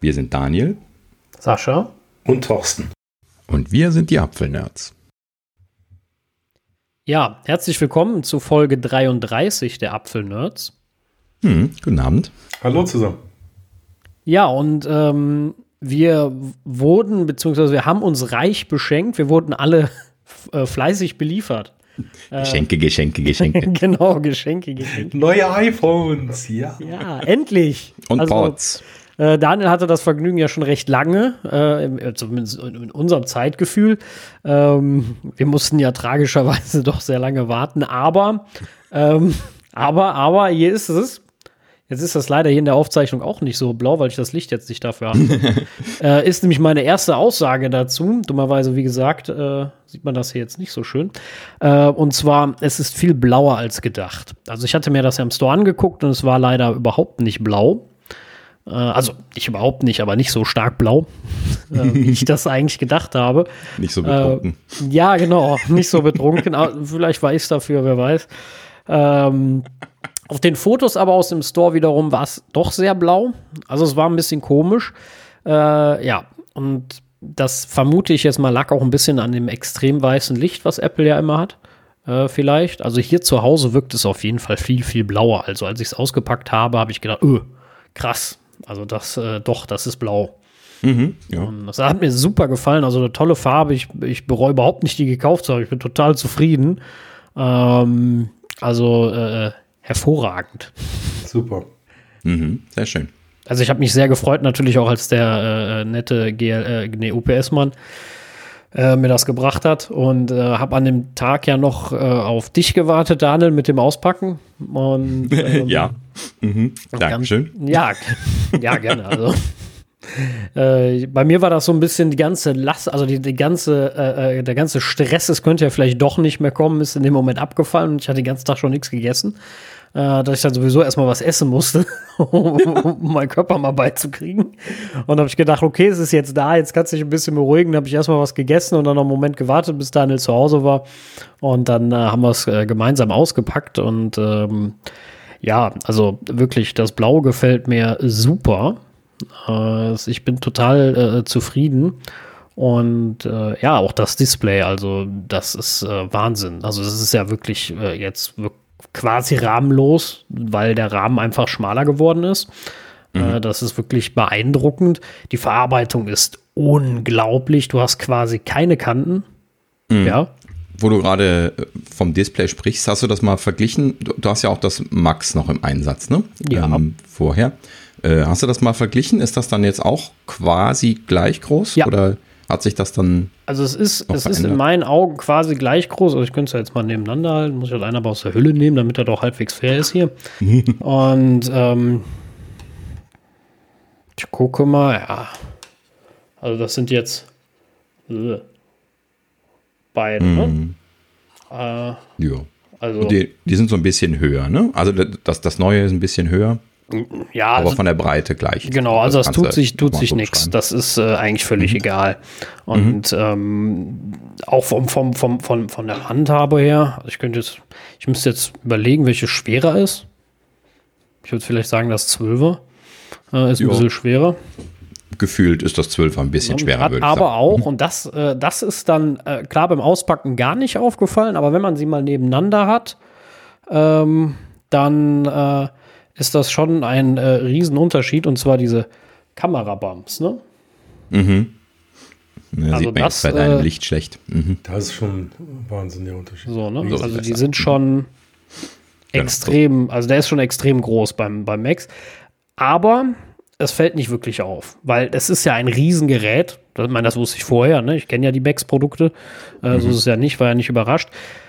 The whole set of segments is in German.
Wir sind Daniel. Sascha. Und Thorsten. Und wir sind die Apfelnerds. Ja, herzlich willkommen zu Folge 33 der Apfelnerds. Hm, guten Abend. Hallo zusammen. Ja, und ähm, wir wurden, beziehungsweise wir haben uns reich beschenkt. Wir wurden alle äh, fleißig beliefert. Geschenke, Geschenke, Geschenke. genau, Geschenke, Geschenke. Neue iPhones, ja. Ja, endlich. Und Also, Ports. Äh, Daniel hatte das Vergnügen ja schon recht lange, äh, im- äh, zumindest in unserem Zeitgefühl. Ähm, wir mussten ja tragischerweise doch sehr lange warten, aber, ähm, aber, aber hier ist es. Jetzt ist das leider hier in der Aufzeichnung auch nicht so blau, weil ich das Licht jetzt nicht dafür habe. äh, ist nämlich meine erste Aussage dazu. Dummerweise, wie gesagt, äh, sieht man das hier jetzt nicht so schön. Äh, und zwar, es ist viel blauer als gedacht. Also ich hatte mir das ja im Store angeguckt und es war leider überhaupt nicht blau. Äh, also nicht überhaupt nicht, aber nicht so stark blau, äh, wie ich das eigentlich gedacht habe. Nicht so betrunken. Äh, ja, genau, nicht so betrunken. Vielleicht war ich es dafür, wer weiß. Ähm, auf den Fotos aber aus dem Store wiederum war es doch sehr blau. Also es war ein bisschen komisch. Äh, ja, und das vermute ich jetzt mal lag auch ein bisschen an dem extrem weißen Licht, was Apple ja immer hat. Äh, vielleicht. Also hier zu Hause wirkt es auf jeden Fall viel, viel blauer. Also als ich es ausgepackt habe, habe ich gedacht, öh, krass. Also das, äh, doch, das ist blau. Mhm, ja. Und Das hat mir super gefallen. Also eine tolle Farbe. Ich, ich bereue überhaupt nicht, die gekauft zu haben. Ich bin total zufrieden. Ähm, also äh, hervorragend. Super. Mhm, sehr schön. Also ich habe mich sehr gefreut, natürlich auch als der äh, nette GL, äh, nee, UPS-Mann äh, mir das gebracht hat und äh, habe an dem Tag ja noch äh, auf dich gewartet, Daniel, mit dem Auspacken. Und, ähm, ja. Mhm, Dankeschön. Ja, ja, gerne. Also. Äh, bei mir war das so ein bisschen die ganze Last, also die, die ganze, äh, äh, der ganze Stress, es könnte ja vielleicht doch nicht mehr kommen, ist in dem Moment abgefallen und ich hatte den ganzen Tag schon nichts gegessen. Äh, dass ich dann sowieso erstmal was essen musste, um meinen Körper mal beizukriegen. Und da habe ich gedacht, okay, es ist jetzt da, jetzt kannst du dich ein bisschen beruhigen. Da habe ich erstmal was gegessen und dann noch einen Moment gewartet, bis Daniel zu Hause war. Und dann äh, haben wir es äh, gemeinsam ausgepackt und ähm, ja, also wirklich, das Blau gefällt mir super. Äh, ich bin total äh, zufrieden. Und äh, ja, auch das Display, also das ist äh, Wahnsinn. Also das ist ja wirklich äh, jetzt quasi rahmenlos, weil der Rahmen einfach schmaler geworden ist. Äh, das ist wirklich beeindruckend. Die Verarbeitung ist unglaublich. Du hast quasi keine Kanten. Ja. Wo du gerade äh, vom Display sprichst, hast du das mal verglichen? Du, hast ja auch das Max noch im Einsatz, ne? Ja. Ähm, vorher. Äh, hast du das mal verglichen? Ist das dann jetzt auch quasi gleich groß? Ja. Oder hat sich das dann. Also es ist, es ist in meinen Augen quasi gleich groß. Also ich könnte es ja jetzt mal nebeneinander halten. Muss ich halt einer aber aus der Hülle nehmen, damit er doch halbwegs fair ist hier. Und ähm, ich gucke mal, ja. Also das sind jetzt äh, beide. Ne? Mhm. Äh, Ja. also Die, die sind so ein bisschen höher, ne? Also das, das Neue ist ein bisschen höher, ja, aber also, von der Breite gleich. Genau, also das kannst tut sich, tut mal sich so nichts. Das ist äh, eigentlich völlig egal. Und ähm, auch vom, vom, vom, von, von der Handhabe her, also ich könnte jetzt, ich müsste jetzt überlegen, welche schwerer ist. Ich würde vielleicht sagen, das 12er äh, ist ein Ja. bisschen schwerer. Gefühlt ist das 12 ein bisschen schwerer, Hat würde ich aber sagen. auch, und das, äh, das ist dann äh, klar beim Auspacken gar nicht aufgefallen, aber wenn man sie mal nebeneinander hat, ähm, dann äh, ist das schon ein äh, Riesenunterschied und zwar diese Kamerabumps, ne? Ja, also sieht man das, jetzt bei deinem äh, Licht schlecht. Mhm. Das ist schon Wahnsinn, der Unterschied. So, ne? So, also die sind schon extrem, also der ist schon extrem groß beim, beim Max. Aber es fällt nicht wirklich auf, weil es ist ja ein Riesengerät. Das, ich meine, das wusste ich vorher, ne? Ich kenne ja die Max-Produkte. Äh, So ist es ja nicht, war ja nicht überrascht.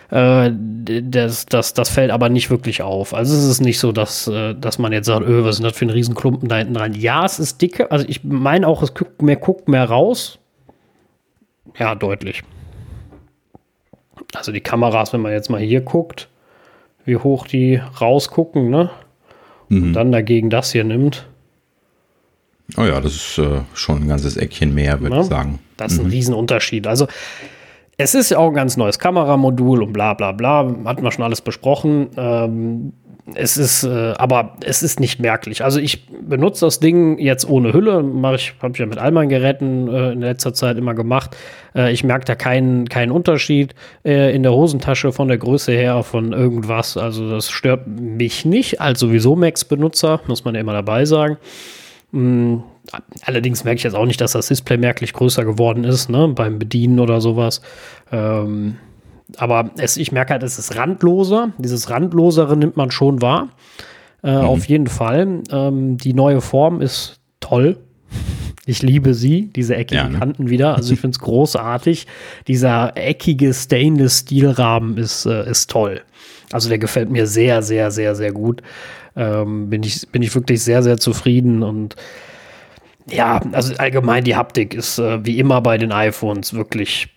Äh, das, das, das fällt aber nicht wirklich auf. Also es ist nicht so, dass, äh, dass man jetzt sagt, öh, was ist denn das für ein Riesenklumpen da hinten dran? Ja, es ist dicke. Also ich meine auch, es guckt mehr, guckt mehr raus. Ja, deutlich. Also die Kameras, wenn man jetzt mal hier guckt, wie hoch die rausgucken, ne? Und dann dagegen das hier nimmt, Oh ja, das ist äh, schon ein ganzes Eckchen mehr, würde Ja. ich sagen. das ist ein Riesenunterschied. Also es ist ja auch ein ganz neues Kameramodul und bla bla bla, hatten wir schon alles besprochen. Ähm, es ist, äh, aber es ist nicht merklich. Also ich benutze das Ding jetzt ohne Hülle, mache ich, habe ich ja mit all meinen Geräten äh, in letzter Zeit immer gemacht. Äh, ich merke da keinen, keinen Unterschied äh, in der Hosentasche von der Größe her von irgendwas. Also das stört mich nicht als sowieso Max-Benutzer, muss man ja immer dabei sagen. Mm, allerdings merke ich jetzt auch nicht, dass das Display merklich größer geworden ist, ne, beim Bedienen oder sowas. Ähm, aber es, ich merke halt, es ist randloser. Dieses Randlosere nimmt man schon wahr. Äh, mhm. Auf jeden Fall. Ähm, die neue Form ist toll. Ich liebe sie, diese eckigen ja, ne? Kanten wieder. Also ich finde es großartig. Dieser eckige Stainless-Steel-Rahmen ist, äh, ist toll. Also der gefällt mir sehr, sehr, sehr, sehr gut. Ähm, bin, ich, bin ich wirklich sehr, sehr zufrieden und ja, also allgemein die Haptik ist äh, wie immer bei den iPhones wirklich,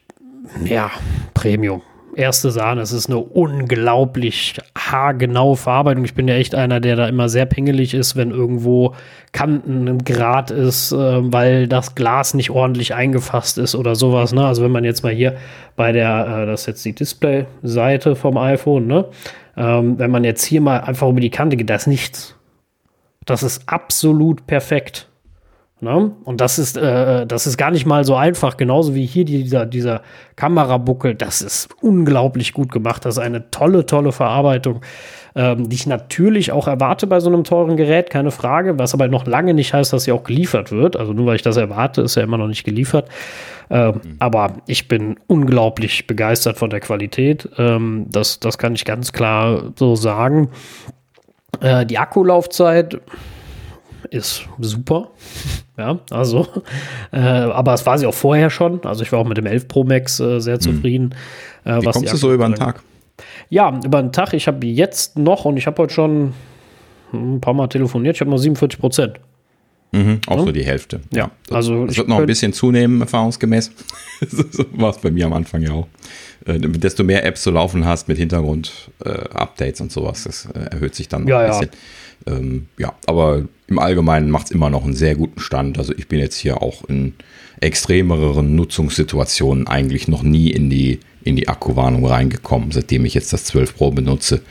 ja, Premium erste Sahne. Es ist eine unglaublich haargenaue Verarbeitung. Ich bin ja echt einer, der da immer sehr pingelig ist, wenn irgendwo Kanten im Grad ist, äh, weil das Glas nicht ordentlich eingefasst ist oder sowas. Ne? Also wenn man jetzt mal hier bei der, äh, das ist jetzt die Display-Seite vom iPhone, ne? Ähm, wenn man jetzt hier mal einfach über die Kante geht, da ist nichts. Das ist absolut perfekt. Ne? Und das ist, äh, das ist gar nicht mal so einfach, genauso wie hier dieser, dieser Kamerabuckel. Das ist unglaublich gut gemacht. Das ist eine tolle, tolle Verarbeitung, ähm, die ich natürlich auch erwarte bei so einem teuren Gerät, keine Frage, was aber noch lange nicht heißt, dass sie auch geliefert wird. Also nur weil ich das erwarte, ist ja immer noch nicht geliefert. Ähm, mhm. Aber ich bin unglaublich begeistert von der Qualität. Ähm, das, das kann ich ganz klar so sagen. Äh, die Akkulaufzeit ist super. Ja, also, äh, aber es war sie auch vorher schon. Also ich war auch mit dem 11 Pro Max äh, sehr hm. zufrieden. Äh, Wie kommst du so über den Tag? Ja, über den Tag. Ich habe jetzt noch und ich habe heute schon ein paar Mal telefoniert. Ich habe noch 47 Prozent. Mhm, auch ja? so die Hälfte. Ja, also es wird noch ein bisschen zunehmen, erfahrungsgemäß. so war es bei mir am Anfang ja auch. Äh, desto mehr Apps du laufen hast mit Hintergrund-Updates äh, und sowas, das äh, erhöht sich dann noch ja, ein bisschen. Ja. Ähm, ja, aber im Allgemeinen macht es immer noch einen sehr guten Stand. Also ich bin jetzt hier auch in extremeren Nutzungssituationen eigentlich noch nie in die, in die Akkuwarnung reingekommen, seitdem ich jetzt das 12 Pro benutze,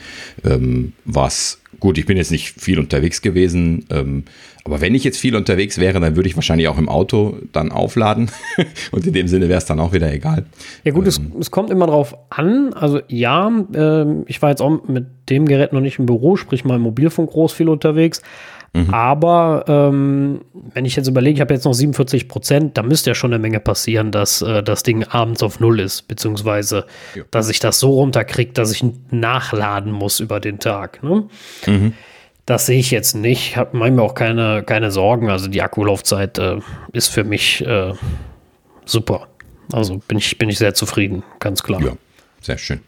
ähm, was gut, ich bin jetzt nicht viel unterwegs gewesen, ähm, aber wenn ich jetzt viel unterwegs wäre, dann würde ich wahrscheinlich auch im Auto dann aufladen. Und in dem Sinne wäre es dann auch wieder egal. Ja gut, ähm, es, es, kommt immer drauf an. Also ja, äh, ich war jetzt auch mit dem Gerät noch nicht im Büro, sprich mal im Mobilfunk groß viel unterwegs. Mhm. Aber ähm, wenn ich jetzt überlege, ich habe jetzt noch 47 Prozent, da müsste ja schon eine Menge passieren, dass äh, das Ding abends auf Null ist, beziehungsweise ja. dass ich das so runterkriege, dass ich nachladen muss über den Tag. Ne? Mhm. Das sehe ich jetzt nicht. Habe mir auch keine, keine Sorgen. Also die Akkulaufzeit äh, ist für mich äh, super. Also bin ich, bin ich sehr zufrieden, ganz klar. Ja, sehr schön.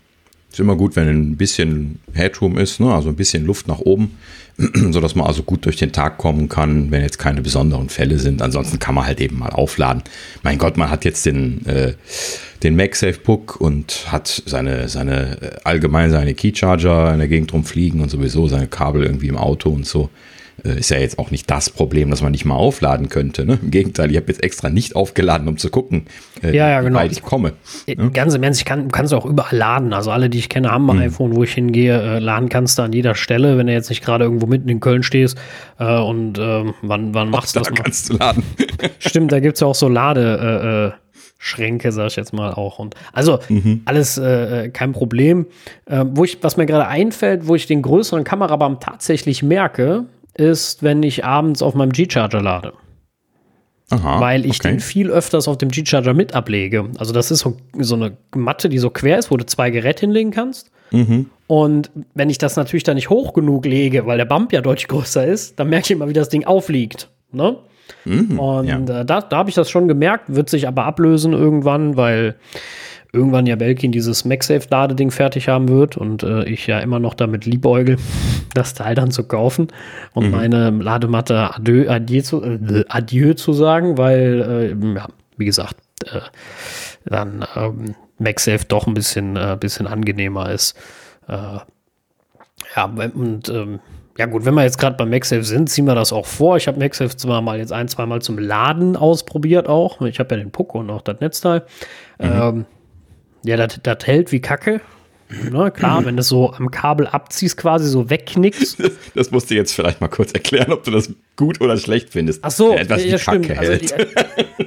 Ist immer gut, wenn ein bisschen Headroom ist, ne? also ein bisschen Luft nach oben, sodass man also gut durch den Tag kommen kann, wenn jetzt keine besonderen Fälle sind. Ansonsten kann man halt eben mal aufladen. Mein Gott, man hat jetzt den, äh, den MagSafe Book und hat seine, seine äh, allgemein seine Keycharger in der Gegend rumfliegen und sowieso seine Kabel irgendwie im Auto und so. Äh, ist ja jetzt auch nicht das Problem, dass man nicht mal aufladen könnte. Ne? Im Gegenteil, ich habe jetzt extra nicht aufgeladen, um zu gucken, äh, ja, ja, genau. wie weit ich komme. Äh, ne? Ganz im Ernst, ich kann, kannst du auch überall laden. Also alle, die ich kenne, haben ein hm. iPhone, wo ich hingehe. Äh, laden kannst du an jeder Stelle, wenn du jetzt nicht gerade irgendwo mitten in Köln stehst. Äh, und ähm, wann, wann machst du das? Da mal? kannst du laden. Stimmt, da gibt es ja auch so Lade. Äh, Schränke, sag ich jetzt mal auch. Und also mhm. alles äh, kein Problem. Äh, wo ich, was mir gerade einfällt, wo ich den größeren Kamerabaum tatsächlich merke, ist, wenn ich abends auf meinem G-Charger lade. Aha, weil ich okay. den viel öfters auf dem G-Charger mit ablege. Also das ist so, so, eine Matte, die so quer ist, wo du zwei Geräte hinlegen kannst. Mhm. Und wenn ich das natürlich dann nicht hoch genug lege, weil der Bump ja deutlich größer ist, dann merke ich immer, wie das Ding aufliegt. Ne? Mhm, und ja. äh, da, da habe ich das schon gemerkt, wird sich aber ablösen irgendwann, weil irgendwann ja Belkin dieses MagSafe-Ladeding fertig haben wird und äh, ich ja immer noch damit liebäugel, das Teil dann zu kaufen und mhm. meine Ladematte adieu, adieu, zu, äh, adieu zu sagen, weil, äh, ja, wie gesagt, äh, dann ähm, MagSafe doch ein bisschen, äh, bisschen angenehmer ist. Äh, ja, und ähm, ja gut, wenn wir jetzt gerade bei MagSafe sind, ziehen wir das auch vor. Ich habe MagSafe zwar mal jetzt ein, zwei Mal zum Laden ausprobiert auch. Ich habe ja den Puck und auch das Netzteil. Mhm. Ähm, ja, das hält wie Kacke. Ne, klar, wenn du es so am Kabel abziehst, quasi so wegknickst. Das, das musst du jetzt vielleicht mal kurz erklären, ob du das gut oder schlecht findest. Ach so, Der etwas ja, wie stimmt. Kacke Also, hält. die,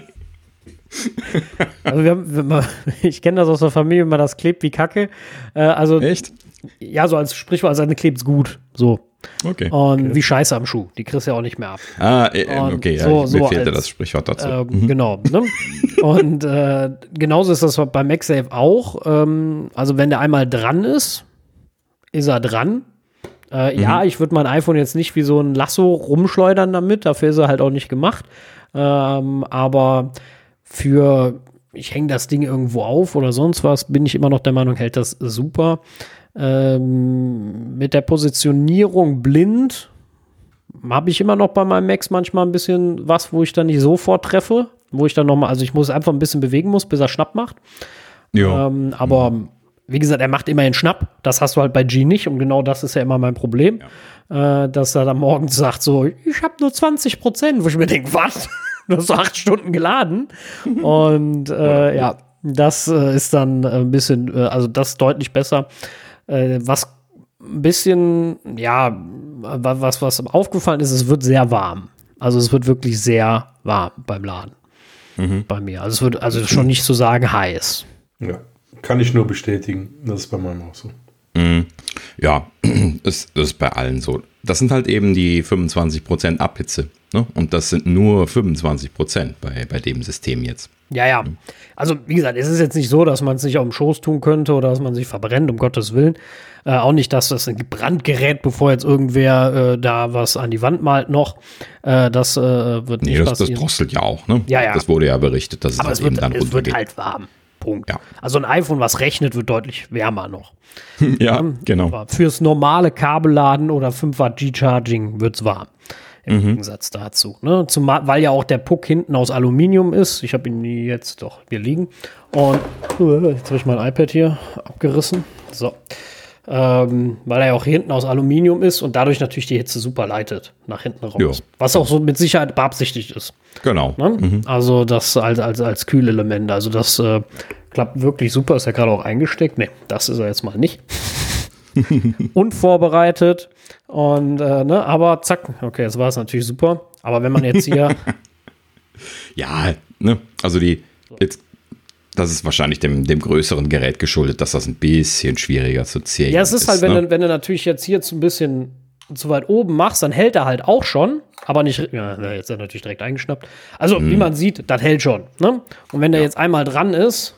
also wir haben, wir ich kenne das aus der Familie, wenn man das klebt wie Kacke. Äh, also Echt? ja, so als Sprichwort, also eine klebt's gut. So. Okay. Und wie Scheiße am Schuh. Die kriegst du ja auch nicht mehr ab. Ah, äh, äh, Und okay, ja, so- ich, so mir fehlte als- das Sprichwort dazu. Ähm, Genau. Ne? Und äh, genauso ist das bei MagSafe auch. Ähm, also wenn der einmal dran ist, ist er dran. Äh, Ja, ich würde mein iPhone jetzt nicht wie so ein Lasso rumschleudern damit. Dafür ist er halt auch nicht gemacht. Ähm, aber für, ich hänge das Ding irgendwo auf oder sonst was, bin ich immer noch der Meinung, hält das super. Ähm, mit der Positionierung blind habe ich immer noch bei meinem Max manchmal ein bisschen was, wo ich dann nicht sofort treffe, wo ich dann nochmal, also ich muss einfach ein bisschen bewegen muss, bis er Schnapp macht. ja. Ähm, aber wie gesagt, er macht immerhin Schnapp. Das hast du halt bei G nicht und genau das ist ja immer mein Problem, äh, dass er dann morgens sagt so, ich habe nur 20 Prozent, wo ich mir denke, was? Du hast so acht Stunden geladen und äh, ja, das äh, ist dann äh, ein bisschen, äh, also das ist deutlich besser. Äh, was ein bisschen, ja, wa- was, was aufgefallen ist, es wird sehr warm. Also es wird wirklich sehr warm beim Laden. Bei mir. Also es wird also schon nicht zu sagen heiß. Ja. Kann ich nur bestätigen. Das ist bei meinem auch so. Ja, das, das ist bei allen so. Das sind halt eben die 25% Abhitze. Ne? Und das sind nur 25% bei, bei dem System jetzt. Ja, ja. Also, wie gesagt, es ist jetzt nicht so, dass man es nicht auf dem Schoß tun könnte oder dass man sich verbrennt, um Gottes Willen. Äh, auch nicht, dass das ein Brandgerät, bevor jetzt irgendwer äh, da was an die Wand malt noch. Äh, das äh, wird Nee, nicht das, das passieren. drosselt ja auch. Ne? Ja, ja. Das wurde ja berichtet, dass es Aber halt es eben wird, dann es wird runtergeht. halt warm. Punkt. Ja. Also ein iPhone, was rechnet, wird deutlich wärmer noch. ja, genau. Aber fürs normale Kabelladen oder 5 Watt G-Charging wird es warm. Im Gegensatz dazu. Ne? Zumal, weil ja auch der Puck hinten aus Aluminium ist. Ich habe ihn jetzt doch hier liegen. Und äh, jetzt habe ich mein iPad hier abgerissen. So. Ähm, weil er ja auch hinten aus Aluminium ist und dadurch natürlich die Hitze super leitet nach hinten raus. Ja. Was auch so mit Sicherheit beabsichtigt ist. Genau. Ne? Also das als, als, als Kühlelement. Also das äh, klappt wirklich super. Ist ja gerade auch eingesteckt. Nee, das ist er jetzt mal nicht. Unvorbereitet. Und äh, ne, aber zack, okay, jetzt war es natürlich super. Aber wenn man jetzt hier, Ja, ne? Also die, jetzt, das ist wahrscheinlich dem, dem größeren Gerät geschuldet, dass das ein bisschen schwieriger zu zählen ja, es ist halt, wenn, ne? du, wenn du natürlich jetzt hier zu ein bisschen zu weit oben machst, dann hält er halt auch schon, aber nicht, ja, jetzt ist er natürlich direkt eingeschnappt. Also, Mhm. wie man sieht, das hält schon. Ne? Und wenn der jetzt einmal dran ist,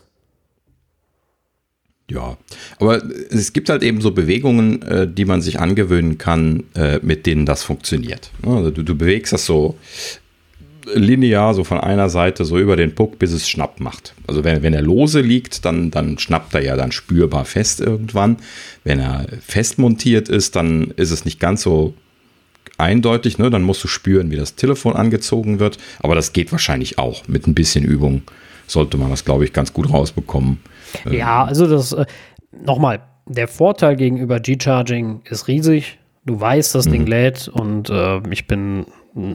Ja, aber es gibt halt eben so Bewegungen, äh, die man sich angewöhnen kann, äh, mit denen das funktioniert. Also du, du bewegst das so linear, so von einer Seite so über den Puck, bis es Schnapp macht. Also wenn, wenn er lose liegt, dann, dann schnappt er ja dann spürbar fest irgendwann. Wenn er fest montiert ist, dann ist es nicht ganz so eindeutig, ne? dann musst du spüren, wie das Telefon angezogen wird. Aber das geht wahrscheinlich auch. Mit ein bisschen Übung sollte man das, glaube ich, ganz gut rausbekommen. Ja, also das, äh, nochmal, der Vorteil gegenüber G-Charging ist riesig. Du weißt, das Ding lädt und äh, ich bin,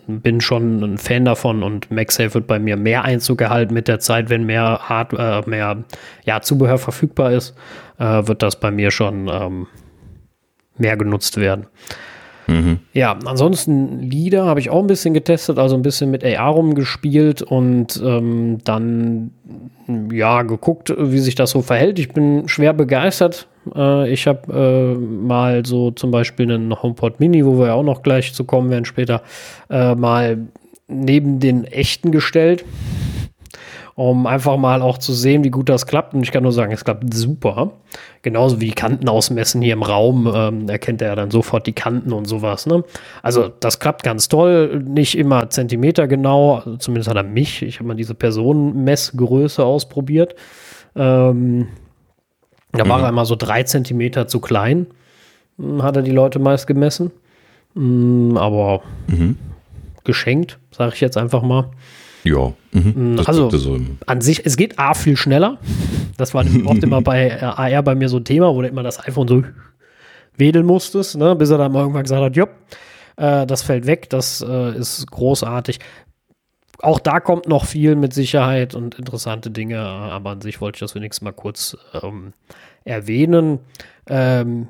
bin schon ein Fan davon und MagSafe wird bei mir mehr Einzug erhalten mit der Zeit, wenn mehr Hard, äh, mehr ja, Zubehör verfügbar ist, äh, wird das bei mir schon ähm, mehr genutzt werden. Ja, ansonsten Lieder habe ich auch ein bisschen getestet, also ein bisschen mit AR rumgespielt und ähm, dann ja geguckt, wie sich das so verhält. Ich bin schwer begeistert. Äh, ich habe äh, mal so zum Beispiel einen HomePod Mini, wo wir ja auch noch gleich zu kommen werden später, äh, mal neben den echten gestellt um einfach mal auch zu sehen, wie gut das klappt. Und ich kann nur sagen, es klappt super. Genauso wie Kanten ausmessen hier im Raum, ähm, erkennt er ja dann sofort die Kanten und sowas. Ne? Also das klappt ganz toll, nicht immer Zentimeter genau, also zumindest hat er mich. Ich habe mal diese Personenmessgröße ausprobiert. Ähm, da war er immer so drei Zentimeter zu klein, hm, hat er die Leute meist gemessen. Hm, aber geschenkt, sage ich jetzt einfach mal. Ja, mhm. das also- so an sich, es geht A viel schneller. Das war oft immer bei äh, AR bei mir so ein Thema, wo du immer das iPhone so wedeln musstest, ne, bis er dann mal irgendwann gesagt hat, jopp, äh, das fällt weg, das äh, ist großartig. auch da kommt noch viel mit Sicherheit und interessante Dinge, aber an sich wollte ich das wenigstens mal kurz ähm, erwähnen. Ähm,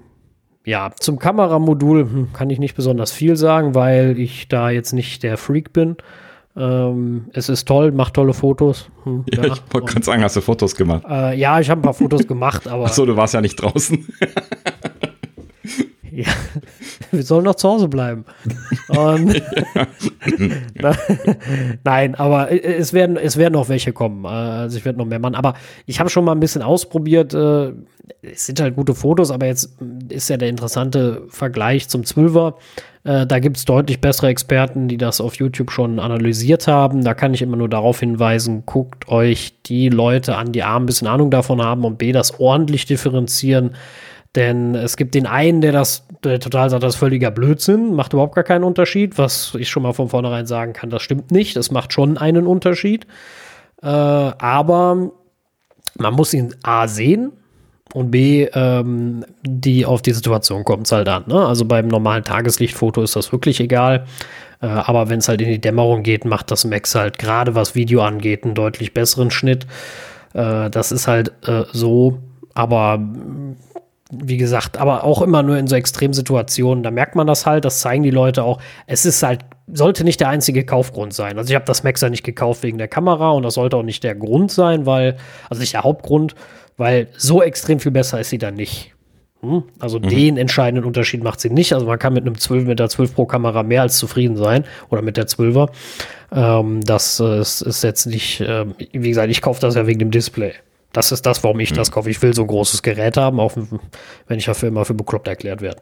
ja, zum Kameramodul hm, kann ich nicht besonders viel sagen, weil ich da jetzt nicht der Freak bin. Ähm, es ist toll, macht tolle Fotos. Hm, ja, ja, ich wollte gerade sagen, hast du Fotos gemacht? Äh, ja, ich habe ein paar Fotos gemacht, aber. Achso, du warst ja nicht draußen. ja, wir sollen noch zu Hause bleiben. Und Nein, aber es werden, es werden noch welche kommen. Also ich werde noch mehr machen. Aber ich habe schon mal ein bisschen ausprobiert. Äh, es sind halt gute Fotos, aber jetzt ist ja der interessante Vergleich zum 12er. Äh, da gibt es deutlich bessere Experten, die das auf YouTube schon analysiert haben. Da kann ich immer nur darauf hinweisen, guckt euch die Leute an, die A, ein bisschen Ahnung davon haben und B, das ordentlich differenzieren. Denn es gibt den einen, der das der total sagt, das ist völliger Blödsinn, macht überhaupt gar keinen Unterschied, was ich schon mal von vornherein sagen kann, das stimmt nicht. Es macht schon einen Unterschied. Äh, aber man muss ihn A sehen und B, ähm, die auf die Situation kommt es halt an. Ne? Also beim normalen Tageslichtfoto ist das wirklich egal. Äh, aber wenn es halt in die Dämmerung geht, macht das Max halt gerade was Video angeht einen deutlich besseren Schnitt. Äh, das ist halt äh, so. Aber wie gesagt, aber auch immer nur in so Extremsituationen. Da merkt man das halt, das zeigen die Leute auch. Es ist halt, sollte nicht der einzige Kaufgrund sein. Also ich habe das Maxer nicht gekauft wegen der Kamera und das sollte auch nicht der Grund sein, weil, also nicht der Hauptgrund, weil so extrem viel besser ist sie dann nicht. Hm? Also mhm. den entscheidenden Unterschied macht sie nicht. Also man kann mit einem 12, mit der 12 Pro Kamera mehr als zufrieden sein oder mit der 12er. Ähm, das äh, ist, jetzt nicht, äh, wie gesagt, ich kaufe das ja wegen dem Display. Das ist das, warum ich mhm. das kaufe. Ich will so ein großes Gerät haben, auch wenn ich dafür immer für bekloppt erklärt werde.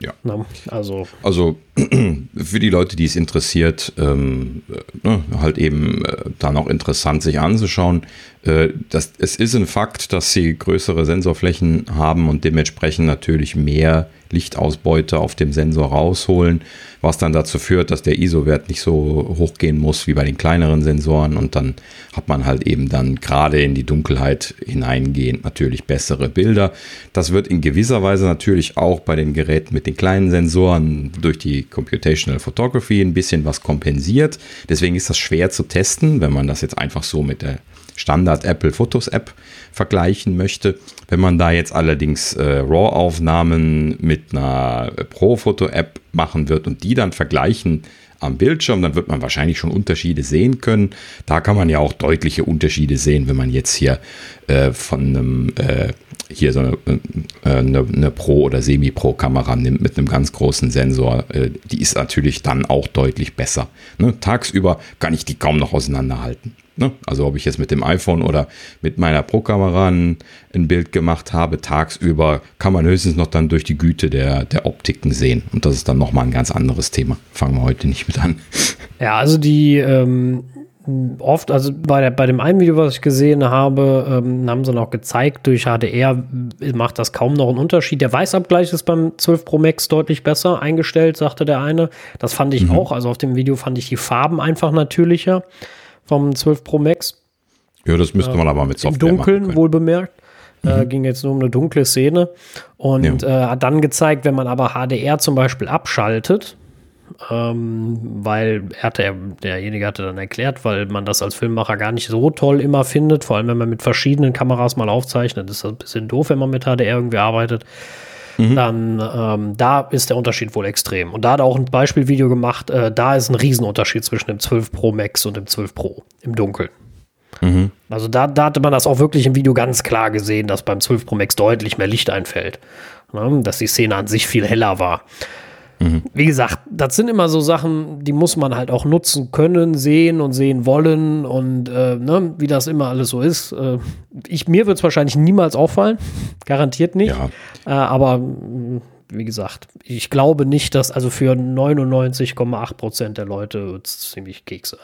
Ja. Na, also. also für die Leute, die es interessiert, ähm, ne, halt eben äh, da noch interessant sich anzuschauen. Äh, das, es ist ein Fakt, dass sie größere Sensorflächen haben und dementsprechend natürlich mehr Lichtausbeute auf dem Sensor rausholen, was dann dazu führt, dass der ISO-Wert nicht so hoch gehen muss wie bei den kleineren Sensoren und dann hat man halt eben dann gerade in die Dunkelheit hineingehend natürlich bessere Bilder. Das wird in gewisser Weise natürlich auch bei den Geräten mit den kleinen Sensoren durch die Computational Photography ein bisschen was kompensiert. Deswegen ist das schwer zu testen, wenn man das jetzt einfach so mit der Standard Apple Fotos App vergleichen möchte. Wenn man da jetzt allerdings äh, RAW-Aufnahmen mit einer Pro-Foto-App machen wird und die dann vergleichen am Bildschirm, dann wird man wahrscheinlich schon Unterschiede sehen können. Da kann man ja auch deutliche Unterschiede sehen, wenn man jetzt hier äh, von einem äh, hier so eine, äh, eine, eine Pro- oder Semi-Pro-Kamera nimmt mit einem ganz großen Sensor, äh, die ist natürlich dann auch deutlich besser. Ne? Tagsüber kann ich die kaum noch auseinanderhalten. Ne? Also ob ich jetzt mit dem iPhone oder mit meiner Pro-Kamera ein, ein, Bild gemacht habe, tagsüber kann man höchstens noch dann durch die Güte der, der Optiken sehen. Und das ist dann nochmal ein ganz anderes Thema. Fangen wir heute nicht mit an. Ja, also die ähm, oft, also bei, der, bei dem einen Video, was ich gesehen habe, ähm, haben sie noch gezeigt, durch HDR macht das kaum noch einen Unterschied. Der Weißabgleich ist beim 12 Pro Max deutlich besser eingestellt, sagte der eine. Das fand ich mhm. auch. Also auf dem Video fand ich die Farben einfach natürlicher vom 12 Pro Max. Ja, das müsste man aber mit Software Im Dunkeln, wohl bemerkt. Äh, mhm. Äh, ging jetzt nur um eine dunkle Szene. Und ja. äh, hat dann gezeigt, wenn man aber HDR zum Beispiel abschaltet, ähm, weil er hatte, derjenige hatte dann erklärt, weil man das als Filmemacher gar nicht so toll immer findet, vor allem wenn man mit verschiedenen Kameras mal aufzeichnet, ist das ein bisschen doof, wenn man mit HDR irgendwie arbeitet. Mhm. Dann ähm, da ist der Unterschied wohl extrem. Und da hat er auch ein Beispielvideo gemacht, äh, da ist ein Riesenunterschied zwischen dem 12 Pro Max und dem 12 Pro im Dunkeln. Mhm. Also da, da hatte man das auch wirklich im Video ganz klar gesehen, dass beim 12 Pro Max deutlich mehr Licht einfällt. Ne? Dass die Szene an sich viel heller war. Mhm. Wie gesagt, das sind immer so Sachen, die muss man halt auch nutzen können, sehen und sehen wollen und äh, ne, wie das immer alles so ist. Äh, ich, mir wird es wahrscheinlich niemals auffallen, garantiert nicht. Ja. Äh, aber wie gesagt, ich glaube nicht, dass also für 99,8 Prozent der Leute wird es ziemlich Keks sein.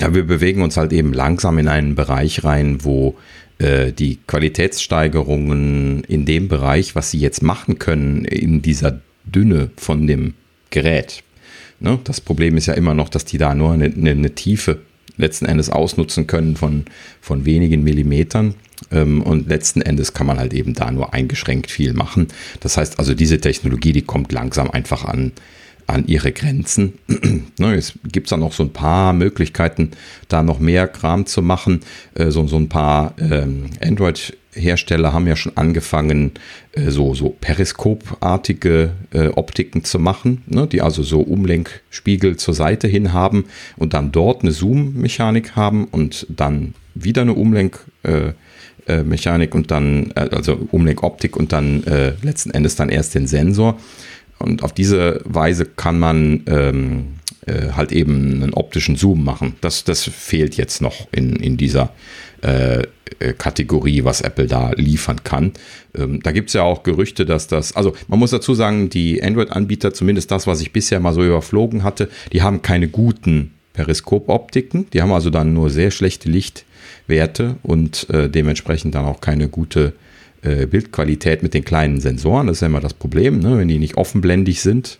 Ja, wir bewegen uns halt eben langsam in einen Bereich rein, wo äh, die Qualitätssteigerungen in dem Bereich, was sie jetzt machen können, in dieser Dünne von dem Gerät. Ne? Das Problem ist ja immer noch, dass die da nur eine, eine, eine Tiefe letzten Endes ausnutzen können von, von wenigen Millimetern. Ähm, und letzten Endes kann man halt eben da nur eingeschränkt viel machen. Das heißt also, diese Technologie, die kommt langsam einfach an, an ihre Grenzen. ne, es gibt da noch so ein paar Möglichkeiten, da noch mehr Kram zu machen. Äh, so, so ein paar ähm, Android-Hersteller haben ja schon angefangen, äh, so, so periskopartige äh, Optiken zu machen, ne, die also so Umlenkspiegel zur Seite hin haben und dann dort eine Zoom-Mechanik haben und dann wieder eine Umlenk- äh, äh, und dann, also Umlenkoptik und dann letzten Endes dann erst den Sensor. Und auf diese Weise kann man ähm, äh, halt eben einen optischen Zoom machen. Das, das fehlt jetzt noch in, in dieser äh, äh Kategorie, was Apple da liefern kann. Ähm, da gibt es ja auch Gerüchte, dass das, also man muss dazu sagen, die Android-Anbieter, zumindest das, was ich bisher mal so überflogen hatte, die haben keine guten Periskopoptiken. Die haben also dann nur sehr schlechte Lichtwerte und äh, dementsprechend dann auch keine gute äh, Bildqualität mit den kleinen Sensoren. Das ist ja immer das Problem, ne? wenn die nicht offenblendig sind.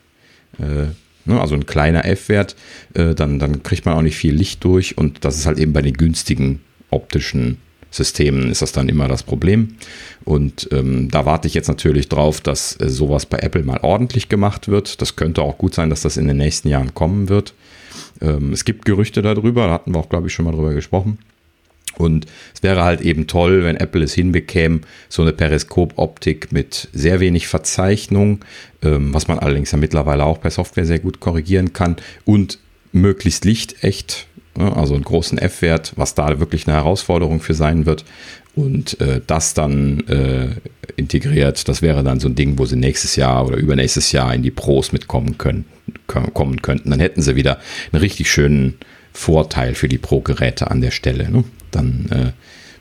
Äh, ne? Also ein kleiner F-Wert, äh, dann, dann kriegt man auch nicht viel Licht durch und das ist halt eben bei den günstigen optischen Systemen ist das dann immer das Problem. Und ähm, da warte ich jetzt natürlich drauf, dass äh, sowas bei Apple mal ordentlich gemacht wird. Das könnte auch gut sein, dass das in den nächsten Jahren kommen wird. Ähm, es gibt Gerüchte darüber, da hatten wir auch, glaube ich, schon mal drüber gesprochen. Und es wäre halt eben toll, wenn Apple es hinbekäme, so eine Periskop-Optik mit sehr wenig Verzeichnung, ähm, was man allerdings ja mittlerweile auch per Software sehr gut korrigieren kann und möglichst lichtecht, also einen großen F-Wert, was da wirklich eine Herausforderung für sein wird. Und äh, das dann äh, integriert, das wäre dann so ein Ding, wo sie nächstes Jahr oder übernächstes Jahr in die Pros mitkommen können, kommen könnten. Dann hätten sie wieder einen richtig schönen Vorteil für die Pro-Geräte an der Stelle. Ne? Dann äh,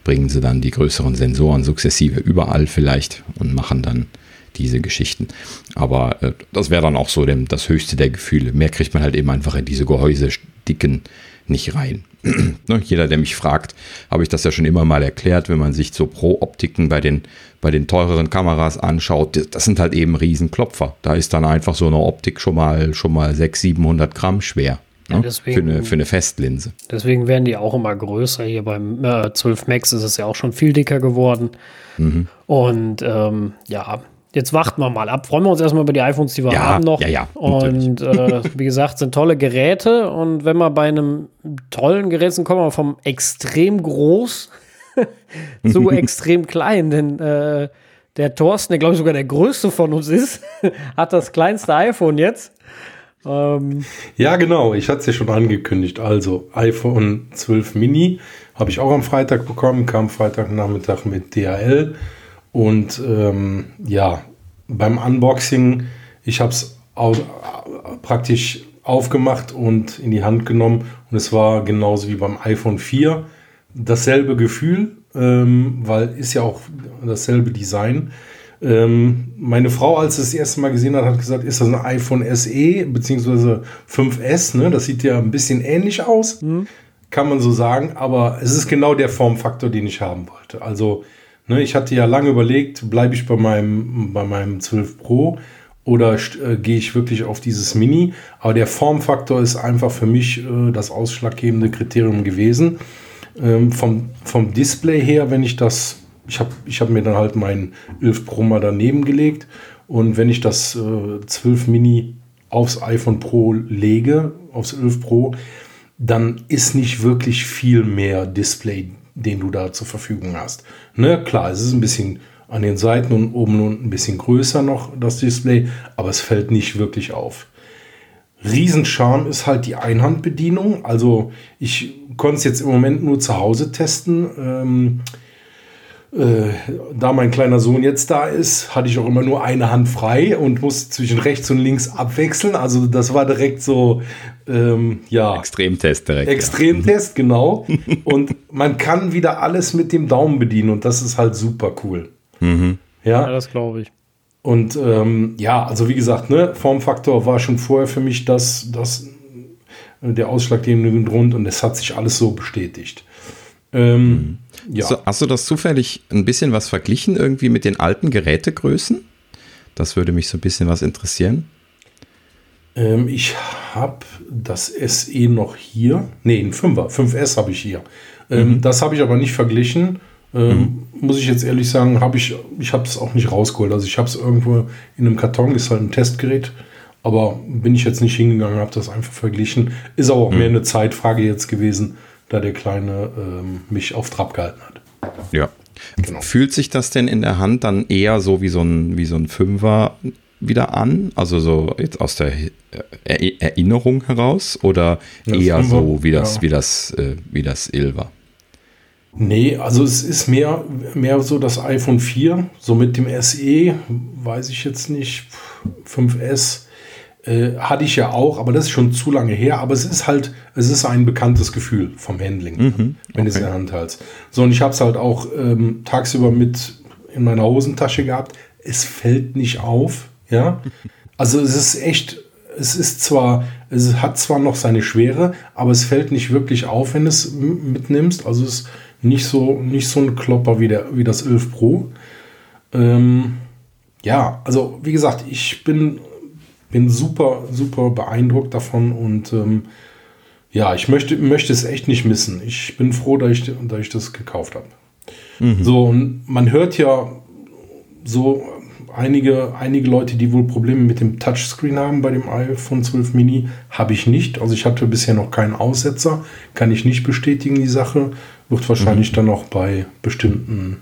bringen sie dann die größeren Sensoren sukzessive überall vielleicht und machen dann diese Geschichten. Aber äh, das wäre dann auch so dem, das höchste der Gefühle. Mehr kriegt man halt eben einfach in diese Gehäusedicken nicht rein. ne, jeder, der mich fragt, habe ich das ja schon immer mal erklärt, wenn man sich so Pro-Optiken bei den, bei den teureren Kameras anschaut, das sind halt eben Riesenklopfer. Da ist dann einfach so eine Optik schon mal, schon mal 600, 700 Gramm schwer. Ja, ne? deswegen, für, eine, für eine Festlinse. Deswegen werden die auch immer größer. Hier beim äh, 12 Max ist es ja auch schon viel dicker geworden. Mhm. Und ähm, ja, jetzt warten wir mal ab. Freuen wir uns erstmal über die iPhones, die wir ja, haben noch. Ja, ja. Und äh, wie gesagt, sind tolle Geräte. Und wenn wir bei einem tollen Gerät sind, kommen wir vom extrem groß zu extrem klein. Denn äh, der Thorsten, der glaube ich sogar der größte von uns ist, hat das kleinste iPhone jetzt. Ähm, ja, genau. Ich hatte es ja schon angekündigt. Also iPhone 12 Mini habe ich auch am Freitag bekommen, kam Freitagnachmittag mit DHL. Und ähm, ja, beim Unboxing, ich habe es praktisch aufgemacht und in die Hand genommen. Und es war genauso wie beim iPhone 4 dasselbe Gefühl, ähm, weil ist ja auch dasselbe Design. Ähm, meine Frau, als sie das erste Mal gesehen hat, hat gesagt, ist das ein iPhone SE bzw. 5S? Ne? Das sieht ja ein bisschen ähnlich aus, mhm. kann man so sagen. Aber es ist genau der Formfaktor, den ich haben wollte. Also ne, ich hatte ja lange überlegt, bleibe ich bei meinem, bei meinem 12 Pro oder äh, gehe ich wirklich auf dieses Mini? Aber der Formfaktor ist einfach für mich äh, das ausschlaggebende Kriterium gewesen. Ähm, vom, vom Display her, wenn ich das ich habe ich hab mir dann halt mein 11 Pro mal daneben gelegt und wenn ich das äh, 12 Mini aufs iPhone Pro lege, aufs 11 Pro, dann ist nicht wirklich viel mehr Display, den du da zur Verfügung hast. Ne, klar, es ist ein bisschen an den Seiten und oben und ein bisschen größer noch das Display, aber es fällt nicht wirklich auf. Riesencharme ist halt die Einhandbedienung. Also ich konnte es jetzt im Moment nur zu Hause testen. Ähm, äh, da mein kleiner Sohn jetzt da ist, hatte ich auch immer nur eine Hand frei und musste zwischen rechts und links abwechseln. Also das war direkt so, ähm, ja. Extremtest direkt. Extremtest, ja. genau. Und man kann wieder alles mit dem Daumen bedienen und das ist halt super cool. Mhm. Ja? ja, das glaube ich. Und ähm, ja, also wie gesagt, ne, Formfaktor war schon vorher für mich das, das der ausschlaggebende Grund und es hat sich alles so bestätigt. Ähm, mhm. Ja. So, hast du das zufällig ein bisschen was verglichen irgendwie mit den alten Gerätegrößen? Das würde mich so ein bisschen was interessieren. Ähm, ich habe das SE noch hier. Ne, ein 5er. 5S habe ich hier. Ähm, mhm. Das habe ich aber nicht verglichen. Ähm, mhm. Muss ich jetzt ehrlich sagen, habe ich, ich habe es auch nicht rausgeholt. Also ich habe es irgendwo in einem Karton, ist halt ein Testgerät Aber bin ich jetzt nicht hingegangen, habe das einfach verglichen. Ist aber auch mhm. mehr eine Zeitfrage jetzt gewesen, da der Kleine ähm, mich auf Trab gehalten hat. Ja. Genau. Fühlt sich das denn in der Hand dann eher so wie so ein, wie so ein Fünfer wieder an? Also so jetzt aus der Erinnerung heraus oder ja, eher so wie das, ja. wie das, äh, wie das Ilva? Nee, also es ist mehr, mehr so das iPhone 4, so mit dem SE, weiß ich jetzt nicht, 5S äh, hatte ich ja auch, aber das ist schon zu lange her. Aber es ist halt, es ist ein bekanntes Gefühl vom Handling, mhm, wenn okay. du es in der Hand hältst. So, und ich habe es halt auch ähm, tagsüber mit in meiner Hosentasche gehabt. Es fällt nicht auf, ja. Also es ist echt, es ist zwar, es hat zwar noch seine Schwere, aber es fällt nicht wirklich auf, wenn du es mitnimmst. Also es ist nicht so, nicht so ein Klopper wie, der, wie das 11 Pro. Ähm, ja, also wie gesagt, ich bin bin super, super beeindruckt davon und ähm, ja, ich möchte, möchte es echt nicht missen. Ich bin froh, dass ich, dass ich das gekauft habe. Mhm. So, und man hört ja so einige, einige Leute, die wohl Probleme mit dem Touchscreen haben bei dem iPhone 12 Mini, habe ich nicht. Also ich hatte bisher noch keinen Aussetzer, kann ich nicht bestätigen, die Sache. Wird wahrscheinlich mhm. dann noch bei bestimmten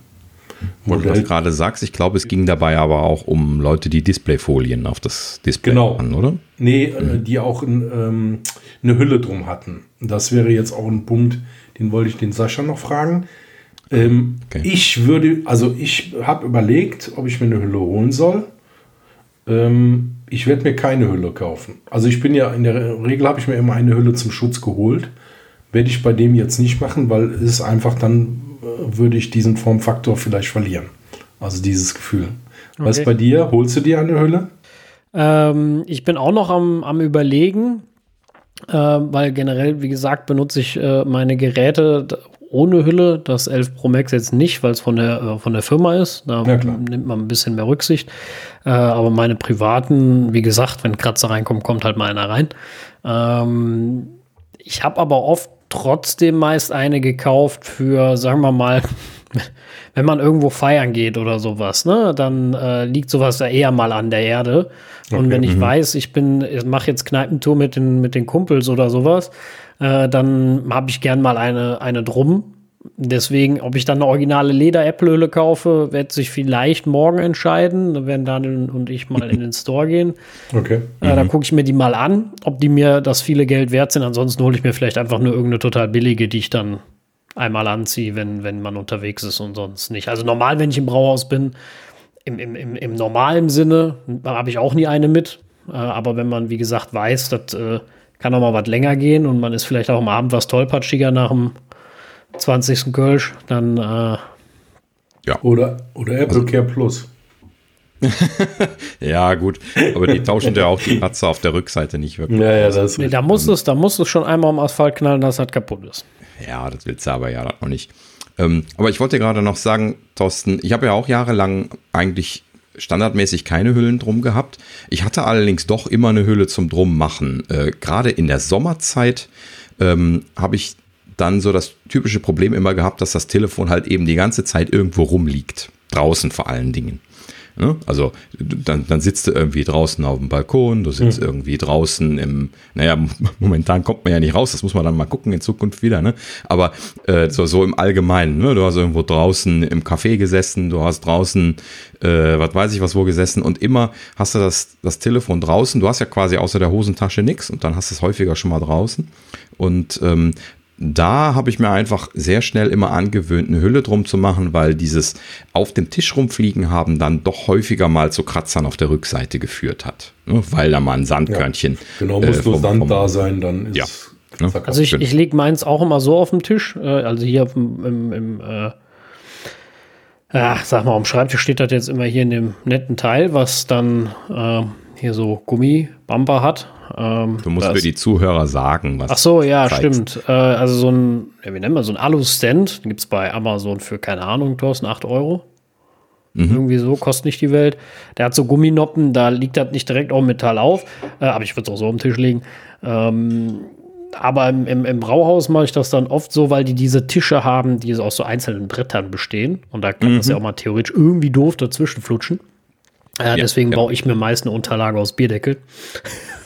wo du das gerade sagst, ich glaube, es ging dabei aber auch um Leute, die Displayfolien auf das Display genau. hatten, oder? Nee, äh, mhm. die auch ähm, eine Hülle drum hatten. Das wäre jetzt auch ein Punkt, den wollte ich den Sascha noch fragen. Ähm, okay. Ich würde, also ich habe überlegt, ob ich mir eine Hülle holen soll. Ähm, ich werde mir keine Hülle kaufen. Also ich bin ja in der Regel habe ich mir immer eine Hülle zum Schutz geholt. Werde ich bei dem jetzt nicht machen, weil es einfach dann würde ich diesen Formfaktor vielleicht verlieren. Also dieses Gefühl. Okay. Was bei dir? Holst du dir eine Hülle? Ähm, ich bin auch noch am, am Überlegen, äh, weil generell, wie gesagt, benutze ich äh, meine Geräte ohne Hülle. Das 11 Pro Max jetzt nicht, weil es von der, äh, von der Firma ist. Da ja, nimmt man ein bisschen mehr Rücksicht. Äh, aber meine privaten, wie gesagt, wenn Kratzer reinkommt, kommt halt mal einer rein. Ähm, ich habe aber oft trotzdem meist eine gekauft für, sagen wir mal, wenn man irgendwo feiern geht oder sowas, ne, dann äh, liegt sowas ja eher mal an der Erde. Und okay, wenn ich -hmm. weiß, ich bin, ich mache jetzt Kneipentour mit den, mit den Kumpels oder sowas, äh, dann habe ich gern mal eine, eine drum Deswegen, ob ich dann eine originale Leder-Äpfelhülle kaufe, wird sich vielleicht morgen entscheiden. Da werden Daniel und ich mal in den Store gehen. Okay. Äh, mhm. Da gucke ich mir die mal an, ob die mir das viele Geld wert sind. Ansonsten hole ich mir vielleicht einfach nur irgendeine total billige, die ich dann einmal anziehe, wenn, wenn man unterwegs ist und sonst nicht. Also normal, wenn ich im Brauhaus bin, im, im, im, im normalen Sinne, habe ich auch nie eine mit. Äh, aber wenn man, wie gesagt, weiß, das äh, kann auch mal was länger gehen und man ist vielleicht auch am Abend was tollpatschiger nach dem 20. Kölsch, dann äh, ja. Oder, oder Apple Care Plus. ja, gut. Aber die tauschen ja auch die Patze auf der Rückseite nicht wirklich. Ja, ja, das ist nee, da musst du es, da musst du schon einmal am Asphalt knallen, dass das kaputt ist. Ja, das willst du aber ja noch nicht. Ähm, aber ich wollte gerade noch sagen, Thorsten, ich habe ja auch jahrelang eigentlich standardmäßig keine Hüllen drum gehabt. Ich hatte allerdings doch immer eine Hülle zum Drum machen. Äh, gerade in der Sommerzeit ähm, habe ich dann so das typische Problem immer gehabt, dass das Telefon halt eben die ganze Zeit irgendwo rumliegt. Draußen vor allen Dingen. Ne? Also dann, dann sitzt du irgendwie draußen auf dem Balkon, du sitzt mhm. irgendwie draußen im, naja, momentan kommt man ja nicht raus, das muss man dann mal gucken in Zukunft wieder, ne? Aber äh, so, so im Allgemeinen, ne? Du hast irgendwo draußen im Café gesessen, du hast draußen, äh, was weiß ich was wo gesessen und immer hast du das, das Telefon draußen, du hast ja quasi außer der Hosentasche nichts und dann hast du es häufiger schon mal draußen. Und ähm, da habe ich mir einfach sehr schnell immer angewöhnt, eine Hülle drum zu machen, weil dieses auf dem Tisch rumfliegen haben dann doch häufiger mal zu Kratzern auf der Rückseite geführt hat. Ne? Weil da mal ein Sandkörnchen. Ja, genau, muss äh, vom, nur Sand vom, da sein, dann ist ja. Ne? Also ich, ich lege meins auch immer so auf dem Tisch, äh, also hier im, im, im äh, ja, sag mal, am Schreibtisch steht das jetzt immer hier in dem netten Teil, was dann äh, hier so Gummibumper hat. Ähm, du musst für die Zuhörer sagen, was. Ach so, ja, zeigst. stimmt. Äh, also so ein, ja, wie nennen wir so ein Alu-Stand, gibt es bei Amazon für, keine Ahnung, Thorsten, 8 Euro. Mhm. Irgendwie so, kostet nicht die Welt. Der hat so Gumminoppen, da liegt das nicht direkt auf Metall auf, äh, aber ich würde es auch so auf den Tisch legen. Ähm, aber im, im, im, Brauhaus mache ich das dann oft so, weil die diese Tische haben, die aus so einzelnen Brettern bestehen. Und da kann mhm. das ja auch mal theoretisch irgendwie doof dazwischen flutschen. Ja, deswegen ja. baue ich mir meist eine Unterlage aus Bierdeckel.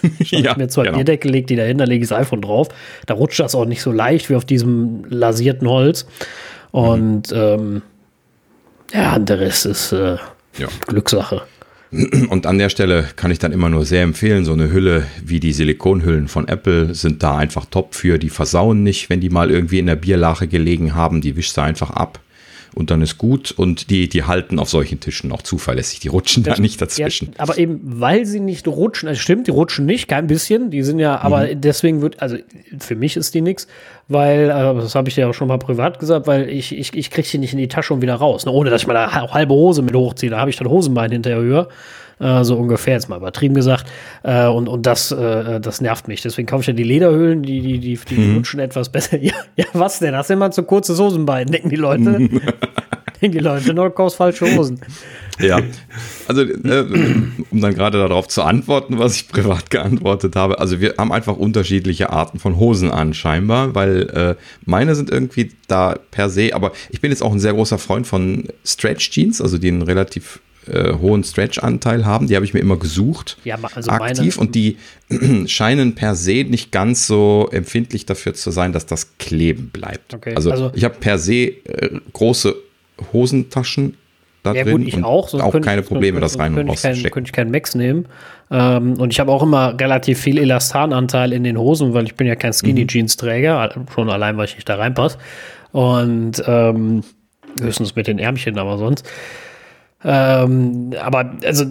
ja, ich mir zwei genau. Bierdeckel, lege die dahin, da lege ich das iPhone drauf. Da rutscht das auch nicht so leicht wie auf diesem lasierten Holz. Und mhm. ähm, ja, der Rest ist äh, ja. Glückssache. Und an der Stelle kann ich dann immer nur sehr empfehlen, so eine Hülle wie die Silikonhüllen von Apple sind da einfach top für. Die versauen nicht, wenn die mal irgendwie in der Bierlache gelegen haben. Die wischst du einfach ab und dann ist gut. Und die, die halten auf solchen Tischen auch zuverlässig. Die rutschen da nicht dazwischen. Ja, aber eben, weil sie nicht rutschen, also stimmt, die rutschen nicht, kein bisschen. Die sind ja, aber mhm. deswegen wird, also für mich ist die nix, weil, äh, das habe ich ja auch schon mal privat gesagt, weil ich, ich, ich kriege die nicht in die Tasche und wieder raus. Ne? Ohne dass ich mal auch halbe Hose mit hochziehe. Da habe ich dann Hosenbein hinterher höher. Äh, so ungefähr, jetzt mal übertrieben gesagt. Äh, und und das, äh, das nervt mich. Deswegen kaufe ich ja die Lederhöhlen, die, die, die, die mhm. rutschen etwas besser. Ja, ja, was denn? Hast du immer zu kurze Hosenbein, denken die Leute. denken die Leute, nur kaufst falsche Hosen. Ja, also äh, um dann gerade darauf zu antworten, was ich privat geantwortet habe. Also wir haben einfach unterschiedliche Arten von Hosen an, scheinbar, weil äh, meine sind irgendwie da per se, aber ich bin jetzt auch ein sehr großer Freund von Stretch Jeans, also die einen relativ äh, hohen Stretch-Anteil haben. Die habe ich mir immer gesucht, ja, also aktiv. und die scheinen per se nicht ganz so empfindlich dafür zu sein, dass das kleben bleibt. Okay, also, also, ich habe per se äh, große Hosentaschen da ja, drin gut, ich auch, auch keine ich, Probleme, das rein und raus zu stecken. Könnte ich keinen Max nehmen. Ähm, und ich habe auch immer relativ viel Elastananteil in den Hosen, weil ich bin ja kein Skinny-Jeans-Träger, mhm. schon allein, weil ich nicht da reinpasse. Und ähm, höchstens mit den Ärmchen, aber sonst. Ähm, aber also,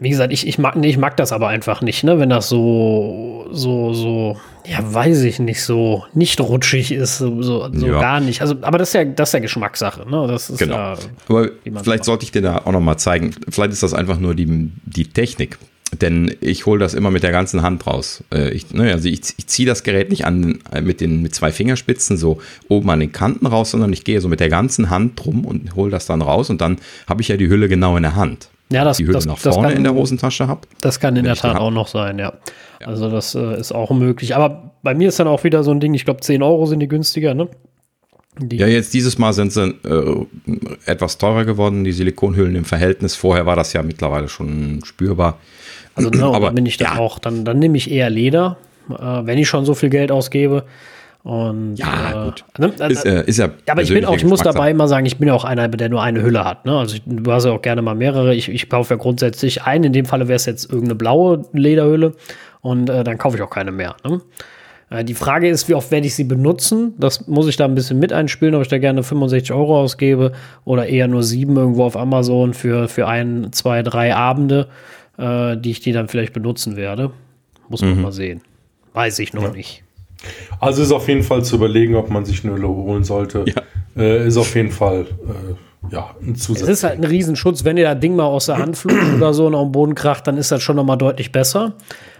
wie gesagt, ich, ich, mag, nee, ich mag das aber einfach nicht, ne? wenn das so, so, so, ja, weiß ich nicht, so nicht rutschig ist, so, so, ja. gar nicht. Also, aber das ist ja, das ist ja Geschmackssache, ne? Das ist genau. Ja, aber vielleicht sollte ich dir da auch noch mal zeigen. Vielleicht ist das einfach nur die, die Technik. Denn ich hole das immer mit der ganzen Hand raus. Äh, ich, ne, also ich, ich ziehe das Gerät nicht an, äh, mit, den, mit zwei Fingerspitzen so oben an den Kanten raus, sondern ich gehe so mit der ganzen Hand drum und hole das dann raus und dann habe ich ja die Hülle genau in der Hand. Ja, das, die Hülle das, nach vorne kann, in der Hosentasche habe. Das kann in der Tat auch noch sein, ja. ja. Also das äh, ist auch möglich. Aber bei mir ist dann auch wieder so ein Ding, ich glaube 10 Euro sind die günstiger, ne? Die ja, jetzt dieses Mal sind sie äh, etwas teurer geworden, die Silikonhüllen im Verhältnis. Vorher war das ja mittlerweile schon spürbar. Also no, aber bin ich das ja. auch. Dann, dann nehme ich eher Leder, äh, wenn ich schon so viel Geld ausgebe. Und, ja, äh, gut. Ne, äh, ist, äh, ist ja aber ich bin auch, ich muss dabei immer sagen, ich bin ja auch einer, der nur eine Hülle hat. Ne? Also ich, du hast ja auch gerne mal mehrere. Ich, ich kaufe ja grundsätzlich einen. In dem Falle wäre es jetzt irgendeine blaue Lederhülle und äh, dann kaufe ich auch keine mehr. Ne? Äh, die Frage ist, wie oft werde ich sie benutzen? Das muss ich da ein bisschen mit einspielen, ob ich da gerne 65 Euro ausgebe oder eher nur sieben irgendwo auf Amazon für, für ein, zwei, drei Abende äh, die ich die dann vielleicht benutzen werde. Muss man mhm. mal sehen. Weiß ich noch ja. nicht. Also ist auf jeden Fall zu überlegen, ob man sich eine Hülle holen sollte. Ja. Äh, ist auf jeden Fall äh, ja, ein Zusatz. Es ist halt ein Riesenschutz. Wenn ihr das Ding mal aus der Hand flutscht oder so und auf den Boden kracht, dann ist das schon noch mal deutlich besser.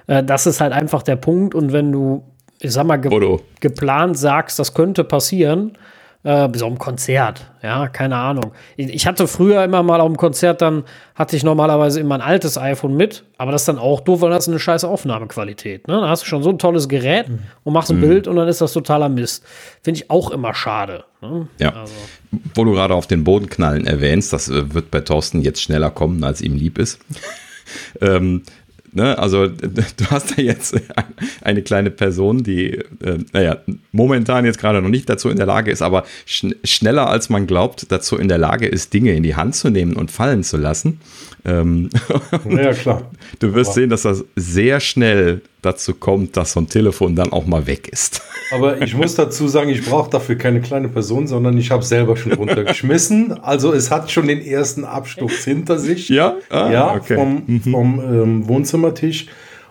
Äh, das ist halt einfach der Punkt. Und wenn du, ich sag mal, ge geplant sagst, das könnte passieren, äh, so einem Konzert, ja, keine Ahnung. Ich hatte früher immer mal auf dem Konzert, dann hatte ich normalerweise immer ein altes iPhone mit, aber das ist dann auch doof, weil das ist eine scheiße Aufnahmequalität. Ne? Da hast du schon so ein tolles Gerät mhm. und machst ein mhm. Bild und dann ist das totaler Mist. Finde ich auch immer schade. Ne? Ja. Also. Wo du gerade auf den Bodenknallen erwähnst, das äh, wird bei Thorsten jetzt schneller kommen, als ihm lieb ist. ähm, Ne? Also du hast da jetzt eine kleine Person, die, äh, naja, momentan jetzt gerade noch nicht dazu in der Lage ist, aber schn schneller als man glaubt, dazu in der Lage ist, Dinge in die Hand zu nehmen und fallen zu lassen. Ähm, ja, klar. Du wirst aber sehen, dass das sehr schnell dazu kommt, dass so ein Telefon dann auch mal weg ist. Aber ich muss dazu sagen, ich brauche dafür keine kleine Person, sondern ich habe selber schon runtergeschmissen. Also es hat schon den ersten Absturz hinter sich. Ja, ah, ja okay. vom, mhm. vom ähm, Wohnzimmertisch.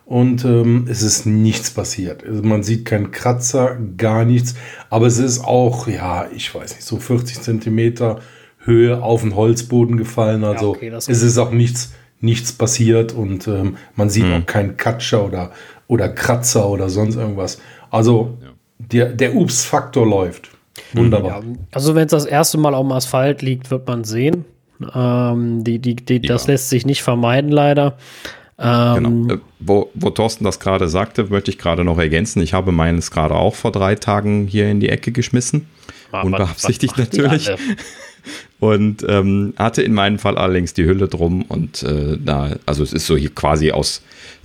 Und ähm, es ist nichts passiert. Also man sieht keinen Kratzer, gar nichts. Aber es ist auch, ja, ich weiß nicht, so 40 Zentimeter Höhe auf den Holzboden gefallen. Also ja, okay, es ist auch nichts, nichts passiert und ähm, man sieht mhm. auch keinen Katscher oder, oder Kratzer oder sonst irgendwas. Also ja. der, der Ups-Faktor läuft. Wunderbar. Ja, also wenn es das erste Mal auf dem Asphalt liegt, wird man sehen. Ähm, die, die, die, Das lässt sich nicht vermeiden, leider. Ähm, genau. Äh, wo, wo Thorsten das gerade sagte, möchte ich gerade noch ergänzen. Ich habe meines gerade auch vor drei Tagen hier in die Ecke geschmissen. Unbeabsichtigt natürlich. und ähm, hatte in meinem Fall allerdings die Hülle drum und äh, da, also es ist so hier quasi aus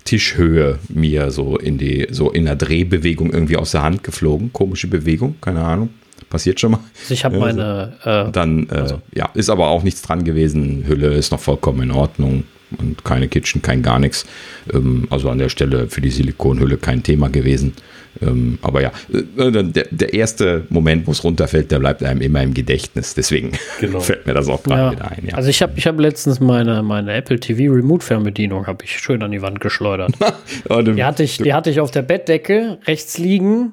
Tischhöhe mir so in die, so in der Drehbewegung irgendwie aus der Hand geflogen. Komische Bewegung, keine Ahnung. Passiert schon mal. Also ich habe meine. Äh, dann, äh, also. ja, ist aber auch nichts dran gewesen. Hülle ist noch vollkommen in Ordnung und keine Kitchen, kein gar nichts. Ähm, also an der Stelle für die Silikonhülle kein Thema gewesen. Ähm, aber ja, äh, der, der, erste Moment, wo es runterfällt, der bleibt einem immer im Gedächtnis. Deswegen genau. fällt mir das auch gerade ja. wieder ein. Ja. Also ich habe ich hab letztens meine, meine Apple TV Remote Fernbedienung habe ich schön an die Wand geschleudert. oh, die, hatte ich, die hatte ich auf der Bettdecke rechts liegen.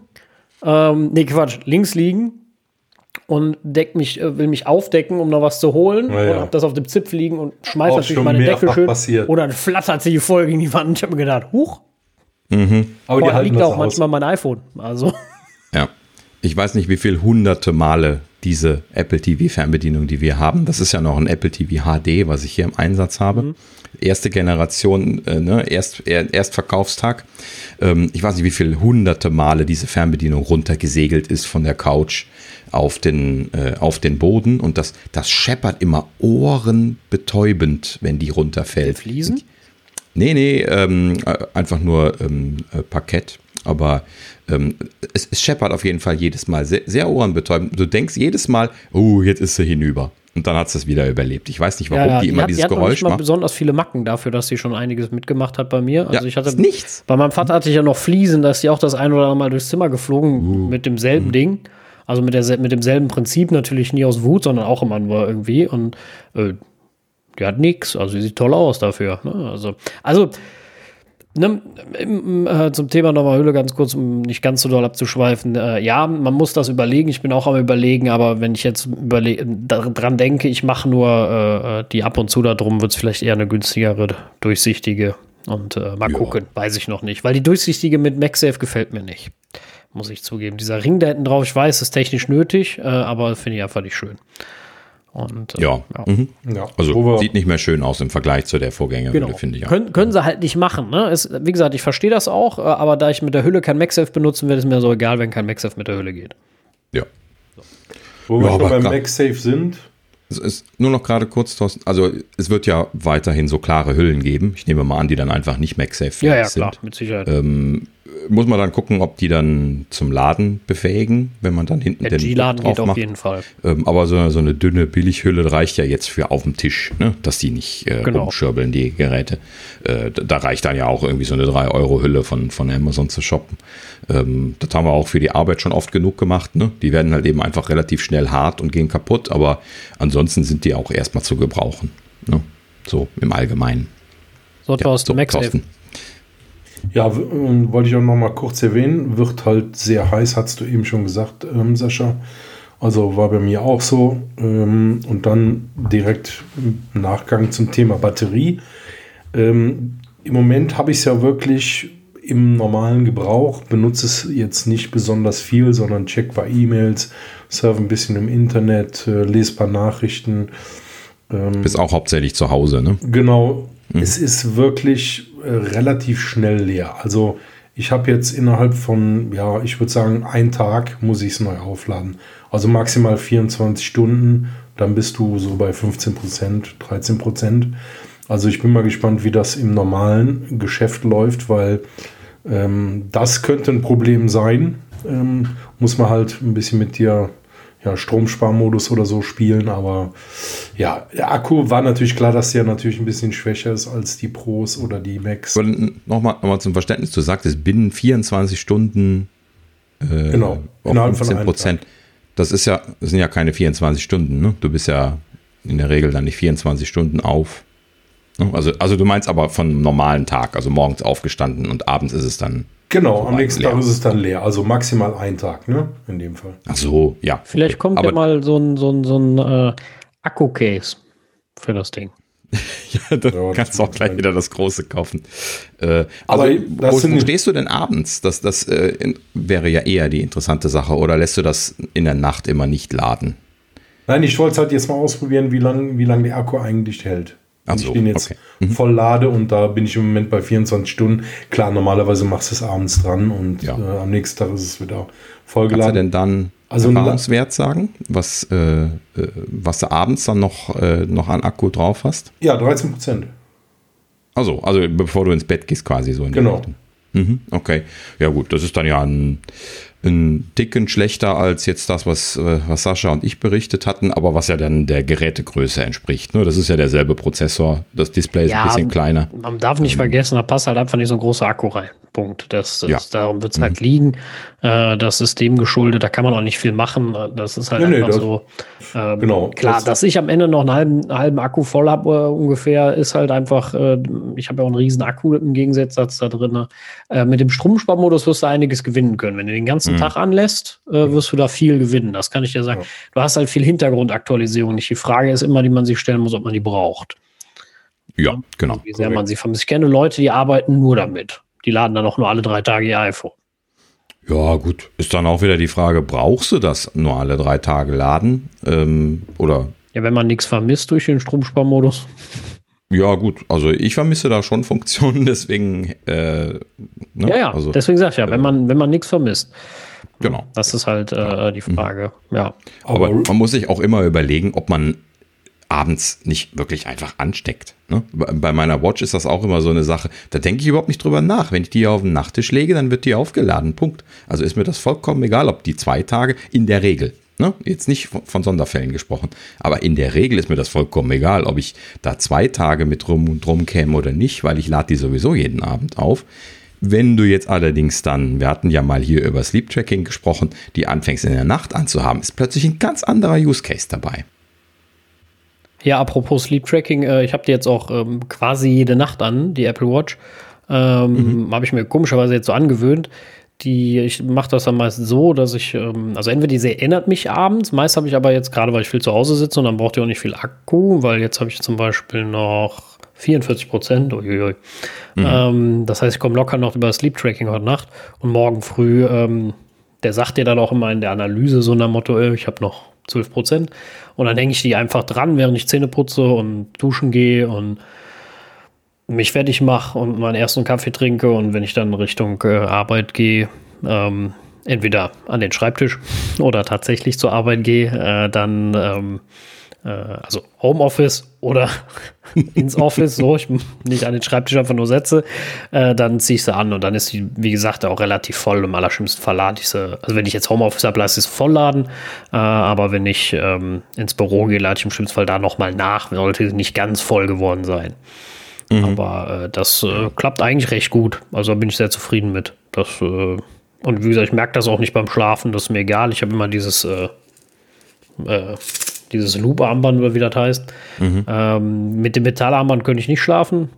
Ähm, nee, Quatsch, links liegen und deck mich, äh, will mich aufdecken, um noch was zu holen. Ja, ja. Und hab das auf dem Zipf liegen und schmeiß natürlich meine Decke schön. Passiert. Und dann flattert sie voll gegen die Wand. Ich habe mir gedacht, huch. Mhm. Aber Boah, die liegt auch aus. manchmal mein iPhone. Also. Ja. Ich weiß nicht, wie viel hunderte Male diese Apple TV Fernbedienung, die wir haben. Das ist ja noch ein Apple TV HD, was ich hier im Einsatz habe. Mhm. Erste Generation, äh, ne, Erst, Erstverkaufstag. Ähm, ich weiß nicht, wie viel hunderte Male diese Fernbedienung runtergesegelt ist von der Couch auf den, äh, auf den Boden und das, das scheppert immer ohrenbetäubend, wenn die runterfällt. Fliesen? Nee, nee, ähm, äh, einfach nur ähm, äh, Parkett. Aber ähm, es, es, scheppert auf jeden Fall jedes Mal sehr, sehr ohrenbetäubend. Du denkst jedes Mal, oh, jetzt ist sie hinüber. Und dann hat sie es wieder überlebt. Ich weiß nicht, warum ja, ja, die, die immer hat, dieses die hat Geräusch macht. besonders viele Macken dafür, dass sie schon einiges mitgemacht hat bei mir. Also ja, ich hatte nichts. Bei meinem Vater hatte ich ja noch Fliesen, da ist sie auch das ein oder andere Mal durchs Zimmer geflogen uh. mit demselben uh. Ding. Also mit, der, mit demselben Prinzip natürlich nie aus Wut, sondern auch immer nur irgendwie. Und äh, die hat nichts. Also sie sieht toll aus dafür. Ne? Also, also ne, äh, zum Thema nochmal Hülle ganz kurz, um nicht ganz so doll abzuschweifen. Äh, ja, man muss das überlegen. Ich bin auch am überlegen, aber wenn ich jetzt dran denke, ich mache nur äh, äh, die ab und zu da drum, wird es vielleicht eher eine günstigere, durchsichtige. Und äh, mal ja. gucken, weiß ich noch nicht. Weil die durchsichtige mit MagSafe gefällt mir nicht muss ich zugeben. Dieser Ring da hinten drauf, ich weiß, ist technisch nötig, aber finde ich einfach nicht schön. Und, äh, ja, ja. Mhm. ja. also sieht nicht mehr schön aus im Vergleich zu der Vorgängerhülle, genau. finde ich. Können, können sie halt nicht machen. Ne? Ist, wie gesagt, ich verstehe das auch, äh, aber da ich mit der Hülle kein MagSafe benutzen werde, ist mir so egal, wenn kein MagSafe mit der Hülle geht. Ja. So. Wo ja, wir beim MagSafe sind. Es ist nur noch gerade kurz, Thorsten. Also, es wird ja weiterhin so klare Hüllen geben. Ich nehme mal an, die dann einfach nicht MagSafe sind. Ja, ja, klar, mit Sicherheit. Ähm, muss man dann gucken, ob die dann zum Laden befähigen, wenn man dann hinten den G-Laden geht macht. auf jeden Fall. Ähm, aber so, so, eine dünne Billighülle reicht ja jetzt für auf dem Tisch, ne? dass die nicht äh, genau. rumschirbeln, die Geräte. Äh, da reicht dann ja auch irgendwie so eine 3-Euro-Hülle von, von Amazon zu shoppen. Ähm, das haben wir auch für die Arbeit schon oft genug gemacht. Ne? Die werden halt eben einfach relativ schnell hart und gehen kaputt, aber ansonsten sind die auch erstmal zu gebrauchen. Ne? So im Allgemeinen. So, Thorsten, ja, so, Thorsten. Ja, wollte ich auch noch mal kurz erwähnen, wird halt sehr heiß, hast du eben schon gesagt, ähm, Sascha. Also war bei mir auch so. Ähm, und dann direkt im Nachgang zum Thema Batterie. Ähm, Im Moment habe ich es ja wirklich im normalen Gebrauch, benutze es jetzt nicht besonders viel, sondern check bei E-Mails, surfe ein bisschen im Internet, äh, lese paar Nachrichten. Ähm, Bist auch hauptsächlich zu Hause, ne? Genau. Mhm. Es ist wirklich äh, relativ schnell leer. Also ich habe jetzt innerhalb von, ja, ich würde sagen, ein Tag muss ich es neu aufladen. Also maximal 24 Stunden, dann bist du so bei 15 Prozent, 13 Prozent. Also ich bin mal gespannt, wie das im normalen Geschäft läuft, weil ähm, das könnte ein Problem sein. Ähm, muss man halt ein bisschen mit dir ja, Stromsparmodus oder so spielen. Aber ja, der Akku war natürlich klar, dass der natürlich ein bisschen schwächer ist als die Pros oder die Max. Nochmal noch mal zum Verständnis, du sagtest binnen 24 Stunden äh, genau, auf 15 Prozent. Das ist ja, das sind ja keine 24 Stunden, ne? Du bist ja in der Regel dann nicht 24 Stunden auf. Ne? Also, also du meinst aber von einem normalen Tag, also morgens aufgestanden und abends ist es dann Genau, am nächsten leer. Tag ist es dann leer. Also maximal ein Tag, ne? In dem Fall. Ach so, ja. Vielleicht kommt Aber ja mal so ein, so ein, so ein äh, Akku-Case für das Ding. ja, dann ja, kannst du auch gleich wieder das große kaufen. Äh, Aber also, wo, wo stehst du denn abends? Das, das äh, wäre ja eher die interessante Sache. Oder lässt du das in der Nacht immer nicht laden? Nein, ich wollte halt jetzt mal ausprobieren, wie lange wie lang der Akku eigentlich hält. So, ich den jetzt okay. mhm. voll lade und da bin ich im Moment bei 24 Stunden. Klar, normalerweise machst du es abends dran und ja. äh, am nächsten Tag ist es wieder vollgeladen. Kannst du denn dann also Erfahrungswert sagen, was, äh, äh, was du abends dann noch, äh, noch an Akku drauf hast? Ja, 13 Prozent. Also, also bevor du ins Bett gehst, quasi so in Genau. Mhm, okay. Ja, gut, das ist dann ja ein, ein Ticken schlechter als jetzt das, was, äh, was Sascha und ich berichtet hatten, aber was ja dann der Gerätegröße entspricht. Ne? Das ist ja derselbe Prozessor, das Display ist Ja, ein bisschen kleiner. Man darf nicht vergessen, da passt halt einfach nicht so ein großer Akku rein. Punkt. Das, das, Ja. Darum wird es halt liegen. Äh, das System geschuldet, da kann man auch nicht viel machen. Das ist halt Nee, nee, einfach das- so. Ähm, genau. Klar, Das- dass ich am Ende noch einen halben, halben Akku voll habe, äh, ungefähr, ist halt einfach, äh, ich habe ja auch einen riesen Akku im Gegensatz da drin. Äh, mit dem Stromsparmodus wirst du einiges gewinnen können. Wenn du den ganzen Tag anlässt, äh, wirst du da viel gewinnen. Das kann ich dir sagen. Ja. Du hast halt viel Hintergrundaktualisierung. Nicht die Frage ist immer, die man sich stellen muss, ob man die braucht. Ja, genau. Wie sehr man sie vermisst. Ich kenne Leute, die arbeiten nur damit. Die laden dann auch nur alle drei Tage ihr iPhone. Ja, gut. Ist dann auch wieder die Frage, brauchst du das nur alle drei Tage laden? Ähm, oder Ja, wenn man nichts vermisst durch den Stromsparmodus. Ja, gut. Also ich vermisse da schon Funktionen, deswegen. Äh, ne? Ja, ja. Also, Deswegen sag ich ja, wenn man, wenn man nichts vermisst. genau. Das ist halt äh, die Frage. Ja. Aber Aber man muss sich auch immer überlegen, ob man abends nicht wirklich einfach ansteckt. Ne? Bei bei meiner Watch ist das auch immer so eine Sache. Da denke ich überhaupt nicht drüber nach. Wenn ich die auf den Nachttisch lege, dann wird die aufgeladen. Punkt. Also ist mir das vollkommen egal, ob die zwei Tage in der Regel. Ne? Jetzt nicht von, Sonderfällen gesprochen, aber in der Regel ist mir das vollkommen egal, ob ich da zwei Tage mit rum und drum käme oder nicht, weil ich lade die sowieso jeden Abend auf. Wenn du jetzt allerdings dann, wir hatten ja mal hier über Sleep Tracking gesprochen, die anfängst in der Nacht anzuhaben, ist plötzlich ein ganz anderer Use Case dabei. Ja, apropos Sleep Tracking, äh, ich habe die jetzt auch ähm, quasi jede Nacht an, die Apple Watch. Ähm, Habe ich mir komischerweise jetzt so angewöhnt. Die, ich mache das dann meist so, dass ich, ähm, also entweder die erinnert mich abends, meist habe ich aber jetzt gerade, weil ich viel zu Hause sitze und dann braucht ihr auch nicht viel Akku, weil jetzt habe ich zum Beispiel noch 44 Prozent. Ähm, das heißt, ich komme locker noch über Sleep Tracking heute Nacht und morgen früh, ähm, der sagt dir dann auch immer in der Analyse so nach Motto, äh, ich habe noch 12 Prozent. Und dann hänge ich die einfach dran, während ich Zähne putze und duschen gehe und mich fertig mache und meinen ersten Kaffee trinke. Und wenn ich dann Richtung äh, Arbeit gehe, ähm, entweder an den Schreibtisch oder tatsächlich zur Arbeit gehe, äh, dann ähm, äh, also Homeoffice oder ins Office, so ich nicht an den Schreibtisch einfach nur setze, äh, dann ziehe ich sie an und dann ist sie, wie gesagt, auch relativ voll. Im allerschlimmsten Fall lade ich sie, also wenn ich jetzt Homeoffice habe, lasse ich es vollladen, äh, aber wenn ich ähm, ins Büro gehe, lade ich im schlimmsten Fall da nochmal nach, sollte sie nicht ganz voll geworden sein. Aber äh, das äh, klappt eigentlich recht gut. Also da bin ich sehr zufrieden mit. Das, äh, und wie gesagt, ich merke das auch nicht beim Schlafen, das ist mir egal. Ich habe immer dieses, äh, äh, dieses Loop-Armband, oder wie das heißt. Ähm, mit dem Metallarmband könnte ich nicht schlafen.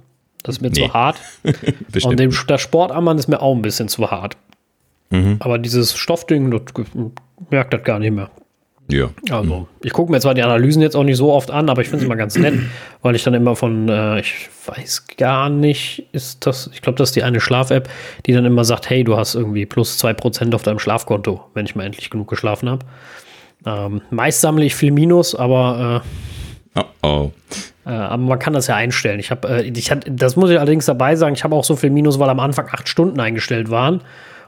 Das ist mir Nee. zu hart. Und dem, das Sportarmband ist mir auch ein bisschen zu hart. Aber dieses Stoffding, das merkt das gar nicht mehr. Ja. Also, ich gucke mir zwar die Analysen jetzt auch nicht so oft an, aber ich finde es immer ganz nett, weil ich dann immer von, äh, ich weiß gar nicht, ist das, ich glaube, das ist die eine Schlaf-App, die dann immer sagt, hey, du hast irgendwie plus 2% auf deinem Schlafkonto, wenn ich mal endlich genug geschlafen habe. Ähm, meist sammle ich viel Minus, aber, Oh, oh. äh, äh, aber man kann das ja einstellen. Ich habe, äh, ich hatte, das muss ich allerdings dabei sagen, ich habe auch so viel Minus, weil am Anfang acht Stunden eingestellt waren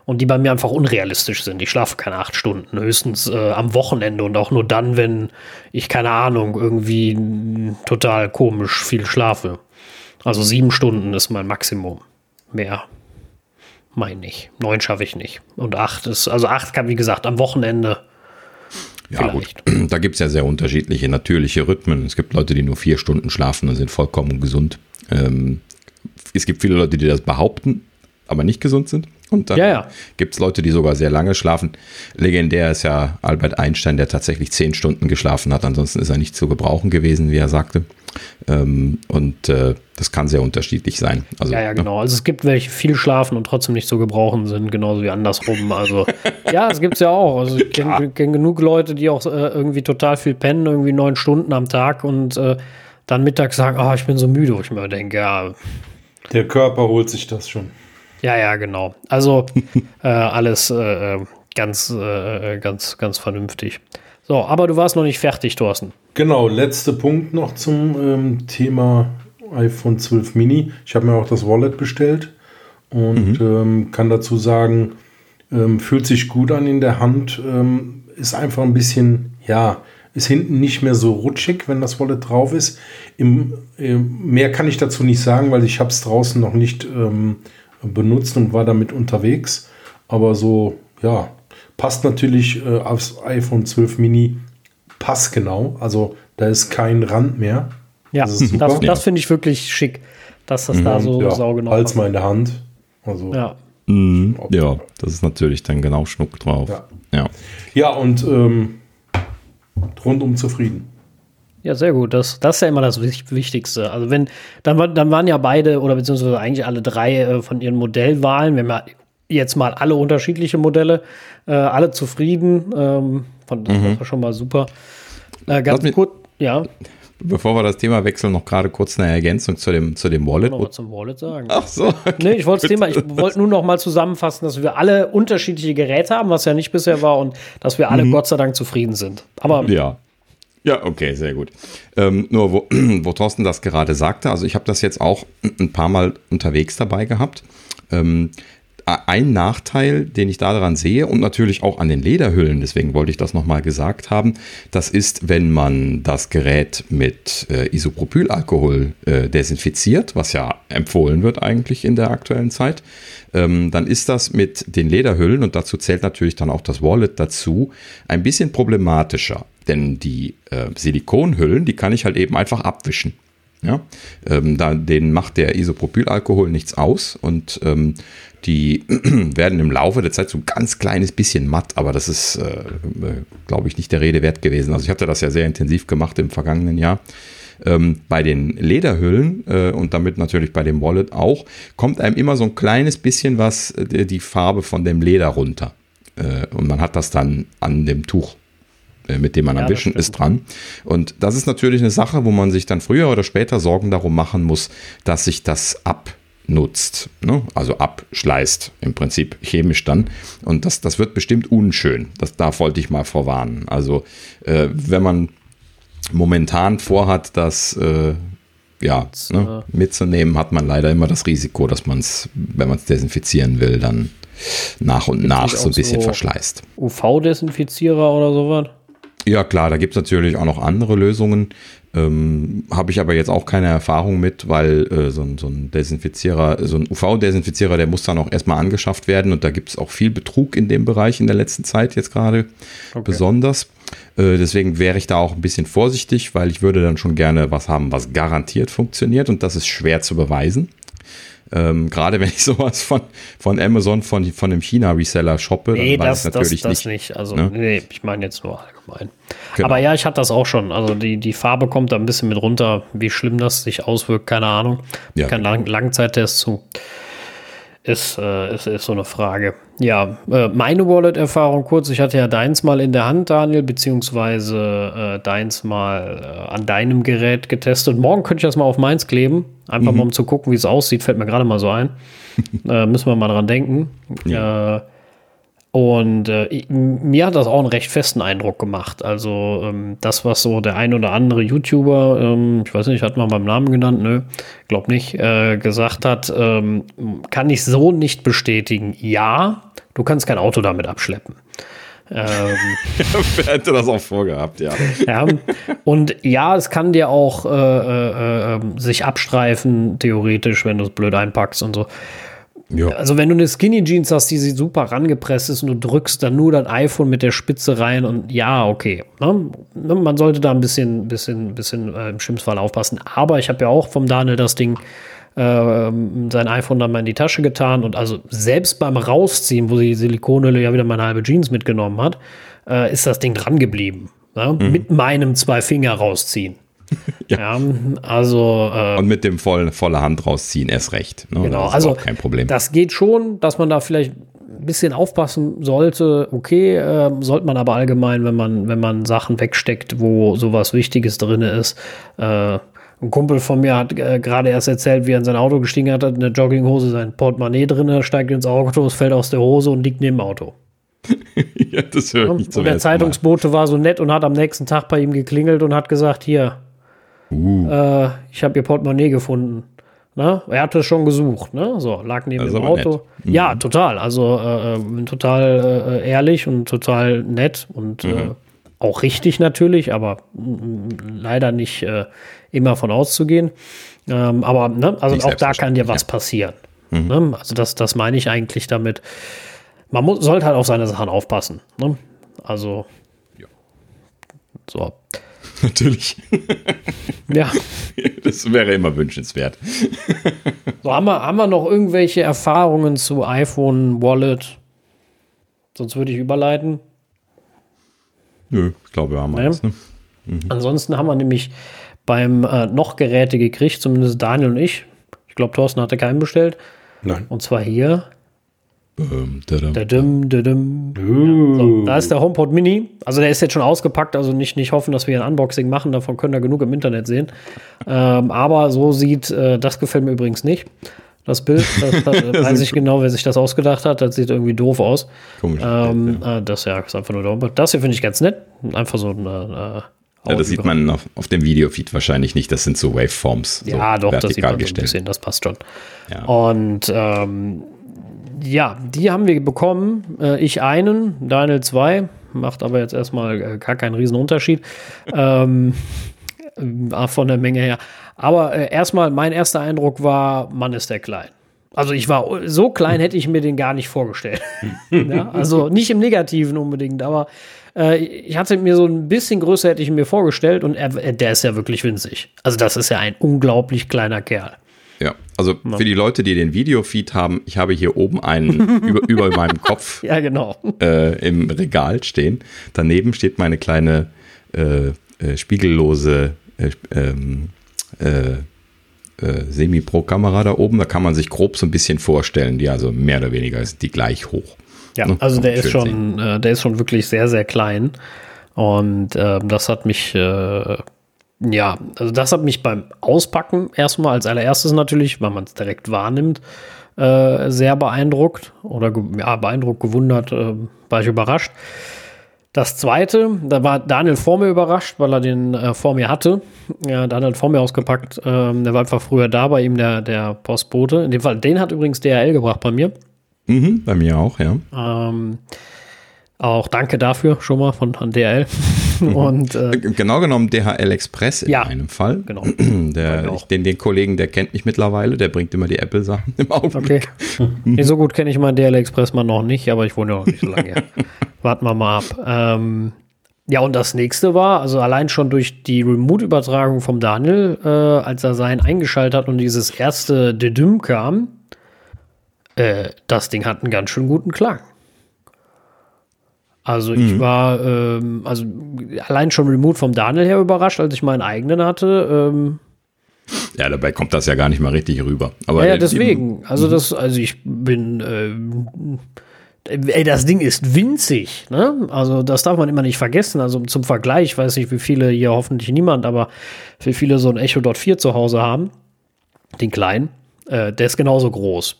und die bei mir einfach unrealistisch sind. Ich schlafe keine acht Stunden, höchstens äh, am Wochenende und auch nur dann, wenn ich keine Ahnung, irgendwie total komisch viel schlafe. Also sieben Stunden ist mein Maximum. Mehr meine ich. Neun schaffe ich nicht. Und acht ist, also acht kann, wie gesagt, am Wochenende. Ja, Vielleicht. gut. Da gibt es ja sehr unterschiedliche natürliche Rhythmen. Es gibt Leute, die nur vier Stunden schlafen und sind vollkommen gesund. Ähm, es gibt viele Leute, die das behaupten, aber nicht gesund sind. Und dann Ja, ja. gibt es Leute, die sogar sehr lange schlafen. Legendär ist ja Albert Einstein, der tatsächlich zehn Stunden geschlafen hat. Ansonsten ist er nicht zu gebrauchen gewesen, wie er sagte. Ähm, und äh, das kann sehr unterschiedlich sein. Also, Ja, ja, ne? genau. Also es gibt welche viel schlafen und trotzdem nicht zu gebrauchen sind, genauso wie andersrum. Also ja, es gibt's ja auch. Also ich kenne kenn genug Leute, die auch äh, irgendwie total viel pennen, irgendwie neun Stunden am Tag und äh, dann mittags sagen, ah, ich bin so müde, wo ich mir denke, ja, der Körper holt sich das schon. Ja, ja, genau. Also äh, alles äh, äh, ganz, äh, ganz, ganz vernünftig. So, aber du warst noch nicht fertig, Thorsten. Genau, letzter Punkt noch zum ähm, Thema iPhone 12 Mini. Ich habe mir auch das Wallet bestellt und ähm, kann dazu sagen, ähm, fühlt sich gut an in der Hand. Ähm, ist einfach ein bisschen, ja, ist hinten nicht mehr so rutschig, wenn das Wallet drauf ist. Im, im mehr kann ich dazu nicht sagen, weil ich habe es draußen noch nicht ähm, benutzt und war damit unterwegs. Aber so, ja, passt natürlich äh, aufs iPhone 12 Mini passgenau. Also da ist kein Rand mehr. Ja, das, das, das finde ich wirklich schick, dass das mhm. da so ja, saugenau Hals mal in der Hand. Also, ja. Mhm. ja, das ist natürlich dann genau Schnuck drauf. Ja, ja. ja und ähm, rundum zufrieden. Ja, sehr gut. Das, das ist ja immer das Wichtigste. Also wenn, dann, dann waren ja beide oder beziehungsweise eigentlich alle drei äh, von ihren Modellwahlen, wenn wir jetzt mal alle unterschiedliche Modelle, äh, alle zufrieden. Ähm, von, das mhm. war schon mal super. Äh, ganz kurz, ja. Bevor wir das Thema wechseln, noch gerade kurz eine Ergänzung zu dem, zu dem Wallet. Noch zum Wallet sagen. Ach so. Okay. Nee, ich wollte das Thema, ich wollte nur noch mal zusammenfassen, dass wir alle unterschiedliche Geräte haben, was ja nicht bisher war, und dass wir alle mhm. Gott sei Dank zufrieden sind. Aber ja. Ja, okay, sehr gut. Ähm, nur, wo, wo Thorsten das gerade sagte, also ich habe das jetzt auch ein paar Mal unterwegs dabei gehabt. Ähm, ein Nachteil, den ich daran sehe und natürlich auch an den Lederhüllen, deswegen wollte ich das nochmal gesagt haben, das ist, wenn man das Gerät mit äh, Isopropylalkohol äh, desinfiziert, was ja empfohlen wird eigentlich in der aktuellen Zeit, ähm, dann ist das mit den Lederhüllen, und dazu zählt natürlich dann auch das Wallet dazu, ein bisschen problematischer. Denn die äh, Silikonhüllen, die kann ich halt eben einfach abwischen. Ja, ähm, da, denen macht der Isopropylalkohol nichts aus und ähm, die werden im Laufe der Zeit so ein ganz kleines bisschen matt, aber das ist, äh, äh, glaube ich, nicht der Rede wert gewesen. Also ich hatte das ja sehr intensiv gemacht im vergangenen Jahr. Ähm, bei den Lederhüllen äh, und damit natürlich bei dem Wallet auch, kommt einem immer so ein kleines bisschen was, äh, die Farbe von dem Leder runter. Äh, und man hat das dann an dem Tuch mit dem man ja, am Wischen ist, dran. Und das ist natürlich eine Sache, wo man sich dann früher oder später Sorgen darum machen muss, dass sich das abnutzt, ne? also abschleißt im Prinzip chemisch dann. Und das, das wird bestimmt unschön. Das, da wollte ich mal vorwarnen. Also äh, wenn man momentan vorhat, das äh, ja, ne, mitzunehmen, hat man leider immer das Risiko, dass man es, wenn man es desinfizieren will, dann nach und nach so ein bisschen so verschleißt. UV-Desinfizierer oder sowas? Ja, klar, da gibt es natürlich auch noch andere Lösungen. Ähm, Habe ich aber jetzt auch keine Erfahrung mit, weil äh, so, ein, so ein Desinfizierer, so ein UV-Desinfizierer, der muss dann auch erstmal angeschafft werden und da gibt es auch viel Betrug in dem Bereich in der letzten Zeit jetzt gerade okay. besonders. Äh, deswegen wäre ich da auch ein bisschen vorsichtig, weil ich würde dann schon gerne was haben, was garantiert funktioniert und das ist schwer zu beweisen. Ähm, Gerade wenn ich sowas von, von Amazon, von, von einem China-Reseller shoppe, nee, dann das, weiß natürlich das, das nicht. Also, ne? nee, ich meine jetzt nur allgemein. Genau. Aber ja, ich hatte das auch schon. Also, die, die Farbe kommt da ein bisschen mit runter. Wie schlimm das sich auswirkt, keine Ahnung. Ja. Kein Lang Langzeittest zu. Ist, äh, ist, ist so eine Frage. Ja, äh, meine Wallet-Erfahrung kurz. Ich hatte ja deins mal in der Hand, Daniel, beziehungsweise äh, deins mal äh, an deinem Gerät getestet. Morgen könnte ich das mal auf meins kleben. Einfach mhm. mal um zu gucken, wie es aussieht. Fällt mir gerade mal so ein. Äh, müssen wir mal dran denken. Ja. Äh, und äh, mir hat das auch einen recht festen Eindruck gemacht. Also ähm, das, was so der ein oder andere YouTuber, ähm, ich weiß nicht, hat man beim Namen genannt, nö, glaub nicht, äh, gesagt hat, ähm, kann ich so nicht bestätigen. Ja, du kannst kein Auto damit abschleppen. Ähm, Wer hätte das auch vorgehabt, ja. ja. Und ja, es kann dir auch äh, äh, ähm, sich abstreifen, theoretisch, wenn du es blöd einpackst und so. Ja. Also wenn du eine Skinny Jeans hast, die super rangepresst ist und du drückst dann nur dein iPhone mit der Spitze rein und ja, okay. Ne? ne man sollte da ein bisschen, bisschen, bisschen äh, im schlimmsten Fall aufpassen. Aber ich habe ja auch vom Daniel das Ding, äh, sein iPhone dann mal in die Tasche getan und also selbst beim Rausziehen, wo die Silikonhülle ja wieder meine halbe Jeans mitgenommen hat, äh, ist das Ding dran geblieben. Ne? Mhm. Mit meinem zwei Finger rausziehen. Ja. ja. also. Äh, und mit dem voll, volle Hand rausziehen, erst recht. Ne? Genau, also kein Problem. Das geht schon, dass man da vielleicht ein bisschen aufpassen sollte. Okay, äh, sollte man aber allgemein, wenn man, wenn man Sachen wegsteckt, wo sowas Wichtiges drin ist. Äh, ein Kumpel von mir hat äh, gerade erst erzählt, wie er in sein Auto gestiegen hat, hat in der Jogginghose sein Portemonnaie drin, steigt ins Auto, es fällt aus der Hose und liegt neben dem Auto. ja, das höre ich nicht Und der Zeitungsbote war so nett und hat am nächsten Tag bei ihm geklingelt und hat gesagt, hier, Uh. Äh, ich habe ihr Portemonnaie gefunden. Ne? Er hatte schon gesucht, ne? So, lag neben also dem Auto. Mhm. Ja, total. Also äh, äh total äh, ehrlich und total nett und äh, mhm. äh, auch richtig natürlich, aber leider nicht äh, immer von auszugehen. Ähm, aber ne? also auch da kann dir was ja. passieren. Mhm. Ne? Also das, das meine ich eigentlich damit. Man muss, sollte halt auf seine Sachen aufpassen. Ne? Also ja. so. Natürlich. ja. Das wäre immer wünschenswert. so, haben wir, haben wir noch irgendwelche Erfahrungen zu iPhone, Wallet? Sonst würde ich überleiten. Nö, ich glaube, wir haben nee. alles. Ne? Mhm. Ansonsten haben wir nämlich beim äh, noch Geräte gekriegt, zumindest Daniel und ich. Ich glaube, Thorsten hatte keinen bestellt. Nein. Und zwar hier ähm, dadum. Dadum, dadum. Uh. So, da ist der HomePod Mini. Also der ist jetzt schon ausgepackt, also nicht, nicht hoffen, dass wir ein Unboxing machen. Davon können wir genug im Internet sehen. Ähm, aber so sieht, äh, das gefällt mir übrigens nicht. Das Bild, das, das äh, weiß ich genau, wer sich das ausgedacht hat. Das sieht irgendwie doof aus. Komisch. Ähm, ja. Äh, das ja, ist einfach nur der HomePod. Das hier finde ich ganz nett. Einfach so eine. Äh, ja, das sieht man auf, auf dem Videofeed wahrscheinlich nicht. Das sind so Waveforms. Ja, so doch, das sieht man so ein bisschen. Das passt schon. Ja. Und ähm, ja, die haben wir bekommen. Äh, ich einen, Daniel zwei. Macht aber jetzt erstmal äh, gar keinen Riesenunterschied. ähm, äh, von der Menge her. Aber äh, erstmal, mein erster Eindruck war, Mann ist der klein. Also ich war so klein, hätte ich mir den gar nicht vorgestellt. ja, also nicht im Negativen unbedingt, aber äh, ich hatte mir so ein bisschen größer hätte ich mir vorgestellt und er, der ist ja wirklich winzig. Also das ist ja ein unglaublich kleiner Kerl. Ja, also für die Leute, die den Videofeed haben, ich habe hier oben einen über, über meinem Kopf ja, genau. äh, im Regal stehen. Daneben steht meine kleine äh, äh, spiegellose äh, ähm, äh, äh, Semi-Pro-Kamera da oben. Da kann man sich grob so ein bisschen vorstellen. Die also mehr oder weniger ist die gleich hoch. Ja, ne? also der ist schon, der ist schon wirklich sehr, sehr klein. Und das hat mich ja, also das hat mich beim Auspacken erstmal als allererstes natürlich, weil man es direkt wahrnimmt, äh, sehr beeindruckt oder ja, beeindruckt, gewundert, äh, war ich überrascht. Das zweite, da war Daniel vor mir überrascht, weil er den äh, vor mir hatte. Ja, Daniel hat vor mir ausgepackt. Ähm, der war einfach früher da bei ihm, der, der Postbote. In dem Fall, den hat übrigens DRL gebracht bei mir. Mhm, bei mir auch, ja. Ähm, auch danke dafür schon mal von an DHL. Und, äh, genau genommen DHL Express in ja, einem Fall. Genau. Der, ich, den, den Kollegen, der kennt mich mittlerweile, der bringt immer die Apple-Sachen im Augenblick. Okay. nee, so gut kenne ich meinen DHL Express mal noch nicht, aber ich wohne ja auch nicht so lange hier. Warten wir mal ab. Ähm, ja, und das nächste war, also allein schon durch die Remote-Übertragung vom Daniel, äh, als er sein eingeschaltet hat und dieses erste Dedüm kam, äh, das Ding hat einen ganz schön guten Klang. Also ich mhm. war ähm, also allein schon Remote vom Daniel her überrascht, als ich meinen eigenen hatte. Ähm, ja, dabei kommt das ja gar nicht mal richtig rüber. Aber ja, deswegen. Also mhm. das, also ich bin, äh, ey, das Ding ist winzig. Ne? Also das darf man immer nicht vergessen. Also zum Vergleich, weiß ich, wie viele hier hoffentlich niemand, aber wie viele so ein Echo Dot 4 zu Hause haben, den kleinen, äh, der ist genauso groß.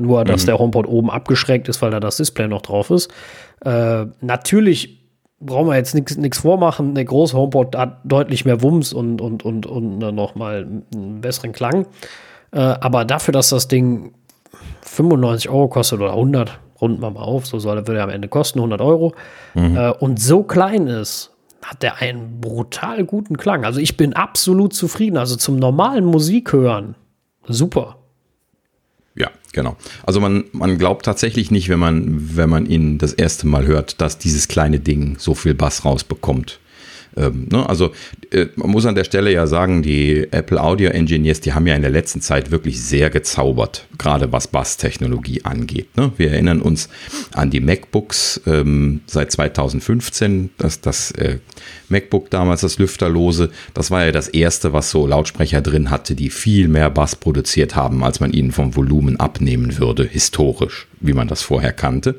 Nur, dass mhm. der HomePod oben abgeschränkt ist, weil da das Display noch drauf ist. Äh, natürlich brauchen wir jetzt nichts vormachen. Der große HomePod hat deutlich mehr Wumms und, und, und, und nochmal einen besseren Klang. Äh, aber dafür, dass das Ding 95 Euro kostet oder 100, runden wir mal auf, so soll er am Ende kosten, 100 Euro, mhm. äh, und so klein ist, hat der einen brutal guten Klang. Also ich bin absolut zufrieden. Also zum normalen Musik hören, super. Genau. Also man, man glaubt tatsächlich nicht, wenn man, wenn man ihn das erste Mal hört, dass dieses kleine Ding so viel Bass rausbekommt. Ähm, ne? Also äh, man muss an der Stelle ja sagen, die Apple Audio Engineers, die haben ja in der letzten Zeit wirklich sehr gezaubert, gerade was Bass-Technologie angeht. Ne? Wir erinnern uns an die MacBooks ähm, seit 2015, dass das äh, MacBook damals, das Lüfterlose, das war ja das erste, was so Lautsprecher drin hatte, die viel mehr Bass produziert haben, als man ihnen vom Volumen abnehmen würde, historisch wie man das vorher kannte.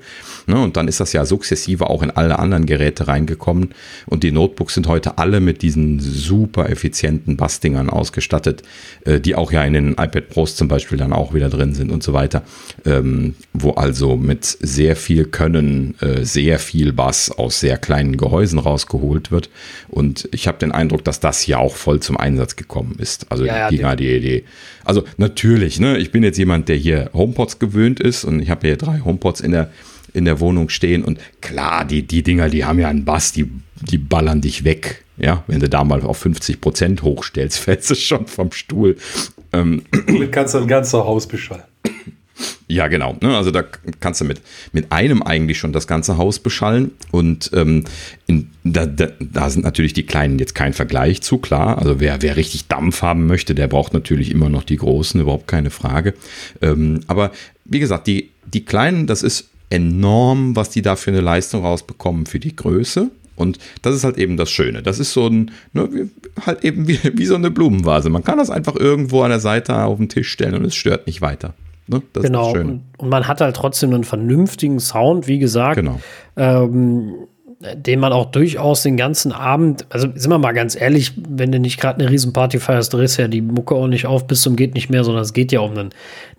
Ne, und dann ist das ja sukzessive auch in alle anderen Geräte reingekommen. Und die Notebooks sind heute alle mit diesen super effizienten Bassdingern ausgestattet, äh, die auch ja in den iPad Pros zum Beispiel dann auch wieder drin sind und so weiter. Ähm, wo also mit sehr viel Können äh, sehr viel Bass aus sehr kleinen Gehäusen rausgeholt wird. Und ich habe den Eindruck, dass das hier auch voll zum Einsatz gekommen ist. Also ja, die, ja, die, die, also natürlich, ne, ich bin jetzt jemand, der hier HomePods gewöhnt ist und ich habe hier drei HomePods in der in der Wohnung stehen. Und klar, die, die Dinger, die haben ja einen Bass, die, die ballern dich weg. Ja, wenn du da mal auf 50 Prozent hochstellst, fällst du schon vom Stuhl. Ähm, Damit kannst du ein ganzes Haus beschallen. Ja, genau. Ne? Also da kannst du mit, mit einem eigentlich schon das ganze Haus beschallen. Und ähm, in, da, da, da, sind natürlich die Kleinen jetzt kein Vergleich zu, klar. Also wer, wer richtig Dampf haben möchte, der braucht natürlich immer noch die Großen, überhaupt keine Frage. Ähm, aber wie gesagt, die, die Kleinen, das ist enorm, was die da für eine Leistung rausbekommen für die Größe. Und das ist halt eben das Schöne. Das ist so ein, ne, halt eben wie, wie so eine Blumenvase. Man kann das einfach irgendwo an der Seite auf den Tisch stellen und es stört nicht weiter. Ne? genau. Und, und, man hat halt trotzdem einen vernünftigen Sound, wie gesagt. Genau. Ähm, den man auch durchaus den ganzen Abend, also sind wir mal ganz ehrlich, wenn du nicht gerade eine Riesenparty feierst, drehst ja die Mucke auch nicht auf bis zum geht nicht mehr, sondern es geht ja um einen,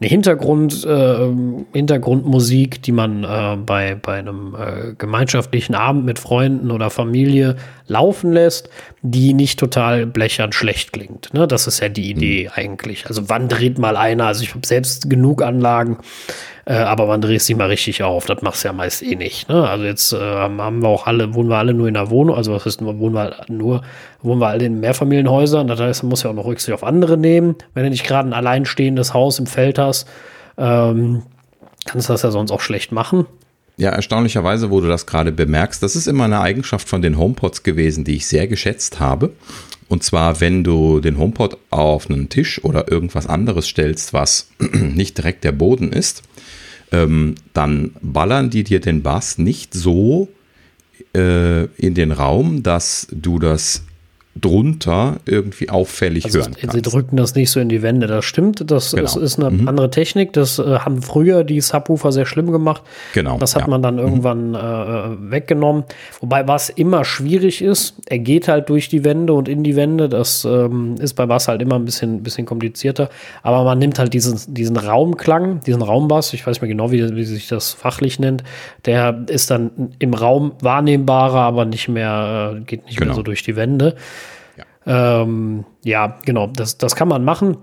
eine Hintergrund, äh, Hintergrundmusik, die man äh, bei, bei einem äh, gemeinschaftlichen Abend mit Freunden oder Familie laufen lässt, die nicht total blechern schlecht klingt. Ne? Das ist ja die Idee mhm. eigentlich. Also wann dreht mal einer? Also ich habe selbst genug Anlagen, äh, aber man dreht sich mal richtig auf. Das machst du ja meist eh nicht. Ne? Also jetzt äh, haben wir auch alle, wohnen wir alle nur in der Wohnung, also was heißt, wohnen wir nur, wohnen wir alle in Mehrfamilienhäusern. Das heißt, man muss ja auch noch Rücksicht auf andere nehmen. Wenn du nicht gerade ein alleinstehendes Haus im Feld hast, ähm, kannst du das ja sonst auch schlecht machen. Ja, erstaunlicherweise, wo du das gerade bemerkst, das ist immer eine Eigenschaft von den HomePods gewesen, die ich sehr geschätzt habe. Und zwar, wenn du den HomePod auf einen Tisch oder irgendwas anderes stellst, was nicht direkt der Boden ist, ähm, dann ballern die dir den Bass nicht so äh, in den Raum, dass du das drunter irgendwie auffällig also hören kannst. Sie drücken das nicht so in die Wände, das stimmt. Das genau. ist, ist, eine mhm. andere Technik. Das äh, haben früher die Subwoofer sehr schlimm gemacht. Genau. Das hat ja. man dann mhm. irgendwann mhm. äh, weggenommen. Wobei was immer schwierig ist, er geht halt durch die Wände und in die Wände. Das ähm, ist bei Bass halt immer ein bisschen, bisschen komplizierter. Aber man nimmt halt diesen, diesen Raumklang, diesen Raumbass, ich weiß nicht mehr genau, wie, wie sich das fachlich nennt, der ist dann im Raum wahrnehmbarer, aber nicht mehr, äh, geht nicht genau. mehr so durch die Wände. Ähm, ja, genau, das, das kann man machen.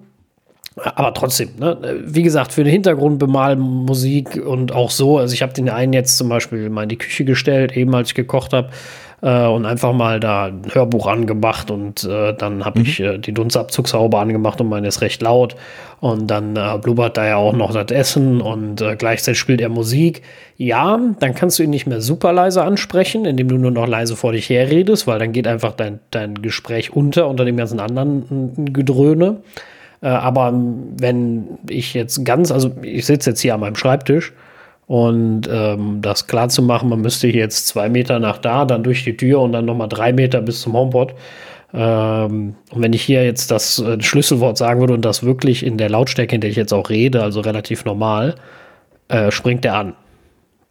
Aber trotzdem, ne? wie gesagt, für eine Hintergrundbemalmusik und auch so, also ich habe den einen jetzt zum Beispiel mal in die Küche gestellt, eben als ich gekocht habe, äh, und einfach mal da ein Hörbuch angemacht und äh, dann habe mhm. ich äh, die Dunstabzugshaube angemacht und meine ist recht laut und dann äh, blubbert da ja auch noch das Essen und äh, gleichzeitig spielt er Musik. Ja, dann kannst du ihn nicht mehr super leise ansprechen, indem du nur noch leise vor dich herredest, weil dann geht einfach dein, dein Gespräch unter unter dem ganzen anderen Gedröhne. Äh, aber wenn ich jetzt ganz, also ich sitze jetzt hier an meinem Schreibtisch und ähm, das klar zu machen, man müsste jetzt zwei Meter nach da, dann durch die Tür und dann nochmal drei Meter bis zum HomePod. Ähm, und wenn ich hier jetzt das äh, Schlüsselwort sagen würde und das wirklich in der Lautstärke, in der ich jetzt auch rede, also relativ normal, äh, springt er an.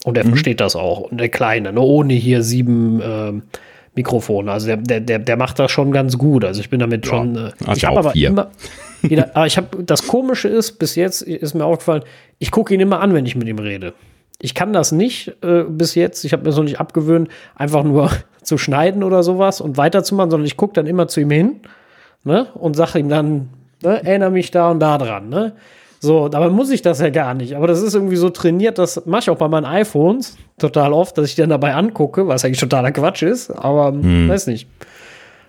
Und er mhm. versteht das auch. Und der Kleine, ne, ohne hier sieben äh, Mikrofone. Also der, der, der, der macht das schon ganz gut. Also ich bin damit ja, schon. Äh, ich habe aber vier. immer. Wieder, aber ich habe das Komische ist, bis jetzt ist mir aufgefallen, ich gucke ihn immer an, wenn ich mit ihm rede. Ich kann das nicht äh, bis jetzt. Ich habe mir noch nicht abgewöhnt, einfach nur zu schneiden oder sowas und weiterzumachen, sondern ich gucke dann immer zu ihm hin ne, und sage ihm dann, ne, erinnere mich da und da dran. Ne? So, dabei muss ich das ja gar nicht. Aber das ist irgendwie so trainiert, das mache ich auch bei meinen iPhones total oft, dass ich dann dabei angucke, was eigentlich totaler Quatsch ist, aber hm. weiß nicht.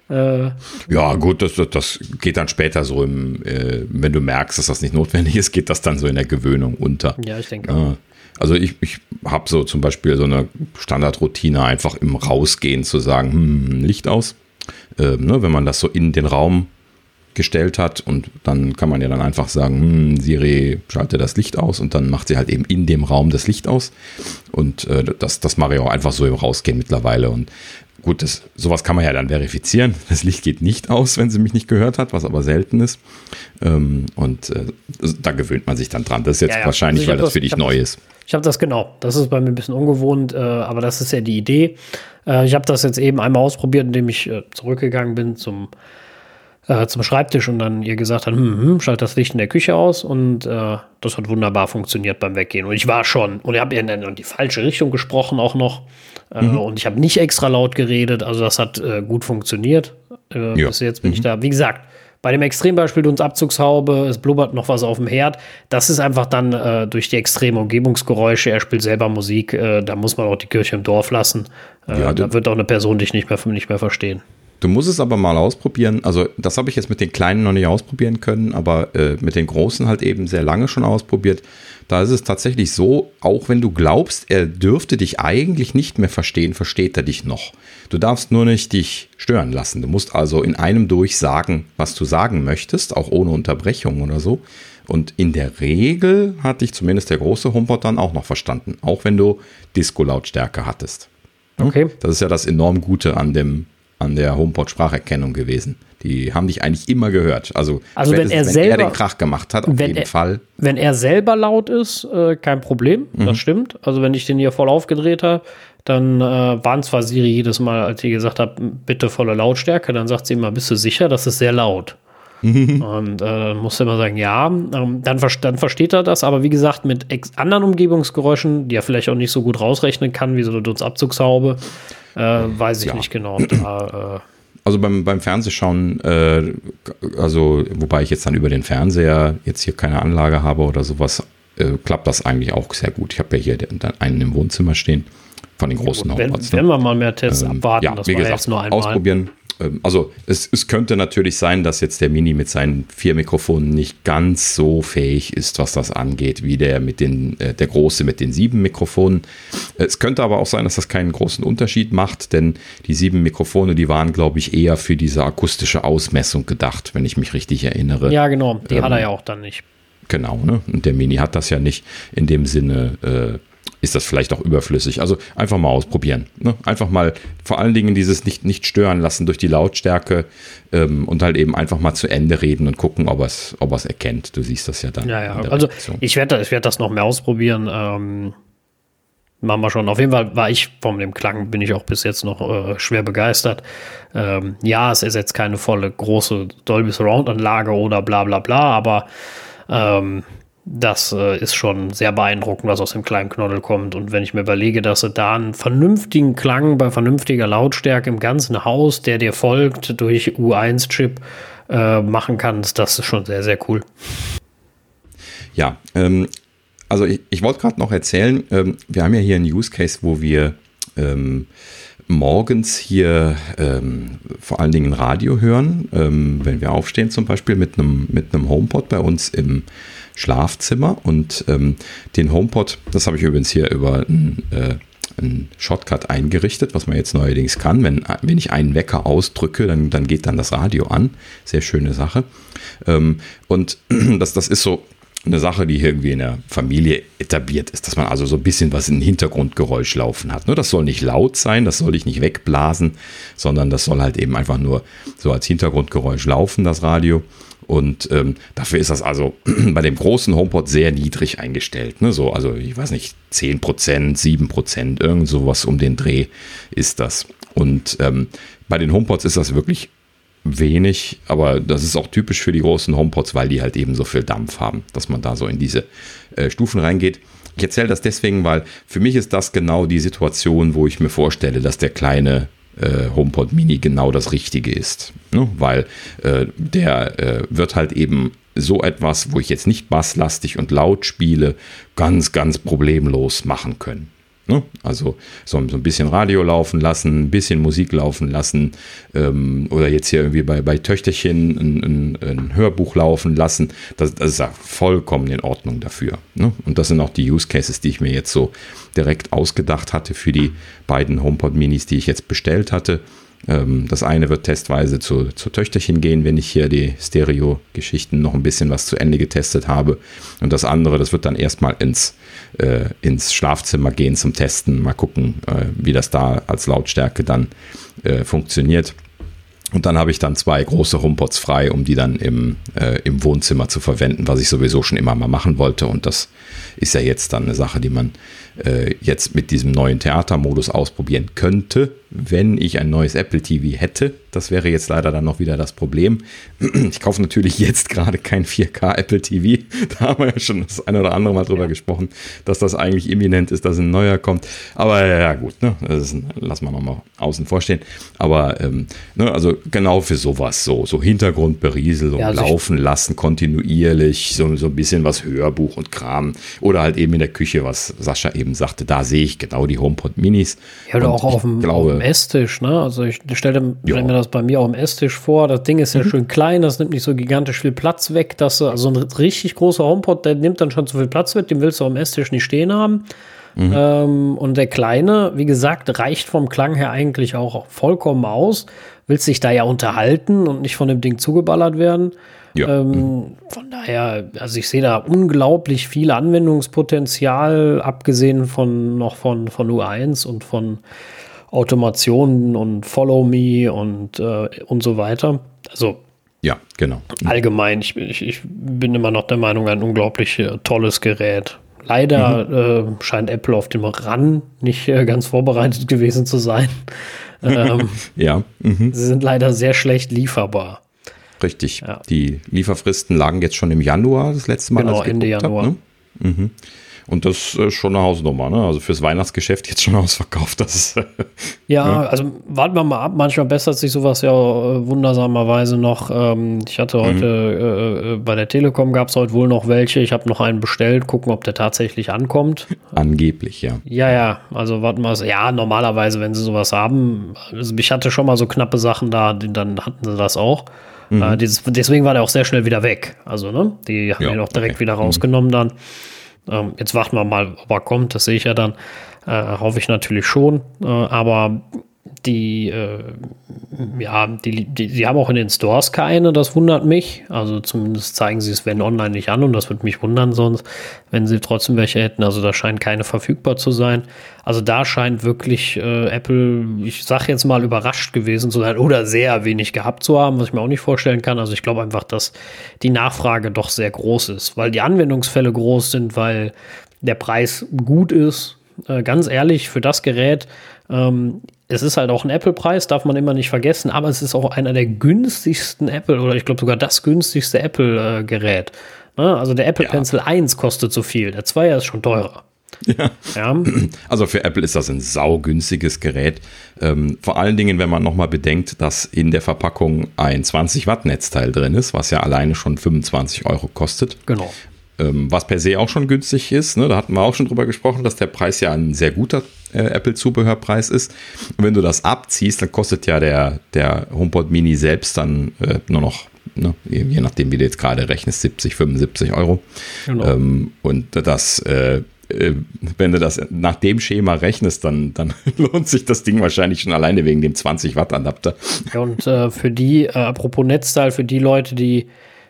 Äh, ja, gut, das, das geht dann später so im, äh, wenn du merkst, dass das nicht notwendig ist, geht das dann so in der Gewöhnung unter. Ja, ich denke. Ja. Also ich, ich habe so zum Beispiel so eine Standardroutine, einfach im Rausgehen zu sagen, hm, Licht aus. Äh, ne, wenn man das so in den Raum gestellt hat und dann kann man ja dann einfach sagen, hm, Siri, schalte das Licht aus und dann macht sie halt eben in dem Raum das Licht aus und äh, das, das mache ich auch einfach so im Rausgehen mittlerweile und gut, das, sowas kann man ja dann verifizieren. Das Licht geht nicht aus, wenn sie mich nicht gehört hat, was aber selten ist. Ähm, und äh, da gewöhnt man sich dann dran. Das ist jetzt ja, ja. wahrscheinlich, also weil das für dich neu das, ist. Ich habe das genau. Das ist bei mir ein bisschen ungewohnt, äh, aber das ist ja die Idee. Äh, ich habe das jetzt eben einmal ausprobiert, indem ich äh, zurückgegangen bin zum, äh, zum Schreibtisch und dann ihr gesagt hat, hm, hm, schalt das Licht in der Küche aus und äh, das hat wunderbar funktioniert beim Weggehen. Und ich war schon, und ich habe in die falsche Richtung gesprochen auch noch. Äh, mhm. Und ich habe nicht extra laut geredet, also das hat gut funktioniert. Bis jetzt bin mhm. ich da. Wie gesagt, bei dem Extrembeispiel uns Abzugshaube, es blubbert noch was auf dem Herd. Das ist einfach dann äh, durch die extremen Umgebungsgeräusche. Er spielt selber Musik. Äh, da muss man auch die Kirche im Dorf lassen. Äh, ja, da wird auch eine Person dich nicht mehr, nicht mehr verstehen. Du musst es aber mal ausprobieren. Also, das habe ich jetzt mit den Kleinen noch nicht ausprobieren können, aber äh, mit den Großen halt eben sehr lange schon ausprobiert. Da ist es tatsächlich so, auch wenn du glaubst, er dürfte dich eigentlich nicht mehr verstehen, versteht er dich noch. Du darfst nur nicht dich stören lassen. Du musst also in einem durch sagen, was du sagen möchtest, auch ohne Unterbrechung oder so. Und in der Regel hat dich zumindest der große HomePod dann auch noch verstanden, auch wenn du Disco-Lautstärke hattest. Okay. Das ist ja das enorm Gute an dem an der HomePod-Spracherkennung gewesen. Die haben dich eigentlich immer gehört. Also, also wenn, er, wenn selber, er den Krach gemacht hat, auf jeden er, Fall. Wenn er selber laut ist, äh, kein Problem, mhm. das stimmt. Also wenn ich den hier voll aufgedreht habe, dann äh, waren zwar Siri jedes Mal, als ich gesagt habe, bitte volle Lautstärke, dann sagt sie immer, bist du sicher, das ist sehr laut. Und äh, dann musste immer sagen, ja, ähm, dann, dann, versteht er das, aber wie gesagt, mit anderen Umgebungsgeräuschen, die er vielleicht auch nicht so gut rausrechnen kann, wie so eine Dutzabzugshaube, äh, weiß ich ja. nicht genau. Da, äh, also beim, beim Fernsehschauen, äh, also wobei ich jetzt dann über den Fernseher jetzt hier keine Anlage habe oder sowas, äh, klappt das eigentlich auch sehr gut. Ich habe ja hier den, einen im Wohnzimmer stehen von den großen wenn, Hauptplatz. Wenn wir mal mehr Tests ähm, abwarten, ja, das wie gesagt, nur einmal. Ausprobieren, ähm, also es, es könnte natürlich sein, dass jetzt der Mini mit seinen vier Mikrofonen nicht ganz so fähig ist, was das angeht, wie der mit den, äh, der große mit den sieben Mikrofonen. Es könnte aber auch sein, dass das keinen großen Unterschied macht, denn die sieben Mikrofone, die waren, glaube ich, eher für diese akustische Ausmessung gedacht, wenn ich mich richtig erinnere. Ja, genau, die ähm, hat er ja auch dann nicht. Genau, ne? Und der Mini hat das ja nicht in dem Sinne. Äh, ist das vielleicht auch überflüssig. Also einfach mal ausprobieren. Ne? Einfach mal vor allen Dingen dieses nicht, nicht stören lassen durch die Lautstärke ähm, und halt eben einfach mal zu Ende reden und gucken, ob er es ob erkennt. Du siehst das ja dann. Ja, ja. Also Reaktion. ich werde ich werd das noch mehr ausprobieren. Ähm, machen wir schon. Auf jeden Fall war ich von dem Klang, bin ich auch bis jetzt noch äh, schwer begeistert. Ähm, ja, es ist jetzt keine volle große Dolby Surround Anlage oder bla bla bla, aber ähm, das äh, ist schon sehr beeindruckend, was aus dem kleinen Knoddel kommt. Und wenn ich mir überlege, dass du da einen vernünftigen Klang bei vernünftiger Lautstärke im ganzen Haus, der dir folgt, durch U1-Chip äh, machen kannst, das ist schon sehr, sehr cool. Ja, ähm, also ich, ich wollte gerade noch erzählen, ähm, wir haben ja hier einen Use Case, wo wir ähm, morgens hier ähm, vor allen Dingen Radio hören, ähm, wenn wir aufstehen zum Beispiel mit einem mit einem HomePod bei uns im Schlafzimmer und ähm, den HomePod, das habe ich übrigens hier über ein, äh, einen Shortcut eingerichtet, was man jetzt neuerdings kann. Wenn, wenn ich einen Wecker ausdrücke, dann, dann geht dann das Radio an. Sehr schöne Sache. Ähm, und das, das ist so eine Sache, die irgendwie in der Familie etabliert ist, dass man also so ein bisschen was in Hintergrundgeräusch laufen hat. Nur das soll nicht laut sein, das soll ich nicht wegblasen, sondern das soll halt eben einfach nur so als Hintergrundgeräusch laufen, das Radio. Und ähm, dafür ist das also bei dem großen HomePod sehr niedrig eingestellt. Ne? So, also ich weiß nicht, 10%, 7%, irgend sowas um den Dreh ist das. Und ähm, bei den HomePods ist das wirklich wenig, aber das ist auch typisch für die großen HomePods, weil die halt eben so viel Dampf haben, dass man da so in diese äh, Stufen reingeht. Ich erzähle das deswegen, weil für mich ist das genau die Situation, wo ich mir vorstelle, dass der kleine äh, HomePod Mini genau das Richtige ist. Ne? Weil äh, der äh, wird halt eben so etwas, wo ich jetzt nicht basslastig und laut spiele, ganz, ganz problemlos machen können. Ne? Also so, so, ein bisschen Radio laufen lassen, ein bisschen Musik laufen lassen ähm, oder jetzt hier irgendwie bei, bei Töchterchen ein, ein, ein Hörbuch laufen lassen. Das, das, ist ja vollkommen in Ordnung dafür. Ne? Und das sind auch die Use Cases, die ich mir jetzt so direkt ausgedacht hatte für die beiden HomePod Minis, die ich jetzt bestellt hatte. Ähm, das eine wird testweise zu, zu Töchterchen gehen, wenn ich hier die Stereo-Geschichten noch ein bisschen was zu Ende getestet habe. Und das andere, das wird dann erstmal ins, äh, ins Schlafzimmer gehen zum Testen. Mal gucken, äh, wie das da als Lautstärke dann äh, funktioniert. Und dann habe ich dann zwei große HomePods frei, um die dann im, äh, im Wohnzimmer zu verwenden, was ich sowieso schon immer mal machen wollte. Und das ist ja jetzt dann eine Sache, die man äh, jetzt mit diesem neuen Theatermodus ausprobieren könnte, wenn ich ein neues Apple TV hätte. Das wäre jetzt leider dann noch wieder das Problem. Ich kaufe natürlich jetzt gerade kein 4K Apple TV. Da haben wir ja schon das eine oder andere Mal drüber ja. gesprochen, dass das eigentlich imminent ist, dass ein neuer kommt. Aber ja, gut, ne? das ist, lassen wir nochmal außen vor stehen. Aber ähm, ne, also genau für sowas, so, so Hintergrundberieselung, ja, also laufen lassen, kontinuierlich, so, so ein bisschen was Hörbuch und Kram. Oder halt eben in der Küche, was Sascha eben sagte, da sehe ich genau die HomePod Minis. Ja, oder auch auf dem, glaube, dem Esstisch, ne? Also ich stelle stell mir das bei mir auf dem Esstisch vor. Das Ding ist ja mhm. schön klein, das nimmt nicht so gigantisch viel Platz weg, dass du, also ein richtig großer HomePod, der nimmt dann schon zu viel Platz weg, den willst du auf dem Esstisch nicht stehen haben. Mhm. Ähm, und der kleine, wie gesagt, reicht vom Klang her eigentlich auch vollkommen aus. Willst dich da ja unterhalten und nicht von dem Ding zugeballert werden. Ja. Ähm, mhm. von daher, also ich sehe da unglaublich viel Anwendungspotenzial, abgesehen von noch von, von U1 und von Automationen und Follow Me und, äh, und so weiter. Also ja, genau. Allgemein, ich, ich, ich bin immer noch der Meinung, ein unglaublich äh, tolles Gerät. Leider mhm. äh, scheint Apple auf dem Run nicht äh, ganz vorbereitet gewesen zu sein. ähm, ja. Mhm. Sie sind leider sehr schlecht lieferbar. Richtig. Ja. Die Lieferfristen lagen jetzt schon im Januar, das letzte Mal. Genau, Ende Januar. Hab, ne? mhm. Und das ist schon eine Hausnummer, ne? Also fürs Weihnachtsgeschäft jetzt schon ausverkauft. Das ist, ja, ne? also warten wir mal ab. Manchmal bessert sich sowas ja äh, wundersamerweise noch. Ähm, ich hatte heute mhm. äh, äh bei der Telekom gab es heute wohl noch welche. Ich habe noch einen bestellt, gucken, ob der tatsächlich ankommt. Angeblich, ja. Ja, ja. Also warten wir. Ja, normalerweise, wenn sie sowas haben. Also ich hatte schon mal so knappe Sachen da, dann hatten sie das auch. Mhm. Äh, dieses, deswegen war der auch sehr schnell wieder weg. Also, ne? Die haben ja, ihn auch direkt okay. wieder mhm. rausgenommen dann. Ähm, jetzt warten wir mal, ob er kommt, das sehe ich ja dann. Äh, hoffe ich natürlich schon. Äh, aber die, äh, ja, die, die, die haben auch in den Stores keine, das wundert mich. Also zumindest zeigen sie es, wenn online nicht an und das würde mich wundern sonst, wenn sie trotzdem welche hätten. Also da scheint keine verfügbar zu sein. Also da scheint wirklich äh, Apple, ich sage jetzt mal, überrascht gewesen zu sein oder sehr wenig gehabt zu haben, was ich mir auch nicht vorstellen kann. Also ich glaube einfach, dass die Nachfrage doch sehr groß ist, weil die Anwendungsfälle groß sind, weil der Preis gut ist. Äh, ganz ehrlich, für das Gerät ähm, es ist halt auch ein Apple-Preis, darf man immer nicht vergessen, aber es ist auch einer der günstigsten Apple oder ich glaube sogar das günstigste Apple-Gerät. Ne? Also der Apple ja. Pencil 1 kostet so viel, der 2 ist schon teurer. Ja. ja. Also für Apple ist das ein saugünstiges Gerät. Ähm, vor allen Dingen, wenn man nochmal bedenkt, dass in der Verpackung ein 20 Watt Netzteil drin ist, was ja alleine schon 25 Euro kostet. Genau. Ähm, was per se auch schon günstig ist. Ne? Da hatten wir auch schon drüber gesprochen, dass der Preis ja ein sehr guter äh, Apple-Zubehörpreis ist. Und wenn du das abziehst, dann kostet ja der, der HomePod Mini selbst dann äh, nur noch, ne, je nachdem, wie du jetzt gerade rechnest, 70, 75 Euro. Genau. Ähm, und das äh, äh, wenn du das nach dem Schema rechnest, dann, dann lohnt sich das Ding wahrscheinlich schon alleine wegen dem 20 Watt Adapter. Ja, und äh, für die, äh, apropos Netzteil, für die Leute, die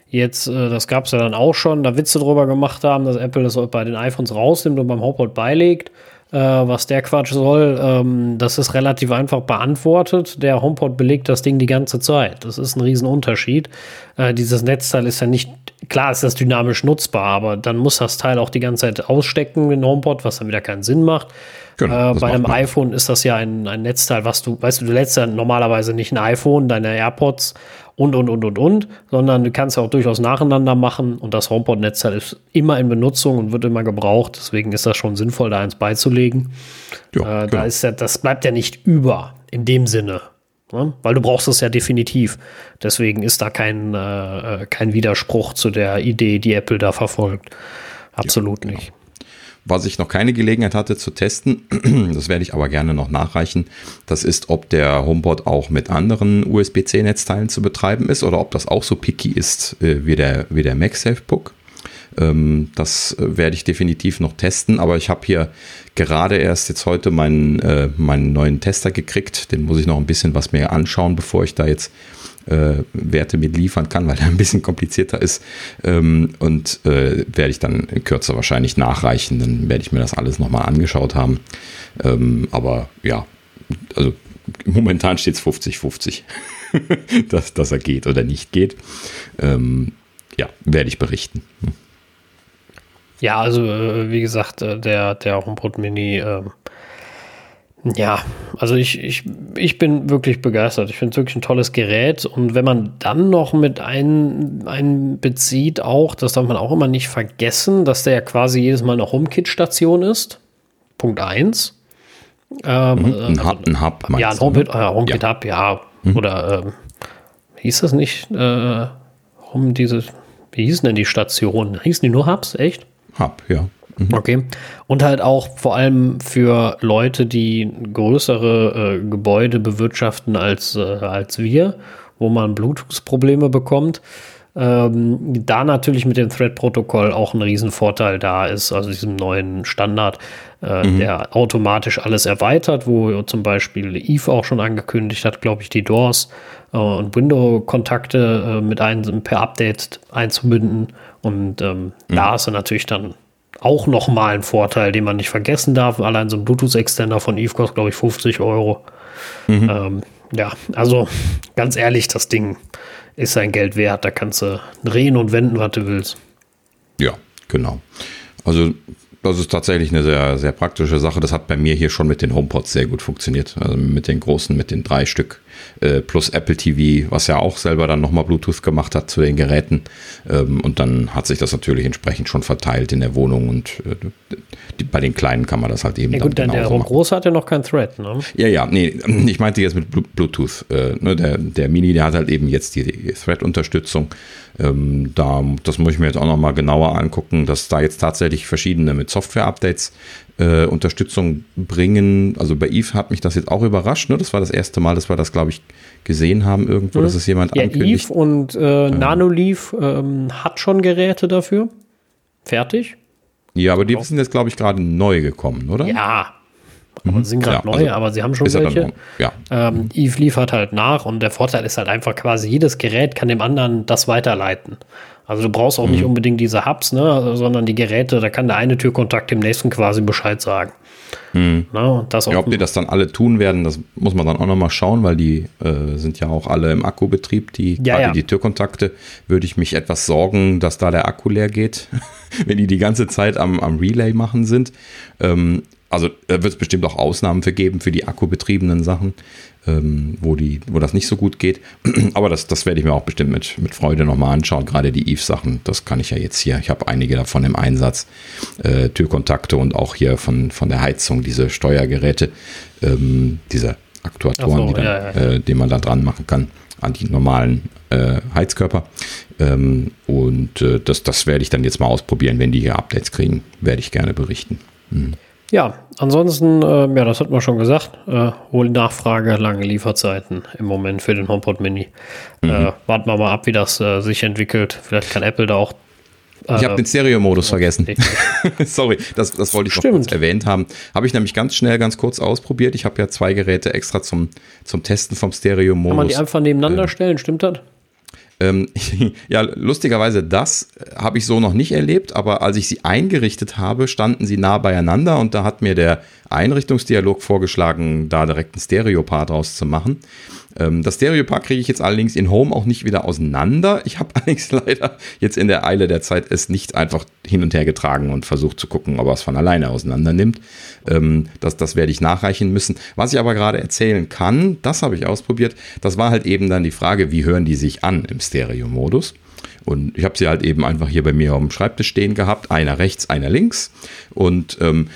jetzt, äh, das gab es ja dann auch schon, da Witze drüber gemacht haben, dass Apple das bei den iPhones rausnimmt und beim HomePod beilegt äh, was der Quatsch soll, ähm, das ist relativ einfach beantwortet. Der HomePod belegt das Ding die ganze Zeit. Das ist ein Riesenunterschied. Äh, dieses Netzteil ist ja nicht, klar ist das dynamisch nutzbar, aber dann muss das Teil auch die ganze Zeit ausstecken, den HomePod, was dann wieder keinen Sinn macht. Genau, äh, bei einem iPhone ist das ja ein, ein Netzteil, was du, weißt du, du lädst ja normalerweise nicht ein iPhone, deine AirPods und, und, und, und, und, sondern du kannst ja auch durchaus nacheinander machen und das HomePod-Netzteil ist immer in Benutzung und wird immer gebraucht. Deswegen ist das schon sinnvoll, da eins beizulegen. Ja, äh, da ist ja, das bleibt ja nicht über in dem Sinne. Ne? Weil du brauchst es ja definitiv. Deswegen ist da kein, äh, kein Widerspruch zu der Idee, die Apple da verfolgt. Absolut ja, genau. nicht. Was ich noch keine Gelegenheit hatte zu testen, das werde ich aber gerne noch nachreichen, das ist, ob der HomePod auch mit anderen USB-C-Netzteilen zu betreiben ist oder ob das auch so picky ist äh, wie der, wie der MagSafe Book. Ähm, das äh, werde ich definitiv noch testen, aber ich habe hier gerade erst jetzt heute meinen, äh, meinen neuen Tester gekriegt. Den muss ich noch ein bisschen was mehr anschauen, bevor ich da jetzt äh, Werte mit liefern kann, weil der ein bisschen komplizierter ist. Ähm, und äh, werde ich dann in Kürze wahrscheinlich nachreichen. Dann werde ich mir das alles nochmal angeschaut haben. Ähm, aber ja, also momentan steht es 50-50. dass, dass er geht oder nicht geht. Ähm, ja, werde ich berichten. Ja, also äh, wie gesagt, äh, der, der HomePod Mini, äh, ja, also ich, ich, ich bin wirklich begeistert. Ich finde es wirklich ein tolles Gerät. Und wenn man dann noch mit ein, einbezieht, auch, das darf man auch immer nicht vergessen, dass der ja quasi jedes Mal eine HomeKit-Station ist. Punkt 1. Ähm, mhm, ein, Hub, ein Hub, Ja, ein HomeKit, äh, HomeKit ja. Hub, ja. Mhm. Oder ähm, hieß das nicht? Äh, um diese, wie hießen denn die Stationen? Hießen die nur Hubs, echt? Hub, ja. Mhm. Okay. Und halt auch vor allem für Leute, die größere äh, Gebäude bewirtschaften als, äh, als wir, wo man Bluetooth-Probleme bekommt. Ähm, da natürlich mit dem Thread-Protokoll auch ein Riesenvorteil da ist, also diesem neuen Standard, äh, mhm. der automatisch alles erweitert, wo zum Beispiel Eve auch schon angekündigt hat, glaube ich, die Doors äh, und Window-Kontakte äh, mit ein, per Update einzubinden. Und ähm, mhm. da ist er natürlich dann auch nochmal ein Vorteil, den man nicht vergessen darf. Allein so ein Bluetooth-Extender von Eve kostet, glaube ich, 50 Euro. Mhm. Ähm, ja, also ganz ehrlich, das Ding ist sein Geld wert. Da kannst du drehen und wenden, was du willst. Ja, genau. Also das ist tatsächlich eine sehr, sehr praktische Sache. Das hat bei mir hier schon mit den HomePods sehr gut funktioniert. Also mit den großen, mit den drei Stück äh, plus Apple TV, was ja auch selber dann nochmal Bluetooth gemacht hat zu den Geräten. Ähm, und dann hat sich das natürlich entsprechend schon verteilt in der Wohnung und äh, die, bei den kleinen kann man das halt eben. Ja gut, dann der große hat ja noch kein Thread, ne? Ja, ja, nee, ich meinte jetzt mit Bluetooth. Äh, ne, der, der Mini, der hat halt eben jetzt die, die Thread-Unterstützung. Ähm, da, das muss ich mir jetzt auch nochmal genauer angucken, dass da jetzt tatsächlich verschiedene mit Software-Updates äh, Unterstützung bringen. Also bei Eve hat mich das jetzt auch überrascht. Ne? Das war das erste Mal, dass wir das, glaube ich, gesehen haben irgendwo, mhm. dass es jemand ja, ankündigt. Eve und äh, ähm. Nanoleaf ähm, hat schon Geräte dafür. Fertig. Ja, aber die sind jetzt, glaube ich, gerade neu gekommen, oder? Ja, Mhm. sind gerade ja, neu, also aber sie haben schon welche. Ja, ähm, Eve liefert halt nach und der Vorteil ist halt einfach quasi, jedes Gerät kann dem anderen das weiterleiten. Also du brauchst auch mhm. nicht unbedingt diese Hubs, ne, sondern die Geräte, da kann der eine Türkontakt dem nächsten quasi Bescheid sagen. Mhm. Na, das ja, ob die das dann alle tun werden, das muss man dann auch nochmal schauen, weil die äh, sind ja auch alle im Akkubetrieb. Die, ja, gerade ja. die Türkontakte, würde ich mich etwas sorgen, dass da der Akku leer geht, wenn die die ganze Zeit am, am Relay machen sind. Ähm, also da wird es bestimmt auch Ausnahmen für geben für die akkubetriebenen Sachen, ähm, wo, die, wo das nicht so gut geht. Aber das, das werde ich mir auch bestimmt mit, mit Freude nochmal anschauen. Gerade die Eve-Sachen, das kann ich ja jetzt hier. Ich habe einige davon im Einsatz. Äh, Türkontakte und auch hier von, von der Heizung, diese Steuergeräte, ähm, diese Aktuatoren, so, die dann, ja, ja. Äh, die man da dran machen kann an die normalen äh, Heizkörper. Ähm, und äh, das, das werde ich dann jetzt mal ausprobieren. Wenn die hier Updates kriegen, werde ich gerne berichten. Mhm. Ja, ansonsten, äh, ja, das hat man schon gesagt, äh, hohe Nachfrage, lange Lieferzeiten im Moment für den HomePod Mini. Mhm. Äh, warten wir mal ab, wie das äh, sich entwickelt. Vielleicht kann Apple da auch ich habe den Stereo-Modus vergessen. Sorry, das, das wollte ich Stimmt. noch kurz erwähnt haben. Habe ich nämlich ganz schnell, ganz kurz ausprobiert. Ich habe ja zwei Geräte extra zum, zum Testen vom Stereo-Modus. Kann man die einfach nebeneinander äh, stellen, stimmt das? Ähm, ja, lustigerweise, das habe ich so noch nicht erlebt, aber als ich sie eingerichtet habe, standen sie nah beieinander und da hat mir der Einrichtungsdialog vorgeschlagen, da direkt ein Stereopart draus zu machen. Ähm, das Stereopart kriege ich jetzt allerdings in Home auch nicht wieder auseinander. Ich habe allerdings leider jetzt in der Eile der Zeit es nicht einfach hin und her getragen und versucht zu gucken, ob er es von alleine auseinander nimmt. Ähm, das, das werde ich nachreichen müssen. Was ich aber gerade erzählen kann, das habe ich ausprobiert. Das war halt eben dann die Frage, wie hören die sich an im Stereo-Modus? Und ich habe sie halt eben einfach hier bei mir auf dem Schreibtisch stehen gehabt, einer rechts, einer links. Und ähm,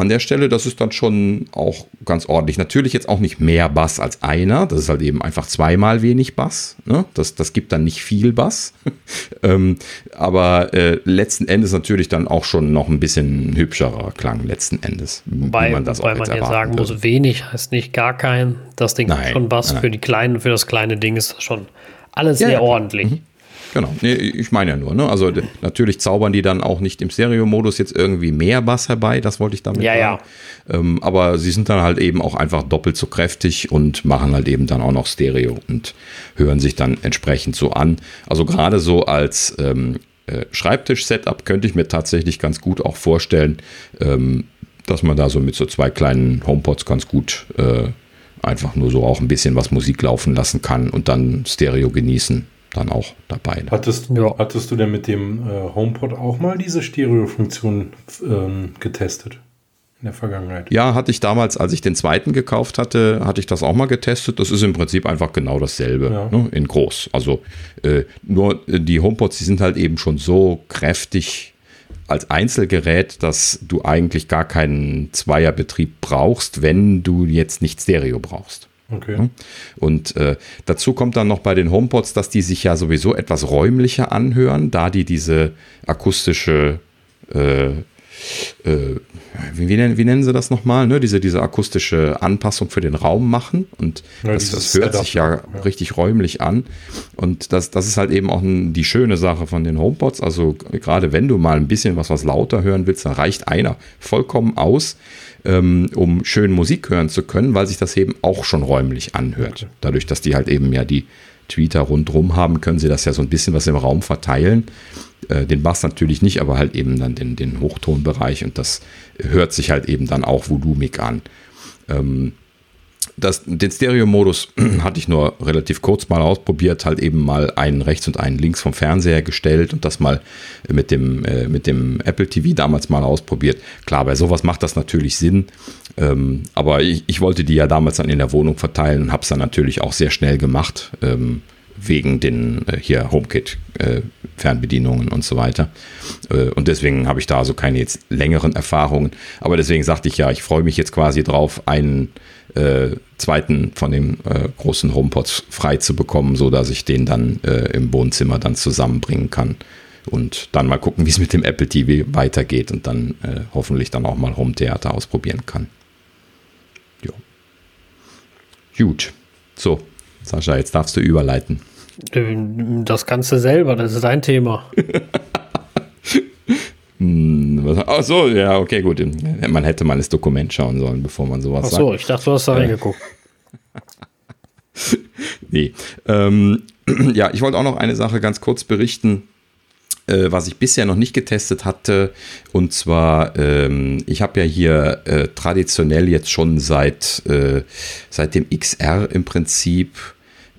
an der Stelle, das ist dann schon auch ganz ordentlich. Natürlich jetzt auch nicht mehr Bass als einer, das ist halt eben einfach zweimal wenig Bass. Ne? Das, das gibt dann nicht viel Bass. ähm, aber äh, letzten Endes natürlich dann auch schon noch ein bisschen hübscherer Klang, letzten Endes. Wobei man, das wobei man ja sagen muss, wenig heißt nicht gar kein. Das Ding nein, schon Bass. Nein. Für die kleinen, für das kleine Ding ist das schon alles ja, sehr ja, ordentlich. Mhm. Genau, nee, ich meine ja nur, ne? Also natürlich zaubern die dann auch nicht im Stereo-Modus jetzt irgendwie mehr Bass herbei, das wollte ich damit ja, sagen. Ja. Ähm, aber sie sind dann halt eben auch einfach doppelt so kräftig und machen halt eben dann auch noch Stereo und hören sich dann entsprechend so an. Also gerade so als ähm, äh, Schreibtisch-Setup könnte ich mir tatsächlich ganz gut auch vorstellen, ähm, dass man da so mit so zwei kleinen HomePods ganz gut äh, einfach nur so auch ein bisschen was Musik laufen lassen kann und dann Stereo genießen dann auch dabei. Hattest, ja. hattest du denn mit dem äh, HomePod auch mal diese Stereo-Funktion ähm, getestet? In der Vergangenheit. Ja, hatte ich damals, als ich den zweiten gekauft hatte, hatte ich das auch mal getestet. Das ist im Prinzip einfach genau dasselbe, ja. ne, in groß. Also äh, nur äh, die HomePods, die sind halt eben schon so kräftig als Einzelgerät, dass du eigentlich gar keinen Zweierbetrieb brauchst, wenn du jetzt nicht Stereo brauchst. Okay. Und äh, dazu kommt dann noch bei den HomePods, dass die sich ja sowieso etwas räumlicher anhören, da die diese akustische äh, äh, wie, wie, nennen, wie, nennen, sie das nochmal, ne? diese, diese akustische Anpassung für den Raum machen. Und ja, das, das, hört Setup, sich ja, ja, richtig räumlich an. Und das, das ist halt eben auch ein, die schöne Sache von den HomePods. Also gerade wenn du mal ein bisschen was, was lauter hören willst, dann reicht einer vollkommen aus ähm, um schön Musik hören zu können, weil sich das eben auch schon räumlich anhört. Dadurch, dass die halt eben ja die Tweeter rundherum haben, können sie das ja so ein bisschen was im Raum verteilen. Äh, den Bass natürlich nicht, aber halt eben dann den, den Hochtonbereich und das hört sich halt eben dann auch volumig an. Ähm, das, den Stereo-Modus hatte ich nur relativ kurz mal ausprobiert, halt eben mal einen rechts und einen links vom Fernseher gestellt und das mal mit dem, äh, mit dem Apple TV damals mal ausprobiert. Klar, bei sowas macht das natürlich Sinn, ähm, aber ich, ich, wollte die ja damals dann in der Wohnung verteilen und habe es dann natürlich auch sehr schnell gemacht, ähm, wegen den äh, hier HomeKit äh, und so weiter. Äh, und deswegen habe ich da also keine jetzt längeren Erfahrungen. Aber deswegen sagte ich ja, ich freue mich jetzt quasi drauf, einen äh, zweiten von den äh, großen HomePods frei zu bekommen, so dass ich den dann äh, im Wohnzimmer dann zusammenbringen kann und dann mal gucken, wie es mit dem Apple TV weitergeht und dann äh, hoffentlich dann auch mal Home Theater ausprobieren kann. Jo. Gut. So, Sascha, jetzt darfst du überleiten. Das kannst du selber, das ist dein Thema. Hm, ach so, ja, okay, gut. Man hätte mal das Dokument schauen sollen, bevor man sowas sagt. Ach so, sagt. ich dachte, du hast da reingeguckt. nee. Ähm, ja, ich wollte auch noch eine Sache ganz kurz berichten, äh, was ich bisher noch nicht getestet hatte. Und zwar, ähm, ich habe ja hier äh, traditionell jetzt schon seit, äh, seit dem XR im Prinzip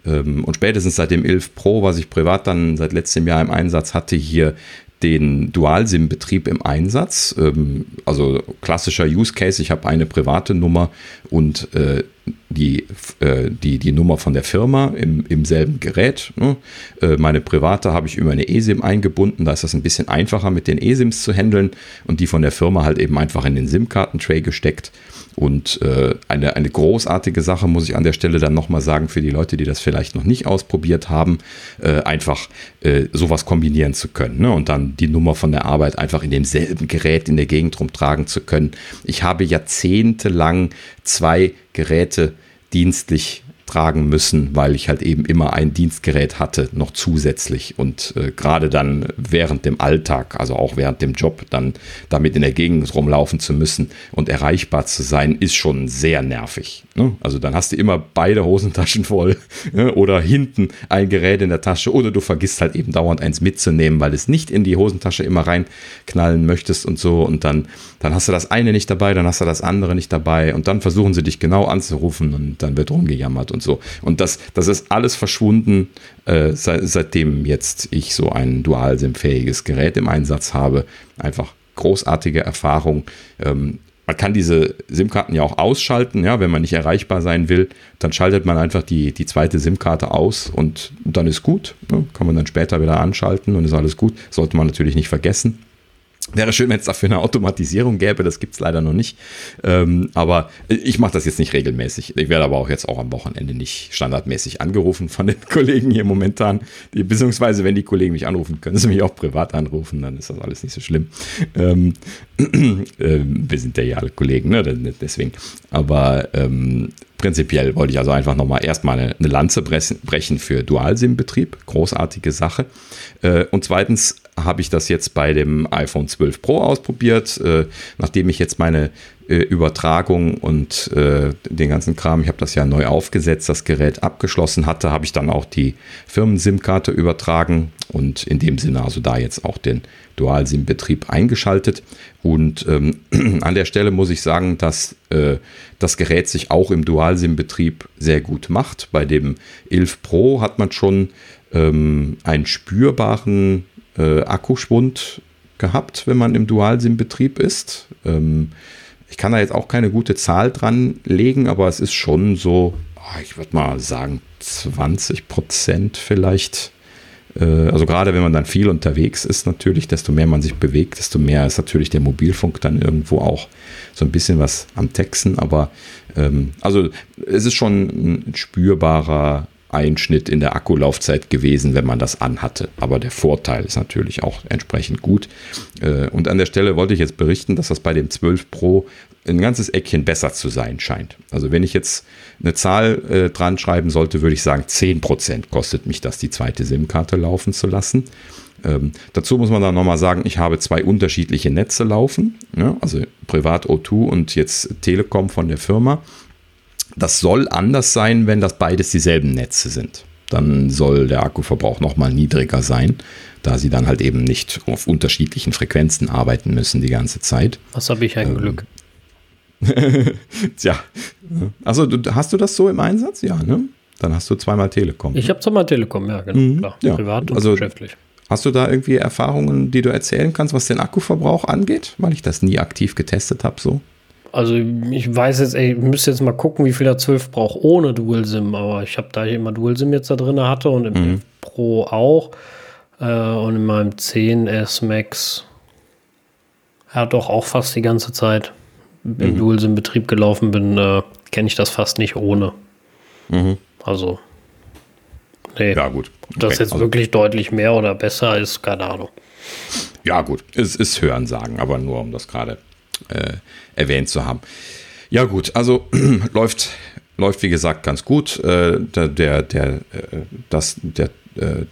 ähm, und spätestens seit dem 11 Pro, was ich privat dann seit letztem Jahr im Einsatz hatte, hier den Dual-SIM-Betrieb im Einsatz. Ähm, also klassischer Use Case, ich habe eine private Nummer und äh, die, äh, die, die Nummer von der Firma im, im selben Gerät. Ne? Äh, meine private habe ich über eine eSIM eingebunden, da ist das ein bisschen einfacher mit den eSIMs zu handeln und die von der Firma halt eben einfach in den SIM-Karten-Tray gesteckt. Und äh, eine, eine großartige Sache muss ich an der Stelle dann nochmal sagen für die Leute, die das vielleicht noch nicht ausprobiert haben, einfach sowas kombinieren zu können ne? und dann die Nummer von der Arbeit einfach in demselben Gerät in der Gegend rumtragen zu können. Ich habe jahrzehntelang zwei Geräte dienstlich tragen müssen, weil ich halt eben immer ein Dienstgerät hatte, noch zusätzlich. Und äh, gerade dann während dem Alltag, also auch während dem Job, dann damit in der Gegend rumlaufen zu müssen und erreichbar zu sein, ist schon sehr nervig. Ne? Also dann hast du immer beide Hosentaschen voll ne? oder hinten ein Gerät in der Tasche oder du vergisst halt eben dauernd eins mitzunehmen, weil es nicht in die Hosentasche immer reinknallen möchtest und so. Und dann, dann hast du das eine nicht dabei, dann hast du das andere nicht dabei und dann versuchen sie dich genau anzurufen und dann wird rumgejammert und so. Und das, das ist alles verschwunden, äh, seit, seitdem jetzt ich so ein dual-SIM-fähiges Gerät im Einsatz habe. Einfach großartige Erfahrung. Ähm, man kann diese SIM-Karten ja auch ausschalten, ja, wenn man nicht erreichbar sein will, dann schaltet man einfach die, die zweite SIM-Karte aus und dann ist gut. Ne? Kann man dann später wieder anschalten und ist alles gut. Sollte man natürlich nicht vergessen. Wäre schön, wenn es dafür eine Automatisierung gäbe, das gibt es leider noch nicht. Ähm, aber ich mache das jetzt nicht regelmäßig. Ich werde aber auch jetzt auch am Wochenende nicht standardmäßig angerufen von den Kollegen hier momentan. Die, beziehungsweise, wenn die Kollegen mich anrufen, können sie mich auch privat anrufen, dann ist das alles nicht so schlimm. Ähm, äh, wir sind ja alle Kollegen, ne? deswegen. Aber ähm, prinzipiell wollte ich also einfach nochmal erstmal eine, Lanze brechen für Dual-SIM-Betrieb. Großartige Sache. Äh, und zweitens habe ich das jetzt bei dem iPhone 12 Pro ausprobiert, äh, nachdem ich jetzt meine äh, Übertragung und äh, den ganzen Kram, ich habe das ja neu aufgesetzt, das Gerät abgeschlossen hatte, habe ich dann auch die Firmen-SIM-Karte übertragen und in dem Sinne also da jetzt auch den Dual-SIM-Betrieb eingeschaltet. Und ähm, an der Stelle muss ich sagen, dass äh, das Gerät sich auch im Dual-SIM-Betrieb sehr gut macht. Bei dem 11 Pro hat man schon ähm, einen spürbaren äh, Akkuschwund gehabt, wenn man im Dual-SIM-Betrieb ist. Ähm, ich kann da jetzt auch keine gute Zahl dran legen, aber es ist schon so, ah, ich würde mal sagen, 20 Prozent vielleicht. Äh, also gerade wenn man dann viel unterwegs ist, natürlich, desto mehr man sich bewegt, desto mehr ist natürlich der Mobilfunk dann irgendwo auch so ein bisschen was am Texten. Aber ähm, also es ist schon ein spürbarer Einschnitt in der Akkulaufzeit gewesen, wenn man das anhatte. Aber der Vorteil ist natürlich auch entsprechend gut. Äh, und an der Stelle wollte ich jetzt berichten, dass das bei dem 12 Pro ein ganzes Eckchen besser zu sein scheint. Also wenn ich jetzt eine Zahl äh, dran schreiben sollte, würde ich sagen, 10% kostet mich das, die zweite SIM-Karte laufen zu lassen. Ähm, dazu muss man dann nochmal sagen, ich habe zwei unterschiedliche Netze laufen, ja, also Privat O2 und jetzt Telekom von der Firma. Das soll anders sein, wenn das beides dieselben Netze sind. Dann soll der Akkuverbrauch nochmal niedriger sein, da sie dann halt eben nicht auf unterschiedlichen Frequenzen arbeiten müssen die ganze Zeit. Was habe ich ein ähm, Glück. Tja. Also hast du das so im Einsatz? Ja, ne? Dann hast du zweimal Telekom. Ich habe zweimal Telekom, ja, genau. Mhm, klar. Ja. Privat und also, geschäftlich. Hast du da irgendwie Erfahrungen, die du erzählen kannst, was den Akkuverbrauch angeht? Weil ich das nie aktiv getestet habe, so. Also ich weiß jetzt, ey, ich müsste jetzt mal gucken, wie viel der 12 braucht ohne Dual SIM, aber ich habe da ich immer Dual SIM jetzt da drin hatte und im mhm. Pro auch äh, und in meinem 10S Max ja doch auch fast die ganze Zeit im mhm. Dual SIM Betrieb gelaufen bin, äh, kenne ich das fast nicht ohne. Mhm. Also nee. Ja gut. Okay. Ob das jetzt also, wirklich deutlich mehr oder besser ist, keine Ahnung. Ja gut, es ist Hörensagen, aber nur um das gerade äh, erwähnt zu haben. Ja gut, also läuft, läuft wie gesagt ganz gut. Äh, der, der, der, äh, das, der, äh,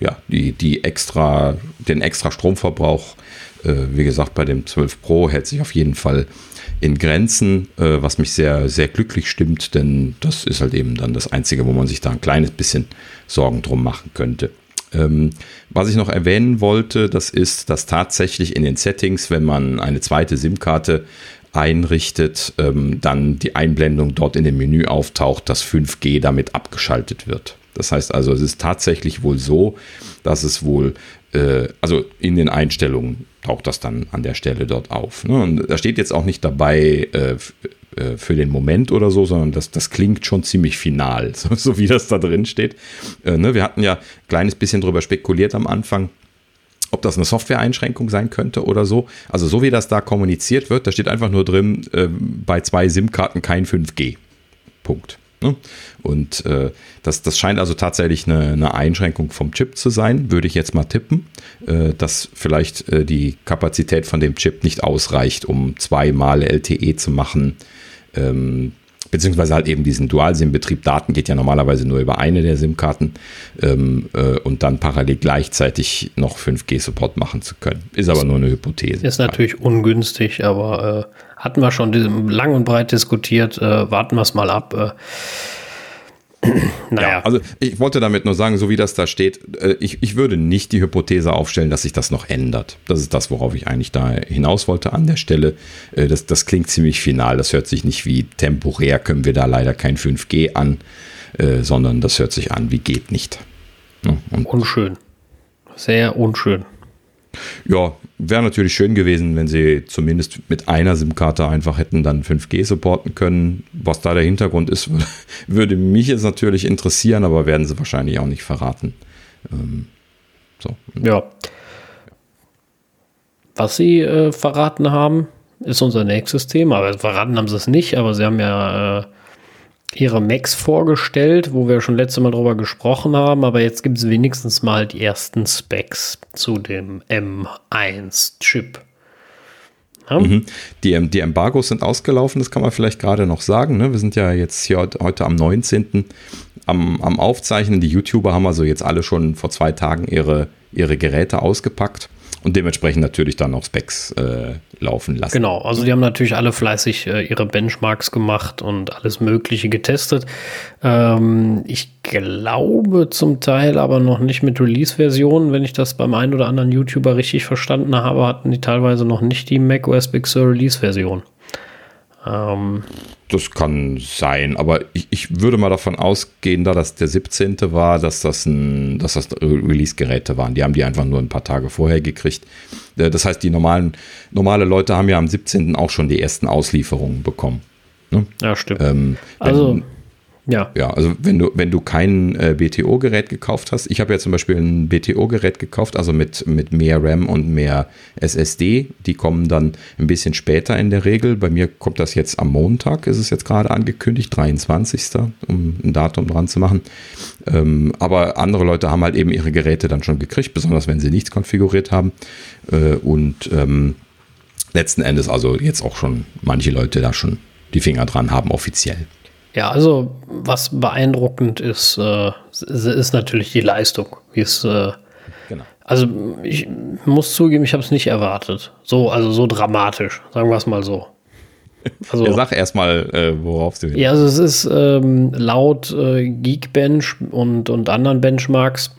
ja, die, die extra, den extra Stromverbrauch, äh, wie gesagt, bei dem 12 Pro hält sich auf jeden Fall in Grenzen, was mich sehr, sehr glücklich stimmt, denn das ist halt eben dann das Einzige, wo man sich da ein kleines bisschen Sorgen drum machen könnte. Ähm, was ich noch erwähnen wollte, das ist, dass tatsächlich in den Settings, wenn man eine zweite SIM-Karte einrichtet, ähm, dann die Einblendung dort in dem Menü auftaucht, dass 5G damit abgeschaltet wird. Das heißt also, es ist tatsächlich wohl so, dass es wohl, äh, also in den Einstellungen taucht das dann an der Stelle dort auf. Ne? Und da steht jetzt auch nicht dabei, äh, für den Moment oder so, sondern das, das klingt schon ziemlich final, so, so wie das da drin steht. Äh, ne, wir hatten ja ein kleines bisschen drüber spekuliert am Anfang, ob das eine Software-Einschränkung sein könnte oder so. Also so wie das da kommuniziert wird, da steht einfach nur drin, äh, bei zwei SIM-Karten kein 5G. Punkt. Ne? Und äh, das, das scheint also tatsächlich eine, eine, Einschränkung vom Chip zu sein, würde ich jetzt mal tippen, äh, dass vielleicht äh, die Kapazität von dem Chip nicht ausreicht, um zweimal LTE zu machen. Ähm, beziehungsweise halt eben diesen Dual-SIM-Betrieb. Daten geht ja normalerweise nur über eine der SIM-Karten ähm, äh, und dann parallel gleichzeitig noch 5G-Support machen zu können. Ist aber nur eine Hypothese. Ist natürlich ungünstig, aber äh, hatten wir schon lang und breit diskutiert. Äh, warten wir es mal ab. Naja. Ja, also ich wollte damit nur sagen, so wie das da steht, äh, ich, ich würde nicht die Hypothese aufstellen, dass sich das noch ändert. Das ist das, worauf ich eigentlich da hinaus wollte an der Stelle. Äh, das, das klingt ziemlich final. Das hört sich nicht wie temporär, können wir da leider kein 5G an, äh, sondern das hört sich an wie geht nicht. Und unschön. Sehr unschön. Ja, wäre natürlich schön gewesen, wenn sie zumindest mit einer SIM-Karte einfach hätten dann 5G supporten können. Was da der Hintergrund ist, würde mich jetzt natürlich interessieren, aber werden sie wahrscheinlich auch nicht verraten. Ähm, so. Ja. Was sie äh, verraten haben, ist unser nächstes Thema. Verraten haben sie es nicht, aber sie haben ja äh, ihre Macs vorgestellt, wo wir schon letzte Mal drüber gesprochen haben, aber jetzt gibt es wenigstens mal die ersten Specs zu dem M1-Chip. Ja? Mhm. Die, die Embargos sind ausgelaufen, das kann man vielleicht gerade noch sagen. Ne? Wir sind ja jetzt hier heute am 19. Am, am Aufzeichnen. Die YouTuber haben also jetzt alle schon vor zwei Tagen ihre ihre Geräte ausgepackt und dementsprechend natürlich dann auch Specs äh, laufen lassen. Genau, also die haben natürlich alle fleißig äh, ihre Benchmarks gemacht und alles Mögliche getestet. Ähm, ich glaube zum Teil aber noch nicht mit Release-Versionen. Wenn ich das beim einen oder anderen YouTuber richtig verstanden habe, hatten die teilweise noch nicht die macOS Big Sur Release-Version. Ähm, das kann sein, aber ich, ich, würde mal davon ausgehen, da das der 17. war, dass das, ein, dass das Release-Geräte waren. Die haben die einfach nur ein paar Tage vorher gekriegt. Äh, das heißt, die normalen, normale Leute haben ja am 17. auch schon die ersten Auslieferungen bekommen. Ne? Ja, stimmt. Ähm, also ja. Ja, also wenn du, wenn du kein äh, BTO-Gerät gekauft hast, ich habe ja zum Beispiel ein BTO-Gerät gekauft, also mit, mit mehr RAM und mehr SSD, die kommen dann ein bisschen später in der Regel. Bei mir kommt das jetzt am Montag, ist es jetzt gerade angekündigt, 23. um ein Datum dran zu machen. Ähm, aber andere Leute haben halt eben ihre Geräte dann schon gekriegt, besonders wenn sie nichts konfiguriert haben. Äh, und ähm, letzten Endes also jetzt auch schon manche Leute da schon die Finger dran haben, offiziell. Ja, also was beeindruckend ist, äh, ist natürlich die Leistung. Wie es, äh, genau. Also ich muss zugeben, ich habe es nicht erwartet. So, also so dramatisch, sagen wir es mal so. Also, ja, sag erstmal, äh, worauf du Ja, also es ist ähm, laut äh, Geekbench und, und anderen Benchmarks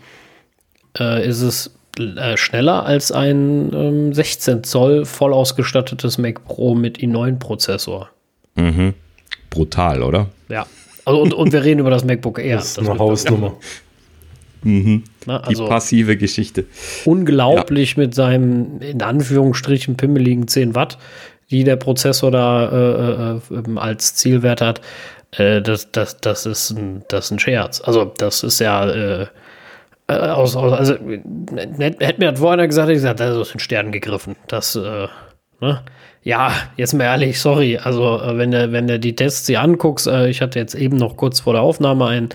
äh, ist es äh, schneller als ein ähm, 16 Zoll voll ausgestattetes Mac Pro mit i9-Prozessor. Mhm brutal, oder? Ja. Also und, und wir reden über das MacBook Air. Das ist eine das Hausnummer. Mhm. Na, also Die passive Geschichte. Unglaublich ja. mit seinem, in Anführungsstrichen, pimmeligen 10 Watt, die der Prozessor da äh, äh, ähm, als Zielwert hat. Äh, das, das, das, ist ein, das ist ein Scherz. Also, das ist ja. Äh, äh, aus, aus, also, hätte mir das vorher gesagt, hätte ich gesagt, das ist aus den Sternen gegriffen. Das, äh, ne? Ja, jetzt mal ehrlich, sorry. Also, äh, wenn du, wenn du die Tests hier anguckst, äh, ich hatte jetzt eben noch kurz vor der Aufnahme ein,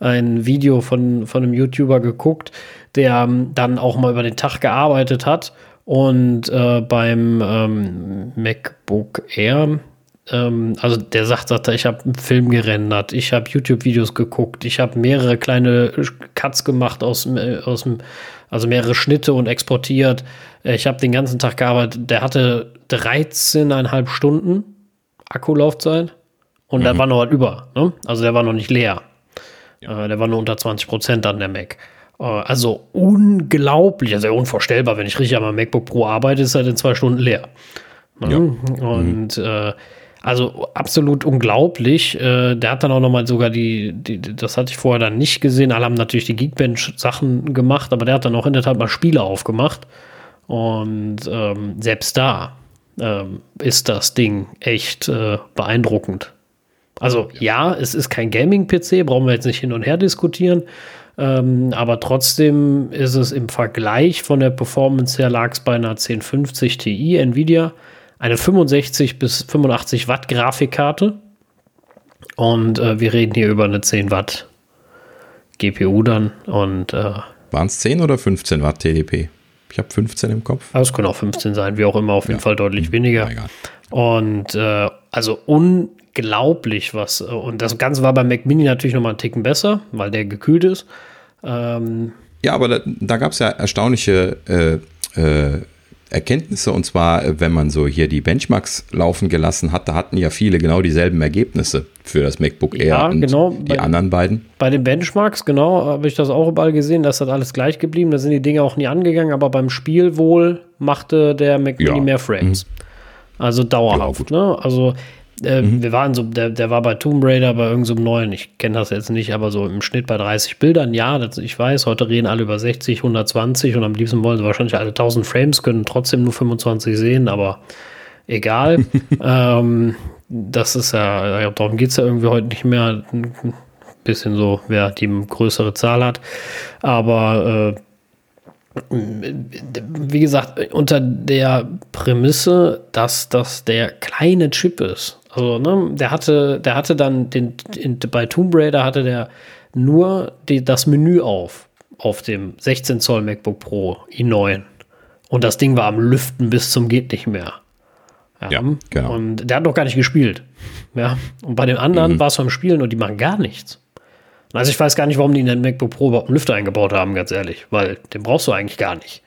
ein Video von, von einem YouTuber geguckt, der ähm, dann auch mal über den Tag gearbeitet hat und äh, beim ähm, MacBook Air, ähm, also der sagt, sagt ich habe einen Film gerendert, ich habe YouTube-Videos geguckt, ich habe mehrere kleine Cuts gemacht aus, äh, aus dem, also mehrere Schnitte und exportiert. Ich habe den ganzen Tag gearbeitet. Der hatte 13,5 Stunden Akkulaufzeit und mhm. da war noch was über. Ne? Also der war noch nicht leer. Ja. Äh, der war nur unter 20 Prozent an der Mac. Äh, also unglaublich, also unvorstellbar. Wenn ich richtig an meinem MacBook Pro arbeite, ist er in zwei Stunden leer. Ne? Ja. Und mhm. äh, also absolut unglaublich. Äh, der hat dann auch nochmal sogar die, die, das hatte ich vorher dann nicht gesehen. Alle haben natürlich die Geekbench-Sachen gemacht, aber der hat dann auch in der Tat mal Spiele aufgemacht. Und ähm, selbst da ähm, ist das Ding echt äh, beeindruckend. Also ja. ja, es ist kein Gaming-PC, brauchen wir jetzt nicht hin und her diskutieren. Ähm, aber trotzdem ist es im Vergleich von der Performance her lag es bei einer 1050 Ti Nvidia, eine 65 bis 85 Watt Grafikkarte. Und äh, wir reden hier über eine 10 Watt GPU dann. Und äh, waren es 10 oder 15 Watt TDP? Ich habe 15 im Kopf. Also es können auch 15 sein, wie auch immer, auf jeden ja. Fall deutlich hm, weniger. Und äh, also unglaublich was. Und das Ganze war beim Mac Mini natürlich nochmal einen Ticken besser, weil der gekühlt ist. Ähm, ja, aber da, da gab es ja erstaunliche äh, äh, Erkenntnisse und zwar, äh, wenn man so hier die Benchmarks laufen gelassen hat, da hatten ja viele genau dieselben Ergebnisse für das MacBook Air ja, und genau, die bei, anderen beiden. Bei den Benchmarks, genau, habe ich das auch überall gesehen, das hat alles gleich geblieben, da sind die Dinge auch nie angegangen, aber beim Spiel wohl machte der Mac Mini ja. mehr Frames. Mhm. Also dauerhaft, ja, ne? Also äh, mhm. Wir waren so, der, der war bei Tomb Raider bei irgendeinem so neuen, ich kenne das jetzt nicht, aber so im Schnitt bei 30 Bildern. Ja, das, ich weiß, heute reden alle über 60, 120 und am liebsten wollen sie wahrscheinlich alle 1000 Frames, können trotzdem nur 25 sehen, aber egal. ähm, das ist ja, darum geht es ja irgendwie heute nicht mehr. Ein bisschen so, wer die größere Zahl hat. Aber äh, wie gesagt, unter der Prämisse, dass das der kleine Chip ist. Also, ne, der hatte, der hatte dann den, in, bei Tomb Raider hatte der nur die, das Menü auf, auf dem 16 Zoll MacBook Pro i9. Und das Ding war am Lüften bis zum geht nicht mehr. Ja, ja genau. Und der hat noch gar nicht gespielt. Ja. Und bei den anderen mhm. war es beim Spielen und die machen gar nichts. Also ich weiß gar nicht, warum die in den MacBook Pro überhaupt einen Lüfter eingebaut haben, ganz ehrlich, weil den brauchst du eigentlich gar nicht.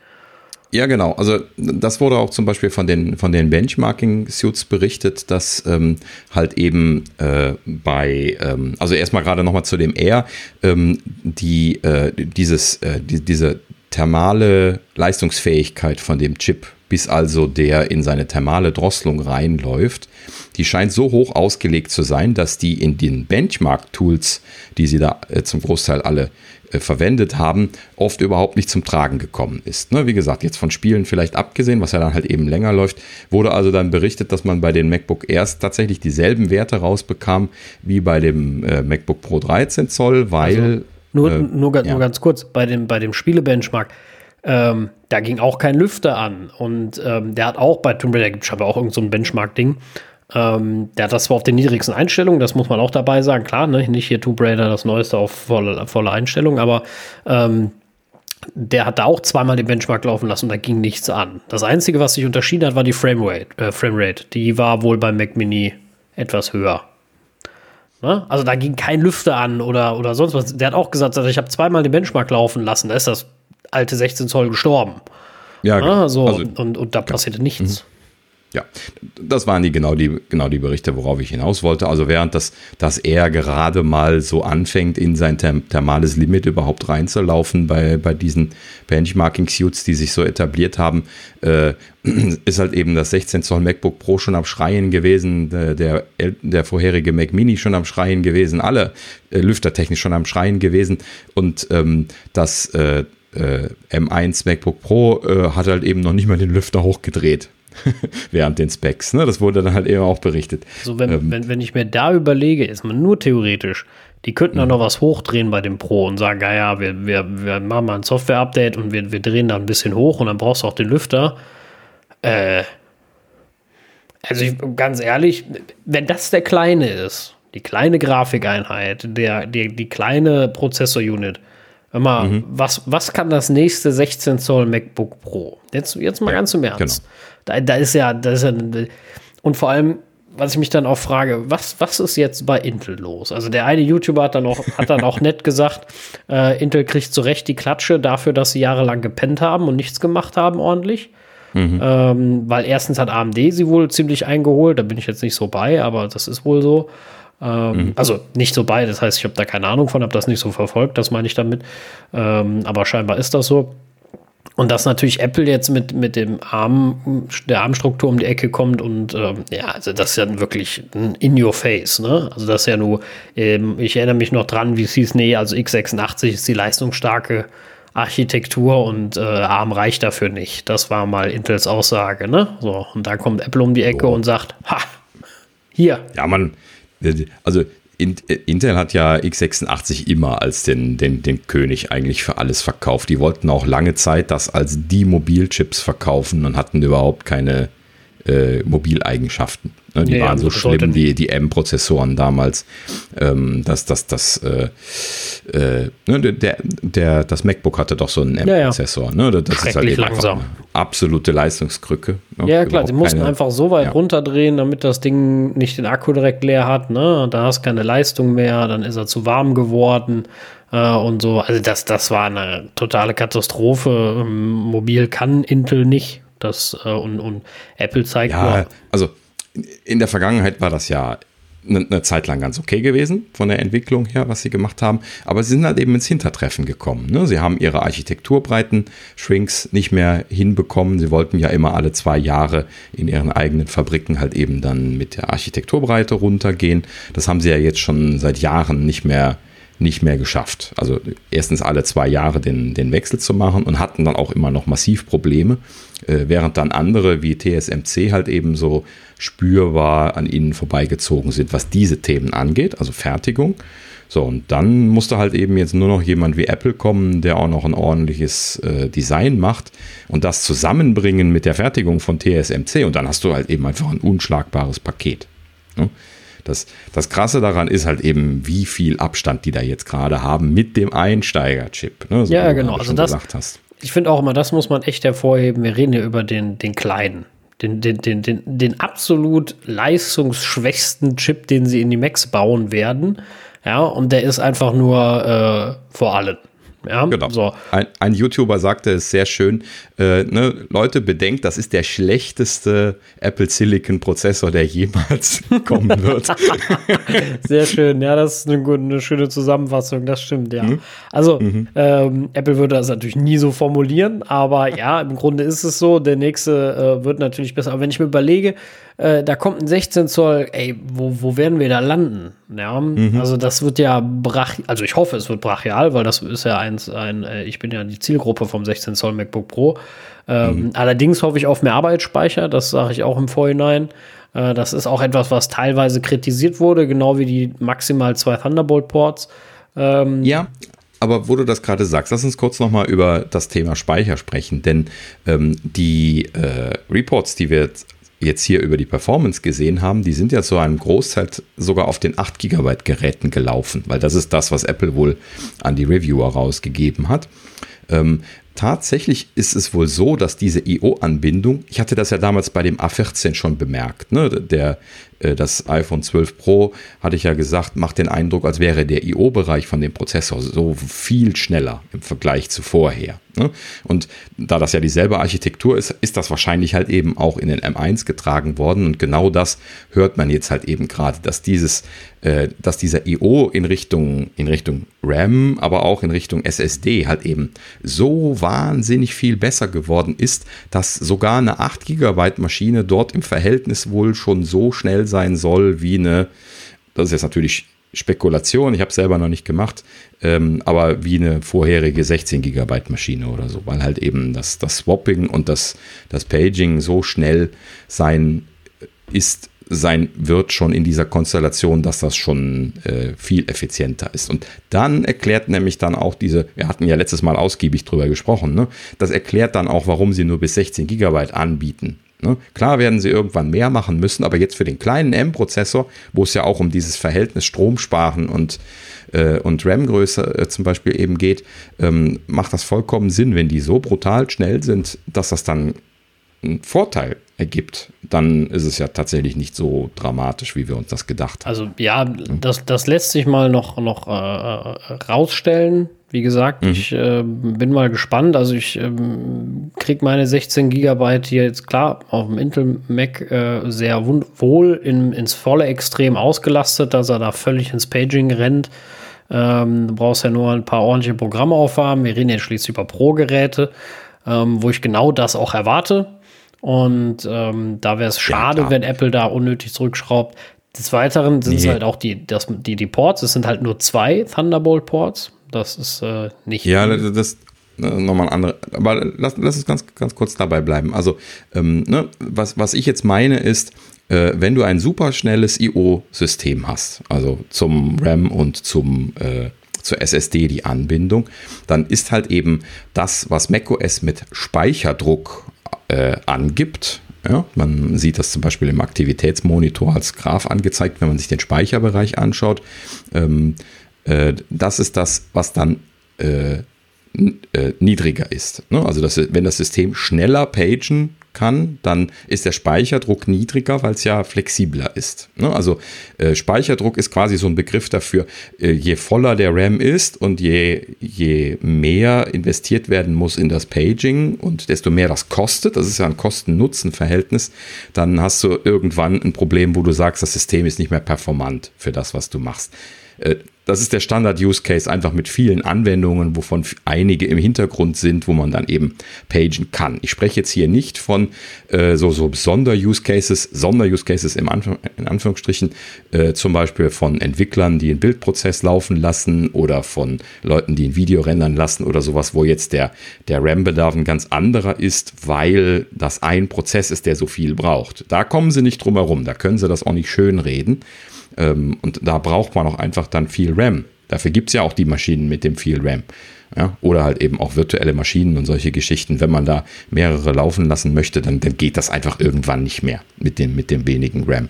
Ja, genau. Also das wurde auch zum Beispiel von den, von den Benchmarking-Suits berichtet, dass ähm, halt eben äh, bei, ähm, also erstmal gerade nochmal zu dem Air, ähm, die, äh, dieses, äh, die, diese thermale Leistungsfähigkeit von dem Chip, bis also der in seine thermale Drosselung reinläuft, die scheint so hoch ausgelegt zu sein, dass die in den Benchmark-Tools, die sie da äh, zum Großteil alle verwendet haben, oft überhaupt nicht zum Tragen gekommen ist. Ne? Wie gesagt, jetzt von Spielen vielleicht abgesehen, was ja dann halt eben länger läuft, wurde also dann berichtet, dass man bei den MacBook Airs tatsächlich dieselben Werte rausbekam wie bei dem äh, MacBook Pro 13 Zoll, weil. Also nur, äh, nur, ja. nur, ganz kurz, bei dem, bei dem Spielebenchmark, ähm, da ging auch kein Lüfter an. Und ähm, der hat auch bei Tomb Raider, gibt es aber auch irgendein so Benchmark-Ding, ähm, der hat das zwar auf den niedrigsten Einstellungen, das muss man auch dabei sagen, klar, ne? nicht hier Tomb Raider das neueste auf volle, volle Einstellung, aber ähm, der hat da auch zweimal den Benchmark laufen lassen und da ging nichts an. Das Einzige, was sich unterschieden hat, war die Framerate. Äh, Framerate. Die war wohl beim Mac Mini etwas höher. Ne? Also da ging kein Lüfter an oder, oder sonst was. Der hat auch gesagt, also ich habe zweimal den Benchmark laufen lassen, da ist das alte 16 Zoll gestorben. Ja, ne? So, also, und, und da passierte nichts. Mhm. Ja, das waren die genau die genau die Berichte, worauf ich hinaus wollte. Also während das, das er gerade mal so anfängt, in sein thermales Limit überhaupt reinzulaufen bei, bei diesen Benchmarking-Suits, die sich so etabliert haben, äh, ist halt eben das 16 Zoll MacBook Pro schon am Schreien gewesen, der, der, der vorherige Mac Mini schon am Schreien gewesen, alle äh, lüftertechnisch schon am Schreien gewesen und ähm, das äh, äh M1 MacBook Pro äh, hat halt eben noch nicht mal den Lüfter hochgedreht. während den Specs. Ne? Das wurde dann halt eben auch berichtet. So, wenn, ähm, wenn, wenn ich mir da überlege, ist man nur theoretisch, die könnten dann mhm. noch was hochdrehen bei dem Pro und sagen, ja, wir, wir, wir machen mal ein Software-Update und wir, wir drehen da ein bisschen hoch und dann brauchst du auch den Lüfter. Äh, also ich, ganz ehrlich, wenn das der kleine ist, die kleine Grafikeinheit, der, die, die kleine Prozessor-Unit, mal, mhm. was, was kann das nächste 16 Zoll MacBook Pro? Jetzt, jetzt mal ganz im Ernst. Genau. Da, da ist ja, da ist ja, und vor allem, was ich mich dann auch frage, was, was ist jetzt bei Intel los? Also der eine YouTuber hat dann auch, hat dann auch nett gesagt, äh, Intel kriegt zu Recht die Klatsche dafür, dass sie jahrelang gepennt haben und nichts gemacht haben ordentlich. Mhm. Ähm, weil erstens hat AMD sie wohl ziemlich eingeholt, da bin ich jetzt nicht so bei, aber das ist wohl so. Ähm, mhm. Also nicht so bei, das heißt, ich habe da keine Ahnung von, habe das nicht so verfolgt, das meine ich damit. Ähm, aber scheinbar ist das so. Und dass natürlich Apple jetzt mit, mit dem Arm, der Armstruktur um die Ecke kommt und ähm, ja, also das ist ja wirklich in your face, ne? Also das ist ja nur, ähm, ich erinnere mich noch dran, wie es hieß, nee, also x86 ist die leistungsstarke Architektur und äh, ARM reicht dafür nicht. Das war mal Intels Aussage, ne? So, und da kommt Apple um die Ecke oh. und sagt, ha, hier. Ja, man, also äh, Intel hat ja x86 immer als den, den, den König eigentlich für alles verkauft. Die wollten auch lange Zeit das als die Mobilchips verkaufen und hatten überhaupt keine äh, Mobileigenschaften. Ne, die ja, waren so schlimm, die, die M-Prozessoren damals, ähm, dass das, das, äh, äh, ne, der, der, das MacBook hatte doch so einen M-Prozessor. Ja, ja. ne? Das ist halt eben langsam. absolute Leistungskrücke. Ne? Ja, klar, sie mussten einfach so weit runterdrehen, damit das Ding nicht den Akku direkt leer hat. Ne? Da hast du keine Leistung mehr, dann ist er zu warm geworden äh, und so. Also das, das war eine totale Katastrophe. Ähm, mobil kann Intel nicht. Das, äh, und, und Apple zeigt ja, nur. Also in der Vergangenheit war das ja eine, eine Zeit lang ganz okay gewesen von der Entwicklung her, was sie gemacht haben. Aber sie sind halt eben ins Hintertreffen gekommen. Ne? Sie haben ihre Architekturbreiten, Shrinks nicht mehr hinbekommen. Sie wollten ja immer alle zwei Jahre in ihren eigenen Fabriken halt eben dann mit der Architekturbreite runtergehen. Das haben sie ja jetzt schon seit Jahren nicht mehr nicht mehr geschafft. Also erstens alle zwei Jahre den, den Wechsel zu machen und hatten dann auch immer noch massiv Probleme, äh, während dann andere wie TSMC halt eben so spürbar an ihnen vorbeigezogen sind, was diese Themen angeht, also Fertigung. So, und dann musste halt eben jetzt nur noch jemand wie Apple kommen, der auch noch ein ordentliches äh, Design macht und das zusammenbringen mit der Fertigung von TSMC und dann hast du halt eben einfach ein unschlagbares Paket. Ne? Das, das Krasse daran ist halt eben, wie viel Abstand die da jetzt gerade haben mit dem Einsteiger-Chip. Ne? So ja, genau. Also das, ich finde auch immer, das muss man echt hervorheben. Wir reden hier über den, den kleinen den, den, den, den, den absolut leistungsschwächsten Chip, den sie in die Macs bauen werden. Ja, und der ist einfach nur äh, vor allen. Ja, genau. So. Ein, ein, YouTuber sagte es sehr schön, äh, ne, Leute, bedenkt, das ist der schlechteste Apple Silicon Prozessor, der jemals kommen wird. sehr schön, ja, das ist eine, gute, eine schöne Zusammenfassung, das stimmt, ja. Mhm. Also, mhm. Ähm, Apple würde das natürlich nie so formulieren, aber ja, im Grunde ist es so, der nächste äh, wird natürlich besser. Aber wenn ich mir überlege, äh, da kommt ein 16 Zoll, ey, wo, wo werden wir da landen? Ja, mhm. also das wird ja brach, also ich hoffe, es wird brachial, weil das ist ja eins, ein, äh, ich bin ja die Zielgruppe vom 16 Zoll MacBook Pro. Ähm, mhm. Allerdings hoffe ich auf mehr Arbeitsspeicher, das sage ich auch im Vorhinein. Äh, das ist auch etwas, was teilweise kritisiert wurde, genau wie die maximal zwei Thunderbolt-Ports. Ähm, ja, aber wo du das gerade sagst, lass uns kurz nochmal über das Thema Speicher sprechen, denn ähm, die äh, Reports, die wir jetzt jetzt hier über die Performance gesehen haben, die sind ja zu einem Großteil sogar auf den 8 GB Geräten gelaufen, weil das ist das, was Apple wohl an die Reviewer rausgegeben hat. Ähm, tatsächlich ist es wohl so, dass diese IO-Anbindung, ich hatte das ja damals bei dem A14 schon bemerkt, ne, der, äh, das iPhone 12 Pro, hatte ich ja gesagt, macht den Eindruck, als wäre der IO-Bereich von dem Prozessor so viel schneller im Vergleich zu vorher. Ne? Und da das ja dieselbe Architektur ist, ist das wahrscheinlich halt eben auch in den M1 getragen worden. Und genau das hört man jetzt halt eben gerade, dass dieses, äh, dass dieser IO in Richtung, in Richtung RAM, aber auch in Richtung SSD halt eben so wahnsinnig viel besser geworden ist, dass sogar eine 8 GB Maschine dort im Verhältnis wohl schon so schnell sein soll wie eine, das ist jetzt natürlich Spekulation, ich habe es selber noch nicht gemacht, ähm, aber wie eine vorherige 16 GB Maschine oder so, weil halt eben das, das Swapping und das, das Paging so schnell sein ist, sein wird schon in dieser Konstellation, dass das schon äh, viel effizienter ist. Und dann erklärt nämlich dann auch diese, wir hatten ja letztes Mal ausgiebig drüber gesprochen, ne? das erklärt dann auch, warum sie nur bis 16 GB anbieten. Ne? Klar werden sie irgendwann mehr machen müssen, aber jetzt für den kleinen M-Prozessor, wo es ja auch um dieses Verhältnis Stromsparen und, äh, und RAM-Größe äh, zum Beispiel eben geht, ähm, macht das vollkommen Sinn, wenn die so brutal schnell sind, dass das dann einen Vorteil ergibt, dann ist es ja tatsächlich nicht so dramatisch, wie wir uns das gedacht haben. Also ja, das, das lässt sich mal noch, noch äh, rausstellen. Wie gesagt, mhm. ich äh, bin mal gespannt. Also ich ähm, kriege meine 16 Gigabyte hier jetzt klar auf dem Intel Mac äh, sehr wohl in, ins volle Extrem ausgelastet, dass er da völlig ins Paging rennt. Ähm, du brauchst ja nur ein paar ordentliche Programme aufhaben. Wir reden jetzt schließlich über Pro-Geräte, ähm, wo ich genau das auch erwarte. Und ähm, da wäre es schade, ja, wenn Apple da unnötig zurückschraubt. Des Weiteren sind es halt auch die, das, die, die Ports. Es sind halt nur zwei Thunderbolt-Ports. Das ist äh, nicht. Ja, das, das nochmal ein anderes. Aber lass, lass uns ganz, ganz kurz dabei bleiben. Also, ähm, ne, was, was ich jetzt meine ist, äh, wenn du ein super schnelles IO-System hast, also zum RAM und zum äh, zur SSD die Anbindung, dann ist halt eben das, was macOS mit Speicherdruck äh, angibt. Ja, man sieht das zum Beispiel im Aktivitätsmonitor als Graph angezeigt, wenn man sich den Speicherbereich anschaut. Ähm, äh, das ist das, was dann äh, äh, niedriger ist. Ne? Also das, wenn das System schneller pagen kann, dann ist der Speicherdruck niedriger, weil es ja flexibler ist. Ne? Also äh, Speicherdruck ist quasi so ein Begriff dafür, äh, je voller der RAM ist und je, je mehr investiert werden muss in das Paging und desto mehr das kostet, das ist ja ein Kosten-Nutzen-Verhältnis, dann hast du irgendwann ein Problem, wo du sagst, das System ist nicht mehr performant für das, was du machst. Äh, das ist der Standard-Use-Case, einfach mit vielen Anwendungen, wovon einige im Hintergrund sind, wo man dann eben pagen kann. Ich spreche jetzt hier nicht von äh, so, so Sonder-Use-Cases, Sonder-Use-Cases im Anf in Anführungsstrichen, äh, zum Beispiel von Entwicklern, die einen Bildprozess laufen lassen oder von Leuten, die ein Video rendern lassen oder sowas, wo jetzt der, der RAM-Bedarf ein ganz anderer ist, weil das ein Prozess ist, der so viel braucht. Da kommen sie nicht drum herum, da können sie das auch nicht schön reden. Ähm, und da braucht man auch einfach dann viel RAM. Dafür gibt es ja auch die Maschinen mit dem viel RAM. Ja, oder halt eben auch virtuelle Maschinen und solche Geschichten. Wenn man da mehrere laufen lassen möchte, dann, dann geht das einfach irgendwann nicht mehr mit dem, mit dem wenigen RAM.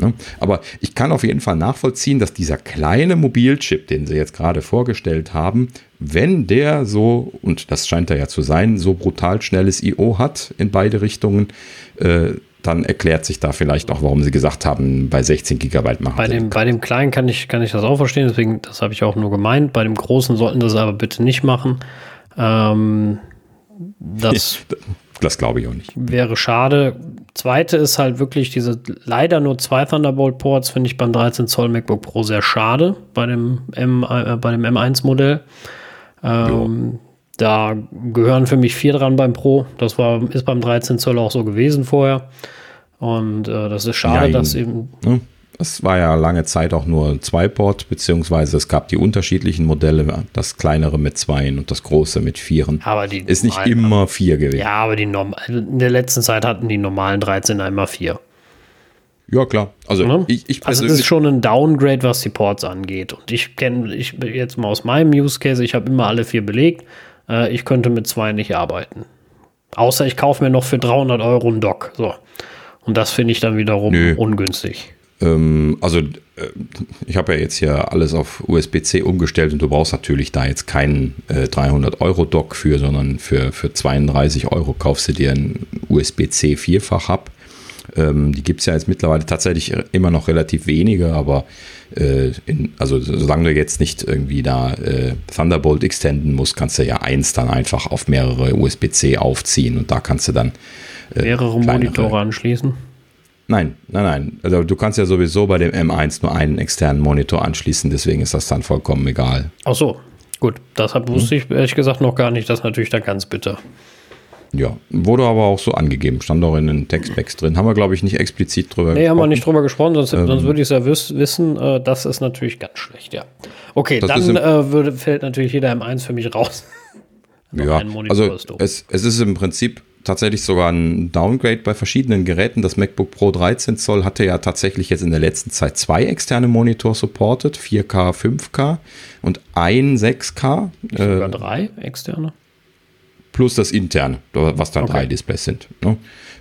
Ja, aber ich kann auf jeden Fall nachvollziehen, dass dieser kleine Mobilchip, den sie jetzt gerade vorgestellt haben, wenn der so, und das scheint er ja zu sein, so brutal schnelles IO hat in beide Richtungen, äh, dann erklärt sich da vielleicht auch, warum sie gesagt haben, bei 16 Gigabyte machen. Bei dem, bei dem kleinen kann ich, kann ich das auch verstehen, deswegen, das habe ich auch nur gemeint. Bei dem großen sollten das aber bitte nicht machen. Ähm, das das glaube ich auch nicht. Wäre schade. Zweite ist halt wirklich diese leider nur zwei Thunderbolt-Ports, finde ich beim 13 Zoll MacBook Pro sehr schade bei dem, M, äh, bei dem M1-Modell. Ähm, da gehören für mich vier dran beim Pro. Das war, ist beim 13 Zoll auch so gewesen vorher. Und äh, das ist schade, ja, dass eben. Ne? Es war ja lange Zeit auch nur zwei Port, beziehungsweise es gab die unterschiedlichen Modelle, das kleinere mit zweien und das große mit vieren. Aber die ist nicht immer vier gewesen. Ja, aber die in der letzten Zeit hatten die normalen 13 einmal vier. Ja, klar. Also, ne? ich, ich also es ist schon ein Downgrade, was die Ports angeht. Und ich kenne, ich jetzt mal aus meinem Use Case, ich habe immer alle vier belegt. Äh, ich könnte mit zwei nicht arbeiten. Außer ich kaufe mir noch für 300 Euro einen Dock. So. Und das finde ich dann wiederum Nö. ungünstig. Ähm, also äh, ich habe ja jetzt hier alles auf USB-C umgestellt und du brauchst natürlich da jetzt keinen äh, 300-Euro-Dock für, sondern für, für 32 Euro kaufst du dir einen USB-C Vierfach-Hub. Ähm, die gibt es ja jetzt mittlerweile tatsächlich immer noch relativ wenige, aber äh, in, also solange du jetzt nicht irgendwie da äh, Thunderbolt extenden musst, kannst du ja eins dann einfach auf mehrere USB-C aufziehen und da kannst du dann äh, mehrere Monitore anschließen. Nein, nein, nein. Also du kannst ja sowieso bei dem M1 nur einen externen Monitor anschließen, deswegen ist das dann vollkommen egal. Ach so, gut. Deshalb wusste ich ehrlich gesagt noch gar nicht. Das ist natürlich dann ganz bitter. Ja, wurde aber auch so angegeben, stand auch in den Textpacks drin. Haben wir, glaube ich, nicht explizit drüber nee, gesprochen. Nee, haben wir nicht drüber gesprochen, sonst, ähm, sonst würde ich es ja wiss, wissen. Äh, das ist natürlich ganz schlecht, ja. Okay, dann äh, würde, fällt natürlich jeder M1 für mich raus. ja, also es, es ist im Prinzip tatsächlich sogar ein Downgrade bei verschiedenen Geräten. Das MacBook Pro 13 Zoll hatte ja tatsächlich jetzt in der letzten Zeit zwei externe Monitor supported, 4K, 5K und ein 6K. Sogar äh, drei externe? Plus das interne, was dann okay. drei Displays sind. Ne?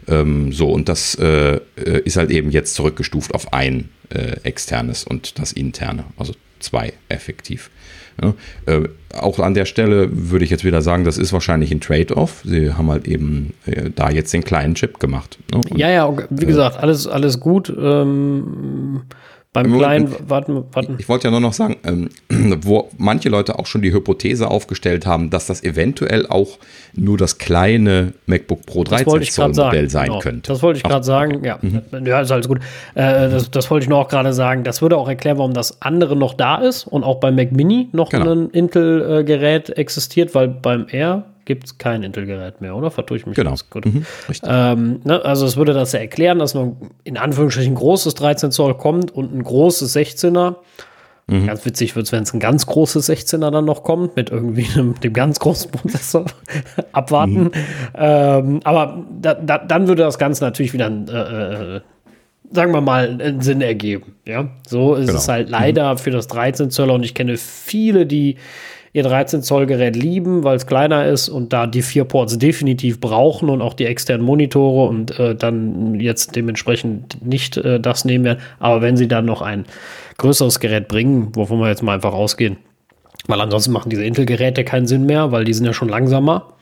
Ähm, so, und das äh, äh, ist halt eben jetzt zurückgestuft auf ein äh, externes und das interne, also zwei effektiv. Ja, äh, auch an der Stelle würde ich jetzt wieder sagen, das ist wahrscheinlich ein Trade-off. Sie haben halt eben äh, da jetzt den kleinen Chip gemacht. Ne? Und, ja, ja, wie gesagt, alles, alles gut. Ähm, beim kleinen, warten, warten. Ich, ich wollte ja nur noch sagen, ähm, wo manche Leute auch schon die Hypothese aufgestellt haben, dass das eventuell auch nur das kleine MacBook Pro 13 Zoll Modell sein genau. könnte. Das wollte ich gerade sagen, ja. Mhm. Ja, ist alles gut. Äh, das, das, wollte ich nur auch gerade sagen. Das würde auch erklären, warum das andere noch da ist und auch beim Mac Mini noch genau. ein Intel-Gerät existiert, weil beim Air gibt es kein Intel-Gerät mehr, oder? Vertue ich mich genau. gut. Mhm, ähm, ne, also es würde das ja erklären, dass nur in Anführungsstrichen ein großes 13 Zoll kommt und ein großes 16er. Mhm. Ganz witzig wird es, wenn es ein ganz großes 16er dann noch kommt, mit irgendwie einem, dem ganz großen Prozessor. Abwarten. Mhm. Ähm, aber da, da, dann würde das Ganze natürlich wieder äh, äh, sagen wir mal, einen Sinn ergeben. Ja, so ist genau. es halt leider mhm. für das 13 Zoll und ich kenne viele, die ihr 13 Zoll Gerät lieben, weil es kleiner ist und da die vier Ports definitiv brauchen und auch die externen Monitore und äh, dann jetzt dementsprechend nicht äh, das nehmen werden. Aber wenn sie dann noch ein größeres Gerät bringen, wovon wir jetzt mal einfach ausgehen, weil ansonsten machen diese Intel-Geräte keinen Sinn mehr, weil die sind ja schon langsamer.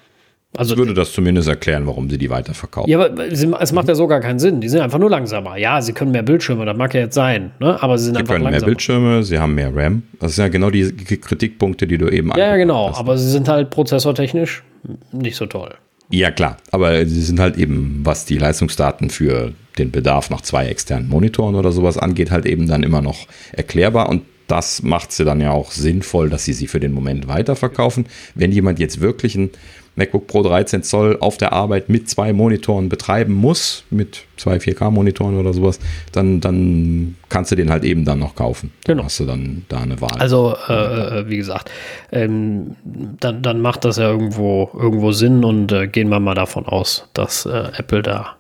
Also würde das zumindest erklären, warum sie die weiterverkaufen. Ja, aber es macht ja so gar keinen Sinn. Die sind einfach nur langsamer. Ja, sie können mehr Bildschirme, das mag ja jetzt sein, ne? aber sie sind sie einfach können langsamer. mehr Bildschirme, sie haben mehr RAM. Das sind ja genau die Kritikpunkte, die du eben Ja, ja genau, hast. aber sie sind halt prozessortechnisch nicht so toll. Ja, klar, aber sie sind halt eben, was die Leistungsdaten für den Bedarf nach zwei externen Monitoren oder sowas angeht, halt eben dann immer noch erklärbar und das macht sie dann ja auch sinnvoll, dass sie sie für den Moment weiterverkaufen. Wenn jemand jetzt wirklich ein MacBook Pro 13 Zoll auf der Arbeit mit zwei Monitoren betreiben muss, mit zwei 4K-Monitoren oder sowas, dann, dann kannst du den halt eben dann noch kaufen. Dann genau. hast du dann da eine Wahl. Also, äh, äh, wie gesagt, ähm, dann, dann macht das ja irgendwo, irgendwo Sinn und äh, gehen wir mal davon aus, dass äh, Apple da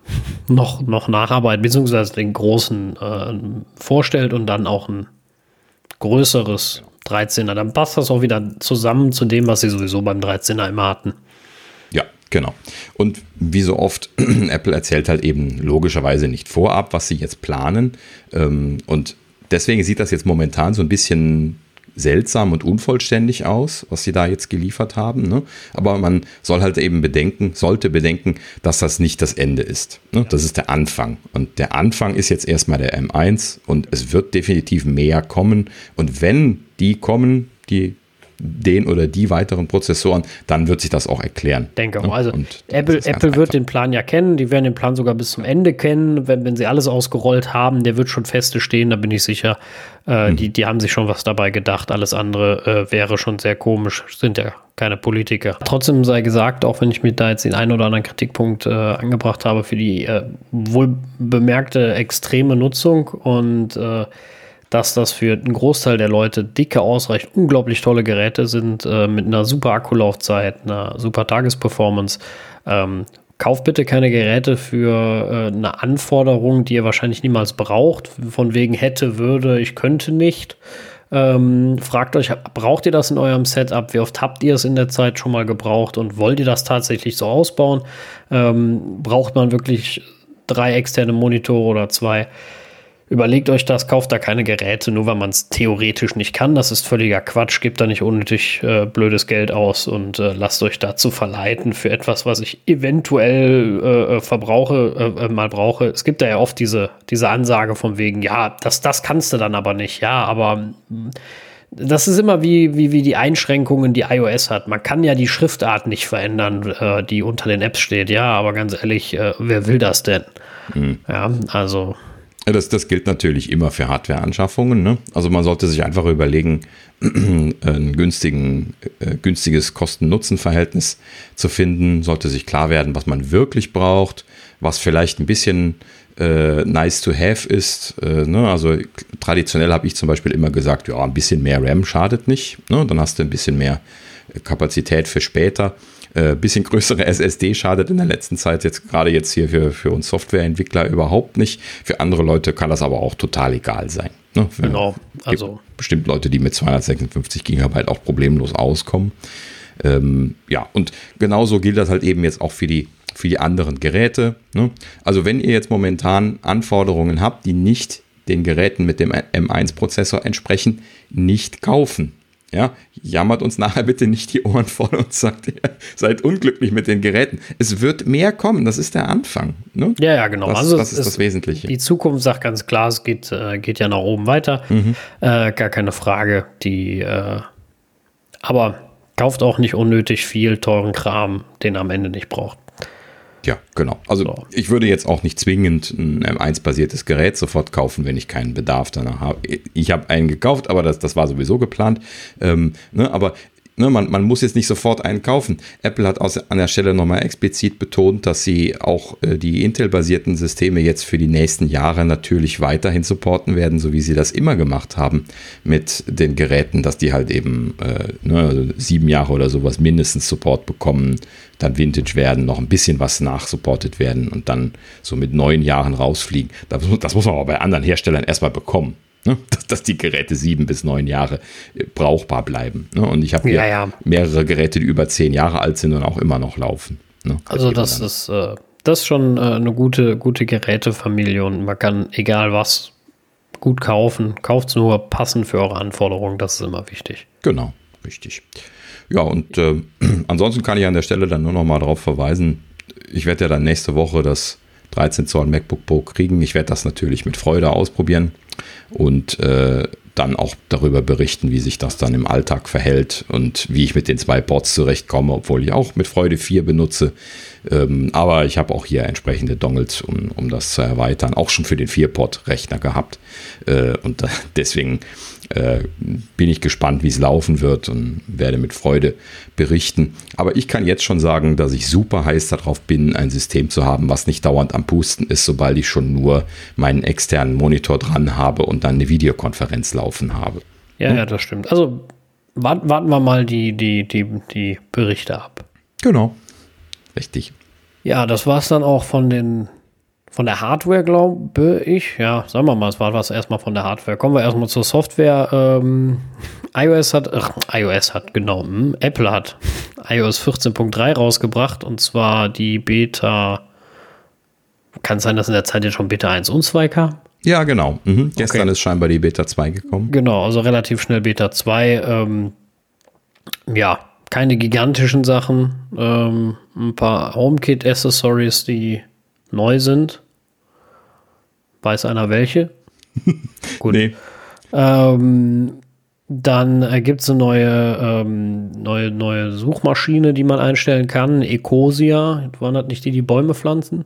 noch, noch nacharbeitet, beziehungsweise den großen äh, vorstellt und dann auch ein größeres 13er. Dann passt das auch wieder zusammen zu dem, was sie sowieso beim 13er immer hatten. Genau. Und wie so oft, Apple erzählt halt eben logischerweise nicht vorab, was sie jetzt planen. Ähm, und deswegen sieht das jetzt momentan so ein bisschen seltsam und unvollständig aus, was sie da jetzt geliefert haben. Ne? Aber man soll halt eben bedenken, sollte bedenken, dass das nicht das Ende ist. Ne? Das ist der Anfang. Und der Anfang ist jetzt erstmal der M1 und es wird definitiv mehr kommen. Und wenn die kommen, die den oder die weiteren Prozessoren, dann wird sich das auch erklären. Denke auch. Also Apple, Apple wird den Plan ja kennen, die werden den Plan sogar bis zum Ende kennen. Wenn, wenn sie alles ausgerollt haben, der wird schon feste stehen, da bin ich sicher. Äh, mhm. die, die haben sich schon was dabei gedacht. Alles andere äh, wäre schon sehr komisch, sind ja keine Politiker. Trotzdem sei gesagt, auch wenn ich mir da jetzt den einen oder anderen Kritikpunkt äh, angebracht habe für die äh, wohl bemerkte extreme Nutzung und äh, dass das für einen Großteil der Leute dicke ausreicht, unglaublich tolle Geräte sind äh, mit einer super Akkulaufzeit, einer super Tagesperformance. Ähm, kauft bitte keine Geräte für äh, eine Anforderung, die ihr wahrscheinlich niemals braucht, von wegen hätte, würde, ich könnte nicht. Ähm, fragt euch, braucht ihr das in eurem Setup? Wie oft habt ihr es in der Zeit schon mal gebraucht und wollt ihr das tatsächlich so ausbauen? Ähm, braucht man wirklich drei externe Monitore oder zwei? Überlegt euch das, kauft da keine Geräte, nur weil man es theoretisch nicht kann. Das ist völliger Quatsch. Gebt da nicht unnötig äh, blödes Geld aus und äh, lasst euch dazu verleiten für etwas, was ich eventuell äh, äh verbrauche, äh, äh, mal brauche. Es gibt da ja oft diese, diese Ansage von wegen, ja, das, das kannst du dann aber nicht. Ja, aber mm, das ist immer wie, wie, wie die Einschränkungen, die iOS hat. Man kann ja die Schriftart nicht verändern, die unter den Apps steht. Ja, aber ganz ehrlich, wer will das denn? Mhm. Ja, also das, das gilt natürlich immer für Hardware-Anschaffungen. Ne? Also man sollte sich einfach überlegen, ein günstigen, äh, günstiges Kosten-Nutzen-Verhältnis zu finden, sollte sich klar werden, was man wirklich braucht, was vielleicht ein bisschen äh, nice to have ist. Äh, ne? Also traditionell habe ich zum Beispiel immer gesagt, ja, ein bisschen mehr RAM schadet nicht. Ne? Dann hast du ein bisschen mehr Kapazität für später. Äh, bisschen größere SSD schadet in der letzten Zeit jetzt gerade jetzt hier für, für uns Softwareentwickler überhaupt nicht. Für andere Leute kann das aber auch total egal sein. Ne? Genau. Also bestimmt Leute, die mit 256 Gigabyte auch problemlos auskommen. Ähm, ja, und genauso gilt das halt eben jetzt auch für die für die anderen Geräte. Ne? Also wenn ihr jetzt momentan Anforderungen habt, die nicht den Geräten mit dem M1-Prozessor entsprechen, nicht kaufen. Ja, jammert uns nachher bitte nicht die Ohren voll und sagt, ihr seid unglücklich mit den Geräten. Es wird mehr kommen, das ist der Anfang. Ne? Ja, ja, genau. Das, also das ist, das Wesentliche. Die Zukunft sagt ganz klar, es geht, äh, geht ja nach oben weiter. Mhm. Äh, gar keine Frage. Die, äh, aber kauft auch nicht unnötig viel teuren Kram, den er am Ende nicht braucht. Ja, genau. Also so. ich würde jetzt auch nicht zwingend ein M1-basiertes Gerät sofort kaufen, wenn ich keinen Bedarf danach habe. Ich habe einen gekauft, aber das, das war sowieso geplant. Ähm, ne, aber Ne, man, man, muss jetzt nicht sofort einen kaufen. Apple hat aus, an der Stelle nochmal explizit betont, dass sie auch äh, die Intel-basierten Systeme jetzt für die nächsten Jahre natürlich weiterhin supporten werden, so wie sie das immer gemacht haben mit den Geräten, dass die halt eben äh, ne, also sieben Jahre oder sowas mindestens Support bekommen, dann Vintage werden, noch ein bisschen was nachsupportet werden und dann so mit neun Jahren rausfliegen. Das, das muss man aber bei anderen Herstellern erstmal bekommen. Ne? Dass, dass, die Geräte sieben bis neun Jahre äh, brauchbar bleiben. Ne? Und ich habe ja, ja. mehrere Geräte, die über zehn Jahre alt sind und auch immer noch laufen. Ne? Also das ist, äh, das ist schon äh, eine gute, gute Gerätefamilie und man kann egal was gut kaufen. Kauft es nur passend für eure Anforderungen, das ist immer wichtig. Genau, richtig. Ja, und äh, ansonsten kann ich an der Stelle dann nur noch mal darauf verweisen, ich werde ja dann nächste Woche das 13 Zoll MacBook Pro kriegen. Ich werde das natürlich mit Freude ausprobieren und äh, dann auch darüber berichten, wie sich das dann im Alltag verhält und wie ich mit den zwei Boards zurechtkomme, obwohl ich auch mit Freude vier benutze. Ähm, aber ich habe auch hier entsprechende Dongles, um, um das zu erweitern, auch schon für den 4-Port-Rechner gehabt. Äh, und deswegen äh, bin ich gespannt, wie es laufen wird und werde mit Freude berichten. Aber ich kann jetzt schon sagen, dass ich super heiß darauf bin, ein System zu haben, was nicht dauernd am Pusten ist, sobald ich schon nur meinen externen Monitor dran habe und dann eine Videokonferenz laufen habe. Ja, hm? ja, das stimmt. Also warten, warten wir mal die, die, die, die Berichte ab. Genau. Richtig. Ja, das war es dann auch von den von der Hardware, glaube ich. Ja, sagen wir mal, es war was erstmal von der Hardware. Kommen wir erstmal zur Software. Ähm, iOS hat, ach, iOS hat, genau, hm, Apple hat iOS 14.3 rausgebracht und zwar die Beta. Kann es sein, dass in der Zeit jetzt schon Beta 1 und 2 kam? Ja, genau. Mhm. Gestern okay. ist scheinbar die Beta 2 gekommen. Genau, also relativ schnell Beta 2. Ähm, ja, keine gigantischen Sachen. Ähm, ein paar HomeKit-Accessories, die neu sind. Weiß einer welche? Gut. Nee. Ähm, dann äh, gibt es eine neue, ähm, neue, neue Suchmaschine, die man einstellen kann. Ecosia. Waren das nicht die, die Bäume pflanzen?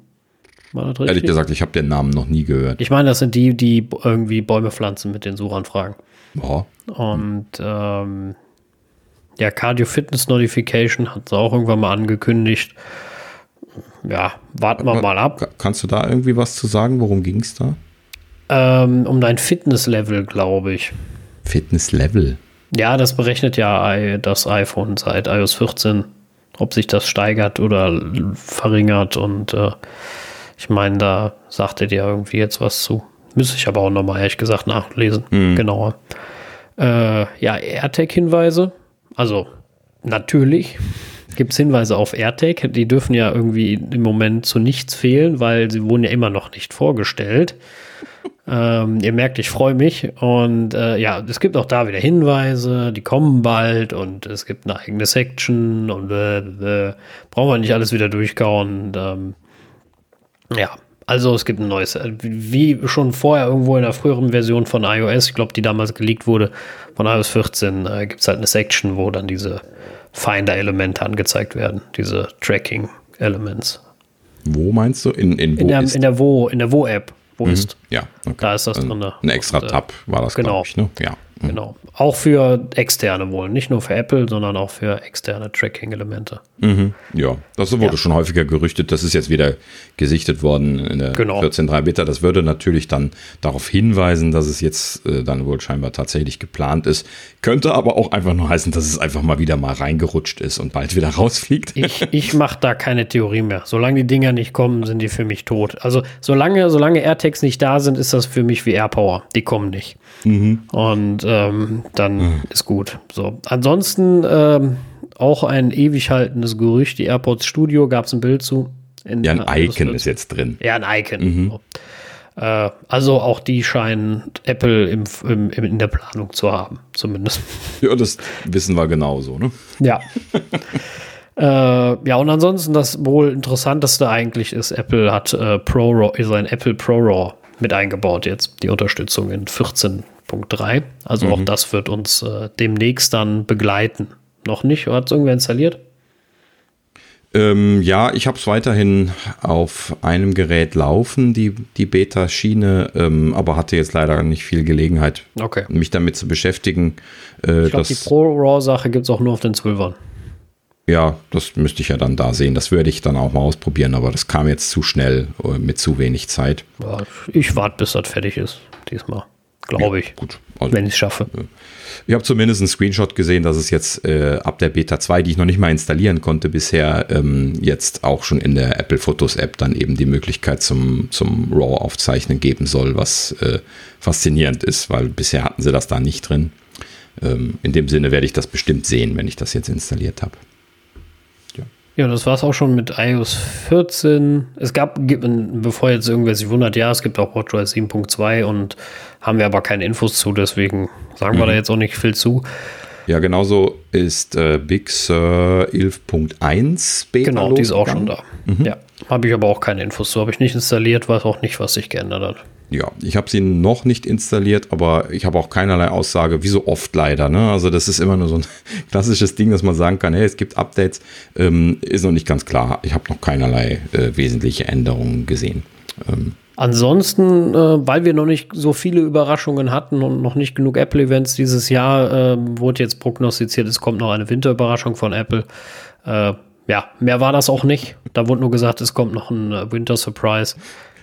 Ehrlich gesagt, ich habe den Namen noch nie gehört. Ich meine, das sind die, die irgendwie Bäume pflanzen mit den Suchanfragen. Oh. Und ähm, ja, Cardio Fitness Notification hat es auch irgendwann mal angekündigt. Ja, warten wir mal ab. Kannst du da irgendwie was zu sagen? Worum ging es da? Ähm, um dein Fitnesslevel, glaube ich. Fitnesslevel? Ja, das berechnet ja das iPhone seit iOS 14, ob sich das steigert oder verringert und äh, ich meine, da sagt er dir irgendwie jetzt was zu. Müsste ich aber auch nochmal, ehrlich gesagt, nachlesen. Mhm. Genauer. Äh, ja, AirTag-Hinweise. Also, natürlich gibt es Hinweise auf AirTag. Die dürfen ja irgendwie im Moment zu nichts fehlen, weil sie wurden ja immer noch nicht vorgestellt. Ähm, ihr merkt, ich freue mich. Und äh, ja, es gibt auch da wieder Hinweise, die kommen bald und es gibt eine eigene Section und äh, äh, brauchen wir nicht alles wieder durchkauen. Und, ähm, ja, also es gibt ein neues, äh, wie schon vorher irgendwo in der früheren Version von iOS, ich glaube, die damals geleakt wurde, von iOS 14, äh, gibt es halt eine Section, wo dann diese Finder-Elemente angezeigt werden, diese Tracking-Elements. Wo meinst du? In, in, wo in, der, in der Wo, in der Wo-App. Wo mhm. ist? Ja, okay. Da ist das ein, drin. Ein extra und, äh, Tab war das, genau. ich. Ne? Ja. Mhm. Genau. Auch für externe wohl. Nicht nur für Apple, sondern auch für externe Tracking-Elemente. Mhm. Ja, das wurde ja. schon häufiger gerüchtet. Das ist jetzt wieder gesichtet worden in der genau. 14.3 Beta. Das würde natürlich dann darauf hinweisen, dass es jetzt äh, dann wohl scheinbar tatsächlich geplant ist. Könnte aber auch einfach nur heißen, dass es einfach mal wieder mal reingerutscht ist und bald wieder rausfliegt. Ich, ich mache da keine Theorie mehr. Solange die Dinger nicht kommen, sind die für mich tot. Also solange, solange AirTags nicht da sind, ist das für mich wie AirPower. Die kommen nicht. Mhm. Und ähm, dann mhm. ist gut. So. Ansonsten ähm, auch ein ewig haltendes Gerücht. Die AirPods Studio gab es ein Bild zu. ja, ein Icon ist jetzt drin. Ja, ein Icon. Mhm. So. Äh, also auch die scheinen Apple im, im, in der Planung zu haben, zumindest. Ja, das wissen wir genauso, ne? Ja. äh, ja, und ansonsten das wohl interessanteste eigentlich ist, Apple hat äh, ProRAW, sein Apple ProRAW mit eingebaut jetzt, die Unterstützung in 14.3. Also mhm. auch das wird uns äh, demnächst dann begleiten. Noch nicht? Hat es irgendwer installiert? Ähm, ja, ich habe es weiterhin auf einem Gerät laufen, die, die Beta-Schiene, ähm, aber hatte jetzt leider nicht viel Gelegenheit, okay. mich damit zu beschäftigen. Äh, ich glaube, die Pro-Raw-Sache gibt es auch nur auf den 12ern. Ja, das müsste ich ja dann da sehen. Das würde ich dann auch mal ausprobieren, aber das kam jetzt zu schnell äh, mit zu wenig Zeit. Ja, ich warte, bis das fertig ist, diesmal. Glaube ja, ich. Gut. Also, wenn ich es schaffe. Ich habe zumindest einen Screenshot gesehen, dass es jetzt äh, ab der Beta 2, die ich noch nicht mal installieren konnte bisher, ähm, jetzt auch schon in der Apple Fotos App dann eben die Möglichkeit zum, zum RAW-Aufzeichnen geben soll, was äh, faszinierend ist, weil bisher hatten sie das da nicht drin. Ähm, in dem Sinne werde ich das bestimmt sehen, wenn ich das jetzt installiert habe. Ja, das war es auch schon mit iOS 14. Es gab, bevor jetzt irgendwer sich wundert, ja, es gibt auch WatchOS 7.2 und haben wir aber keine Infos zu, deswegen sagen mhm. wir da jetzt auch nicht viel zu. Ja, genauso ist äh, Big Sur 11.1 Beta Genau, die ist auch schon da. Mhm. Ja, habe ich aber auch keine Infos zu. Habe ich nicht installiert, weiß auch nicht, was sich geändert hat. Ja, ich habe sie noch nicht installiert, aber ich habe auch keinerlei Aussage, wie so oft leider. Ne? Also das ist immer nur so ein klassisches Ding, dass man sagen kann, hey, es gibt Updates, ähm, ist noch nicht ganz klar. Ich habe noch keinerlei äh, wesentliche Änderungen gesehen. Ähm. Ansonsten, äh, weil wir noch nicht so viele Überraschungen hatten und noch nicht genug Apple-Events dieses Jahr, äh, wurde jetzt prognostiziert, es kommt noch eine Winterüberraschung von Apple. Äh, ja, mehr war das auch nicht. Da wurde nur gesagt, es kommt noch ein äh, Winter Surprise.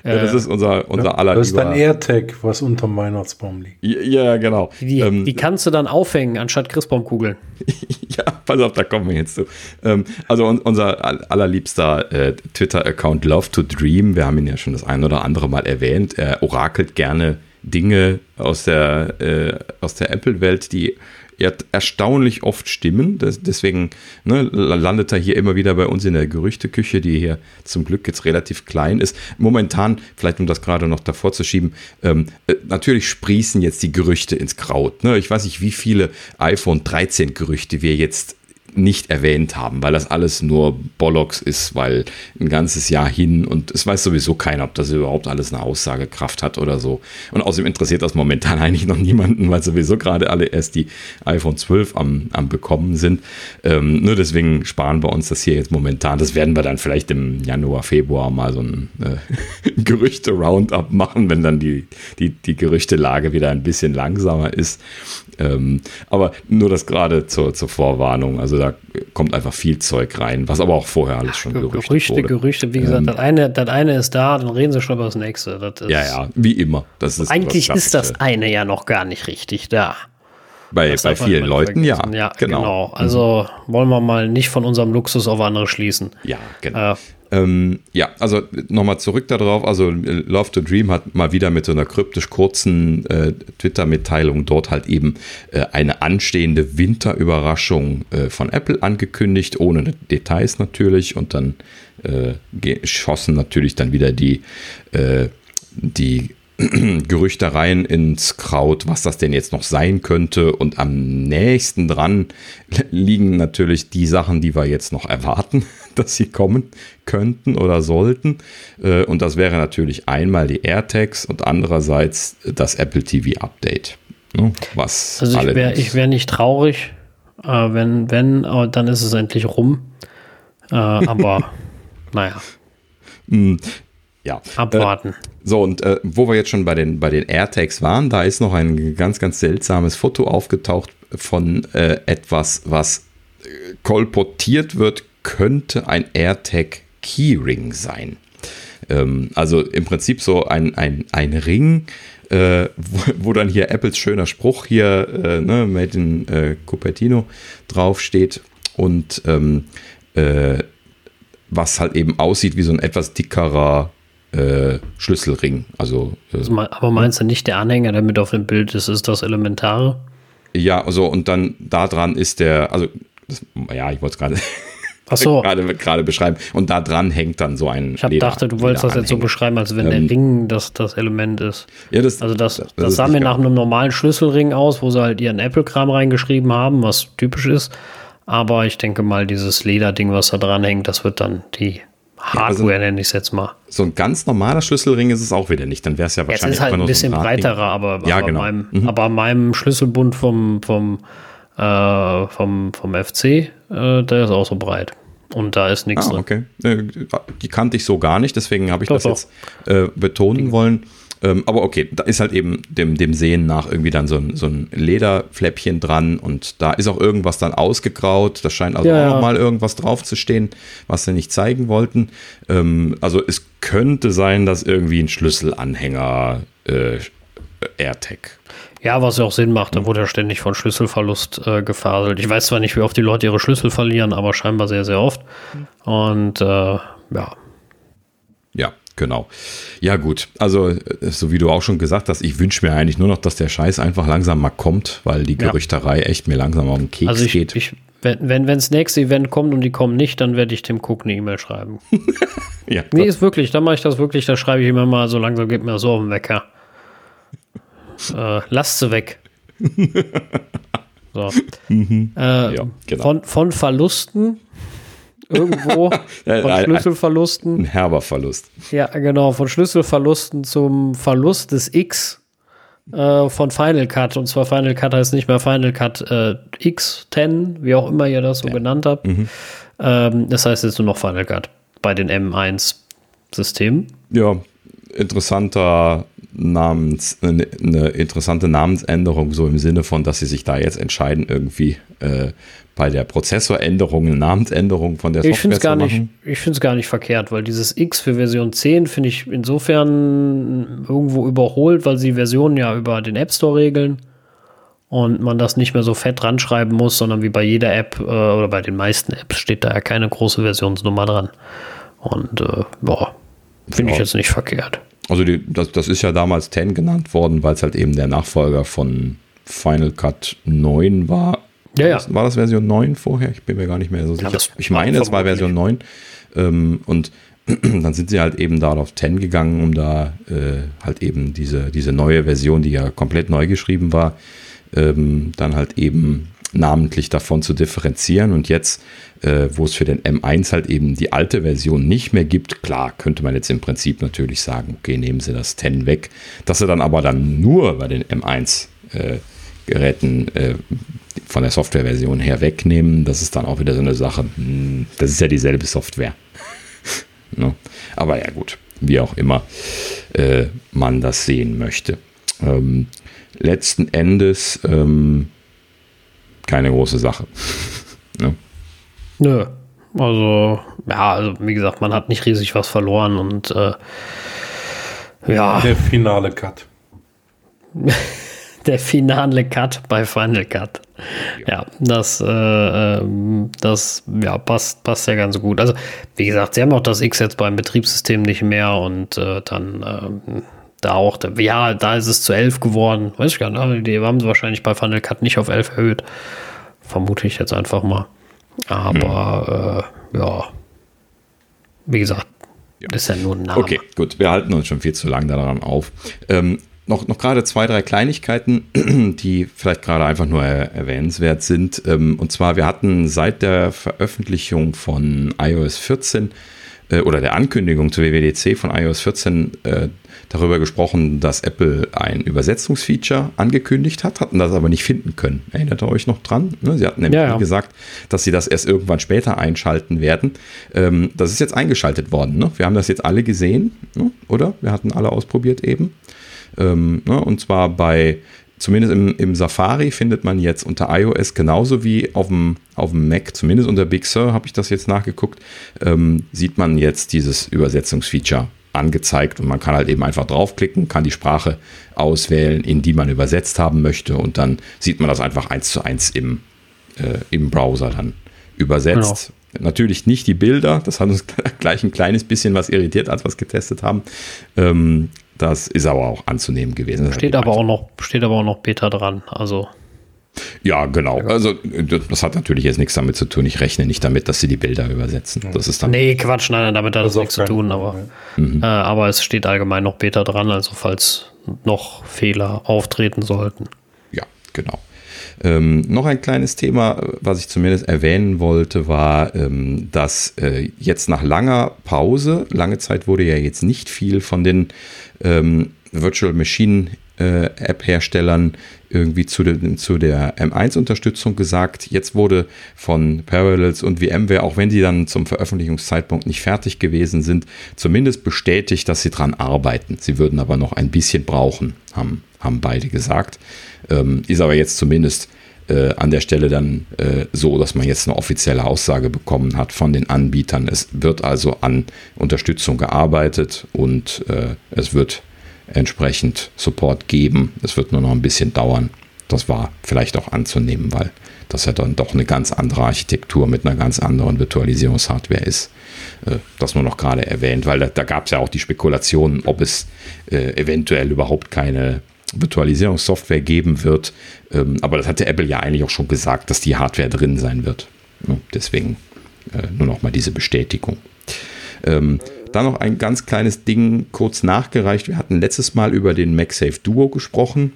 Ja, das ist unser, unser aller Das ist ein AirTag, was unterm Weihnachtsbaum liegt. Ja, genau. Die, ähm, die kannst du dann aufhängen, anstatt Christbaumkugeln. ja, pass auf, da kommen wir jetzt zu. Ähm, also unser allerliebster äh, Twitter-Account Love to Dream, wir haben ihn ja schon das ein oder andere Mal erwähnt, er orakelt gerne Dinge aus der, äh, aus der Apple-Welt, die er, erstaunlich oft stimmen. Deswegen ne, landet er hier immer wieder bei uns in der Gerüchteküche, die hier zum Glück jetzt relativ klein ist. Momentan, vielleicht um das gerade noch davor zu schieben, ähm, äh, natürlich sprießen jetzt die Gerüchte ins Kraut. Ne? Ich weiß nicht, wie viele iPhone 13 Gerüchte wir jetzt nicht erwähnt haben, weil das alles nur Bollocks ist, weil ein ganzes Jahr hin und es weiß sowieso keiner, ob das überhaupt alles eine Aussagekraft hat oder so. Und außerdem interessiert das momentan eigentlich noch niemanden, weil sowieso gerade alle erst die iPhone 12 am, am bekommen sind. Ähm, nur deswegen sparen wir uns das hier jetzt momentan. Das werden wir dann vielleicht im Januar, Februar mal so ein äh, Gerüchte-Roundup machen, wenn dann die, die, die Gerüchtelage wieder ein bisschen langsamer ist. Ähm, aber nur das gerade zur, zur Vorwarnung. Also da kommt einfach viel Zeug rein, was aber auch vorher alles schon Gerüchte Gerüchte, wurde. Gerüchte, wie gesagt, ähm, das, eine, das eine ist da, dann reden sie schon über das nächste. Das ja, ja, wie immer. Das ist eigentlich ist das eine ja noch gar nicht richtig da. Bei, bei vielen Leuten, ja. Ja, genau. genau. Also mhm. wollen wir mal nicht von unserem Luxus auf andere schließen. Ja, genau. Äh, ähm, ja, also nochmal zurück darauf. Also Love to Dream hat mal wieder mit so einer kryptisch kurzen äh, Twitter-Mitteilung dort halt eben äh, eine anstehende Winterüberraschung äh, von Apple angekündigt, ohne Details natürlich. Und dann äh, schossen natürlich dann wieder die, äh, die Gerüchtereien ins Kraut, was das denn jetzt noch sein könnte. Und am nächsten dran liegen natürlich die Sachen, die wir jetzt noch erwarten, dass sie kommen könnten oder sollten. Äh, und das wäre natürlich einmal die AirTags und andererseits das Apple TV Update. Ne, was also ich wäre wär nicht traurig, äh, wenn, wenn, dann ist es endlich rum. Äh, aber naja. Ja. Abwarten. Äh, so, und äh, wo wir jetzt schon bei den, bei den AirTags waren, da ist noch ein ganz, ganz seltsames Foto aufgetaucht von äh, etwas, was äh, kolportiert wird, könnte ein AirTag Keyring sein. Ähm, also im Prinzip so ein, ein, ein Ring, äh, wo, wo, dann hier Apples schöner Spruch hier, äh, ne, Made in äh, Cupertino draufsteht und ähm, was halt eben aussieht wie so ein etwas dickerer äh, Schlüsselring. Also, äh, also, aber meinst du nicht der Anhänger, der mit auf dem Bild ist, ist das Elementare? Ja, also und dann da dran ist der, also das, ja, ich wollte es gerade so. gerade beschreiben. Und da dran hängt dann so ein. Ich hab dachte, du wolltest das jetzt so beschreiben, als wenn ähm, der Ring das, das Element ist. Ja, das, also das, das, das sah mir nach einem normalen Schlüsselring aus, wo sie halt ihren Apple-Kram reingeschrieben haben, was typisch ist. Aber ich denke mal, dieses Lederding, was da dran hängt, das wird dann die Hardware, ja, nenne ich es jetzt mal. So ein ganz normaler Schlüsselring ist es auch wieder nicht. Dann wäre es ja wahrscheinlich. Es ist halt ein bisschen so ein breiterer, aber, ja, aber, genau. meinem, mhm. aber meinem Schlüsselbund vom, vom, äh, vom, vom FC, äh, der ist auch so breit. Und da ist nichts ah, okay. drin. Okay. Äh, die kannte ich so gar nicht, deswegen habe ich doch, das doch. jetzt äh, betonen wollen. Ähm, aber okay, da ist halt eben dem, dem Sehen nach irgendwie dann so ein, so ein Lederfläppchen dran und da ist auch irgendwas dann ausgegraut. Da scheint also ja, auch noch mal irgendwas draufzustehen, was sie nicht zeigen wollten. Ähm, also es könnte sein, dass irgendwie ein Schlüsselanhänger äh, AirTag ja, was ja auch Sinn macht, da wurde ja ständig von Schlüsselverlust äh, gefaselt. Ich weiß zwar nicht, wie oft die Leute ihre Schlüssel verlieren, aber scheinbar sehr, sehr oft. Und äh, ja. Genau. Ja, gut. Also, äh, so wie du auch schon gesagt hast, ich wünsche mir eigentlich nur noch, dass der Scheiß einfach langsam mal kommt, weil die Gerüchterei ja. echt mir langsam auf den Keks also ich, geht. Ich, wenn, wenn das nächste Event kommt und die kommen nicht, dann werde ich dem Cook eine E-Mail schreiben. ja, nee, ist wirklich, dann mache ich das wirklich, da schreibe ich immer mal, so langsam geht mir so auf den Wecker. äh, lasst sie weg. so. Mhm. Äh, ja, genau. von, von Verlusten irgendwo von Schlüsselverlusten. Ein herber Verlust. Ja, genau, von Schlüsselverlusten zum Verlust des X äh, von Final Cut. Und zwar Final Cut heißt nicht mehr Final Cut äh, X10, wie auch immer ihr das so ja. genannt habt. Mhm. Ähm, das heißt jetzt nur noch Final Cut bei den M1-Systemen. Ja, interessanter Namens, eine, eine, interessante Namensänderung, so im Sinne von, dass sie sich da jetzt entscheiden, irgendwie äh, bei der Prozessoränderung eine Namensänderung von der ich Software gar zu machen. Nicht, ich finde es gar nicht verkehrt, weil dieses X für Version 10 finde ich insofern irgendwo überholt, weil sie Versionen ja über den App Store regeln und man das nicht mehr so fett dran schreiben muss, sondern wie bei jeder App äh, oder bei den meisten Apps steht da ja keine große Versionsnummer dran. Und äh, boah, finde ja. ich jetzt nicht verkehrt. Also die, das, das ist ja damals 10 genannt worden, weil es halt eben der Nachfolger von Final Cut 9 war. Ja, ja. War das Version 9 vorher? Ich bin mir gar nicht mehr so sicher. Ja, ich meine, es war Version 9. Ähm, und dann sind sie halt eben da auf 10 gegangen, um da äh, halt eben diese, diese neue Version, die ja komplett neu geschrieben war, ähm, dann halt eben namentlich davon zu differenzieren. Und jetzt, äh, wo es für den M1 halt eben die alte Version nicht mehr gibt, klar, könnte man jetzt im Prinzip natürlich sagen, okay, nehmen Sie das 10 weg. Dass sie dann aber dann nur bei den M1 äh, äh, von der Softwareversion her wegnehmen, das ist dann auch wieder so eine Sache. Hm, das ist ja dieselbe Software. ne? Aber ja, gut, wie auch immer äh, man das sehen möchte. Ähm, letzten Endes ähm, keine große Sache. ne? Nö. Also, ja, also wie gesagt, man hat nicht riesig was verloren und äh, ja. Der finale Cut. Der finale Cut bei Final Cut. Ja, ja das, äh, ähm, das ja, passt, passt ja ganz gut. Also, wie gesagt, sie haben auch das X jetzt beim Betriebssystem nicht mehr und äh, dann äh, da auch, ja, da ist es zu 11 geworden. Weiß ich gar nicht, die haben sie wahrscheinlich bei Final Cut nicht auf 11 erhöht. Vermute ich jetzt einfach mal. Aber hm. äh, ja, wie gesagt, ja. ist ja nur ein Name. Okay, gut, wir halten uns schon viel zu lange daran auf. Ähm, noch, noch gerade zwei, drei Kleinigkeiten, die vielleicht gerade einfach nur erwähnenswert sind. Ähm, und zwar, wir hatten seit der Veröffentlichung von iOS 14 äh, oder der Ankündigung zur WWDC von iOS 14 äh, darüber gesprochen, dass Apple ein Übersetzungsfeature angekündigt hat, hatten das aber nicht finden können. Erinnert ihr euch noch dran? Ne, sie hatten nämlich ja, ja. gesagt, dass sie das erst irgendwann später einschalten werden. Ähm, das ist jetzt eingeschaltet worden. Ne? Wir haben das jetzt alle gesehen, ne? oder? Wir hatten alle ausprobiert eben. Ähm, und zwar bei zumindest im, im, Safari findet man jetzt unter iOS genauso wie auf dem, auf dem Mac, zumindest unter Big Sur habe ich das jetzt nachgeguckt, ähm, sieht man jetzt dieses Übersetzungsfeature angezeigt und man kann halt eben einfach draufklicken, kann die Sprache auswählen, in die man übersetzt haben möchte und dann sieht man das einfach eins zu eins im, äh, im Browser dann übersetzt. Genau. Natürlich nicht die Bilder, das hat uns gleich ein kleines bisschen was irritiert, als wir es getestet haben. Ähm, das ist aber auch anzunehmen gewesen. steht aber auch noch, steht aber auch noch Beta dran, also. Ja, genau. Also das hat natürlich jetzt nichts damit zu tun. Ich rechne nicht damit, dass sie die Bilder übersetzen. Das ist dann nee, Quatsch, nein, damit hat das, das nichts zu tun. Aber, mhm. äh, aber es steht allgemein noch Beta dran, also falls noch Fehler auftreten sollten. Ja, genau. Ähm, noch ein kleines Thema, was ich zumindest erwähnen wollte, war, ähm, dass äh, jetzt nach langer Pause, lange Zeit wurde ja jetzt nicht viel von den ähm, Virtual Machine äh, App-Herstellern irgendwie zu, de, zu der M1-Unterstützung gesagt. Jetzt wurde von Parallels und VMware, auch wenn die dann zum Veröffentlichungszeitpunkt nicht fertig gewesen sind, zumindest bestätigt, dass sie dran arbeiten. Sie würden aber noch ein bisschen brauchen, haben, haben beide gesagt. Ähm, ist aber jetzt zumindest äh, an der Stelle dann äh, so, dass man jetzt eine offizielle Aussage bekommen hat von den Anbietern. Es wird also an Unterstützung gearbeitet und äh, es wird entsprechend Support geben. Es wird nur noch ein bisschen dauern. Das war vielleicht auch anzunehmen, weil das ja dann doch eine ganz andere Architektur mit einer ganz anderen Virtualisierungshardware ist. Äh, das nur noch gerade erwähnt, weil da, da gab es ja auch die Spekulationen, ob es äh, eventuell überhaupt keine Virtualisierungssoftware geben wird. Ähm, aber das hatte Apple ja eigentlich auch schon gesagt, dass die Hardware drin sein wird. Deswegen äh, nur noch mal diese Bestätigung. Ähm, dann noch ein ganz kleines Ding kurz nachgereicht. Wir hatten letztes Mal über den MagSafe Duo gesprochen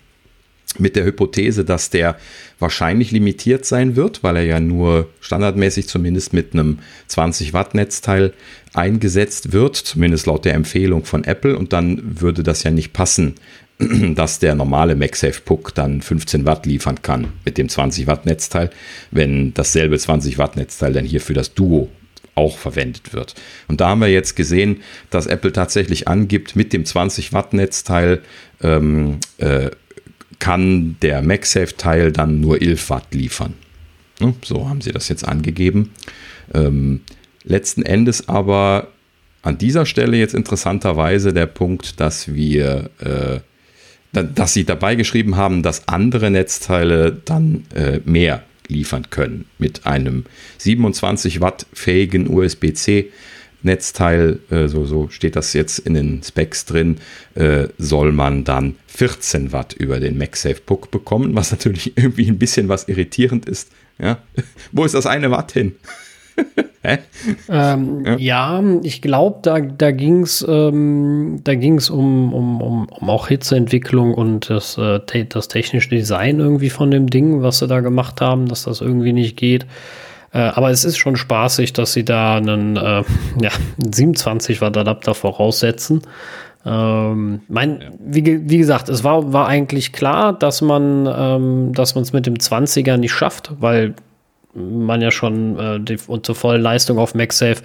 mit der Hypothese, dass der wahrscheinlich limitiert sein wird, weil er ja nur standardmäßig zumindest mit einem 20 Watt Netzteil eingesetzt wird, zumindest laut der Empfehlung von Apple und dann würde das ja nicht passen, dass der normale MagSafe Puck dann 15 Watt liefern kann mit dem 20 Watt Netzteil, wenn dasselbe 20 Watt Netzteil dann hier für das Duo auch verwendet wird. Und da haben wir jetzt gesehen, dass Apple tatsächlich angibt, mit dem 20 Watt Netzteil ähm, äh, kann der MagSafe-Teil dann nur 11 Watt liefern. Ne? So haben sie das jetzt angegeben. Ähm, letzten Endes aber an dieser Stelle jetzt interessanterweise der Punkt, dass wir, äh, dass sie dabei geschrieben haben, dass andere Netzteile dann äh, mehr liefern können mit einem 27 Watt fähigen USB-C Netzteil, äh, so, so steht das jetzt in den Specs drin, äh, soll man dann 14 Watt über den MagSafe Puck bekommen, was natürlich irgendwie ein bisschen was irritierend ist. Ja? Wo ist das eine Watt hin? ähm, ja. ja. ich glaube, da, da ging es ähm, um, um, um, um auch Hitzeentwicklung und das, äh, das technische Design irgendwie von dem Ding, was sie da gemacht haben, dass das irgendwie nicht geht. Äh, aber es ist schon spaßig, dass sie da einen äh, ja, 27 Watt Adapter voraussetzen. Ähm, mein, ja. wie, wie, gesagt, es war, war eigentlich klar, dass man ähm, dass es mit dem 20er nicht schafft, weil man ja schon äh, die, und zur vollen Leistung auf MagSafe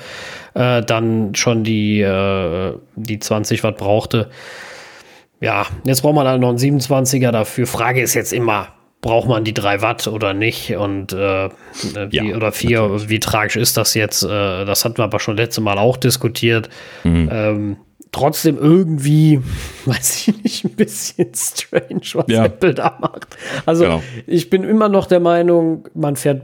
äh, dann schon die, äh, die 20 Watt brauchte. Ja, jetzt braucht man halt noch einen 27er dafür. Frage ist jetzt immer, braucht man die 3 Watt oder nicht? Und äh, äh wie, ja, oder 4, wie tragisch ist das jetzt? Äh, das hatten wir aber schon letzte Mal auch diskutiert. Mhm. Ähm, trotzdem irgendwie, weiß ich nicht, ein bisschen strange, was ja. Apple da macht. Also genau. ich bin immer noch der Meinung, man fährt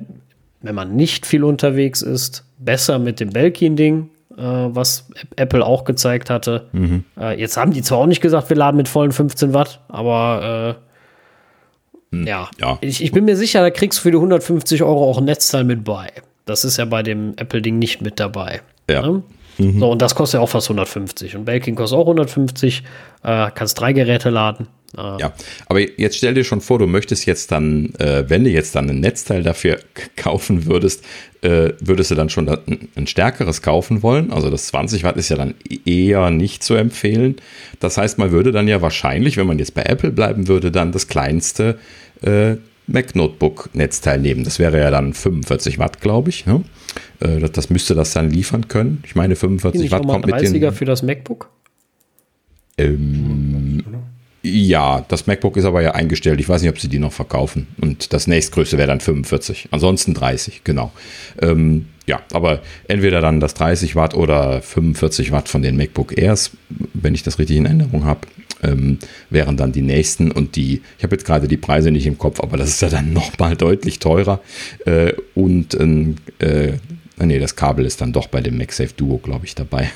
wenn man nicht viel unterwegs ist, besser mit dem Belkin-Ding, äh, was Apple auch gezeigt hatte. Mhm. Äh, jetzt haben die zwar auch nicht gesagt, wir laden mit vollen 15 Watt, aber äh, mhm. ja, ja. Ich, ich, bin mir sicher, da kriegst du für die 150 Euro auch ein Netzteil mit bei. Das ist ja bei dem Apple-Ding nicht mit dabei. Ja. Ne? Mhm. So, und das kostet ja auch fast 150. Und Belkin kostet auch 150. Äh, kannst drei Geräte laden. Äh. Ja, aber jetzt stell dir schon vor, du möchtest jetzt dann, äh, wenn du jetzt dann ein Netzteil dafür kaufen würdest, äh, würdest du dann schon ein, ein, stärkeres kaufen wollen. Also das 20 Watt ist ja dann eher nicht zu empfehlen. Das heißt, man würde dann ja wahrscheinlich, wenn man jetzt bei Apple bleiben würde, dann das kleinste äh, Mac Notebook Netzteil nehmen. Das wäre ja dann 45 Watt, glaube ich. Ne? Äh, das, das, müsste das dann liefern können. Ich meine, 45 Watt kommt mit den. für das MacBook? Ähm, ja, das MacBook ist aber ja eingestellt. Ich weiß nicht, ob sie die noch verkaufen. Und das nächstgrößte wäre dann 45. Ansonsten 30, genau. Ähm, ja, aber entweder dann das 30 Watt oder 45 Watt von den MacBook Airs, wenn ich das richtig in Erinnerung habe, ähm, wären dann die nächsten. Und die, ich habe jetzt gerade die Preise nicht im Kopf, aber das ist ja dann nochmal deutlich teurer. Äh, und äh, nee, das Kabel ist dann doch bei dem MagSafe Duo, glaube ich, dabei.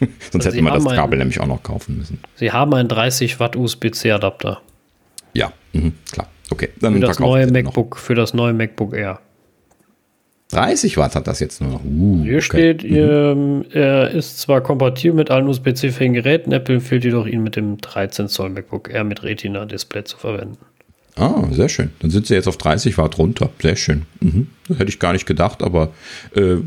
Sonst also hätte man das Kabel ein, nämlich auch noch kaufen müssen. Sie haben einen 30 Watt USB-C-Adapter. Ja, mh, klar. Okay, dann für das neue MacBook, noch. für das neue MacBook Air. 30 Watt hat das jetzt nur noch. Uh, Hier okay. steht, mhm. Ähm, er ist zwar kompatibel mit allen USB-C-fähigen Geräten, Apple empfiehlt jedoch, ihn mit dem 13 Zoll MacBook Air mit Retina-Display zu verwenden. Ah, sehr schön. Dann sind sie jetzt auf 30 Watt runter. Sehr schön. Mhm. Das hätte ich gar nicht gedacht, aber äh,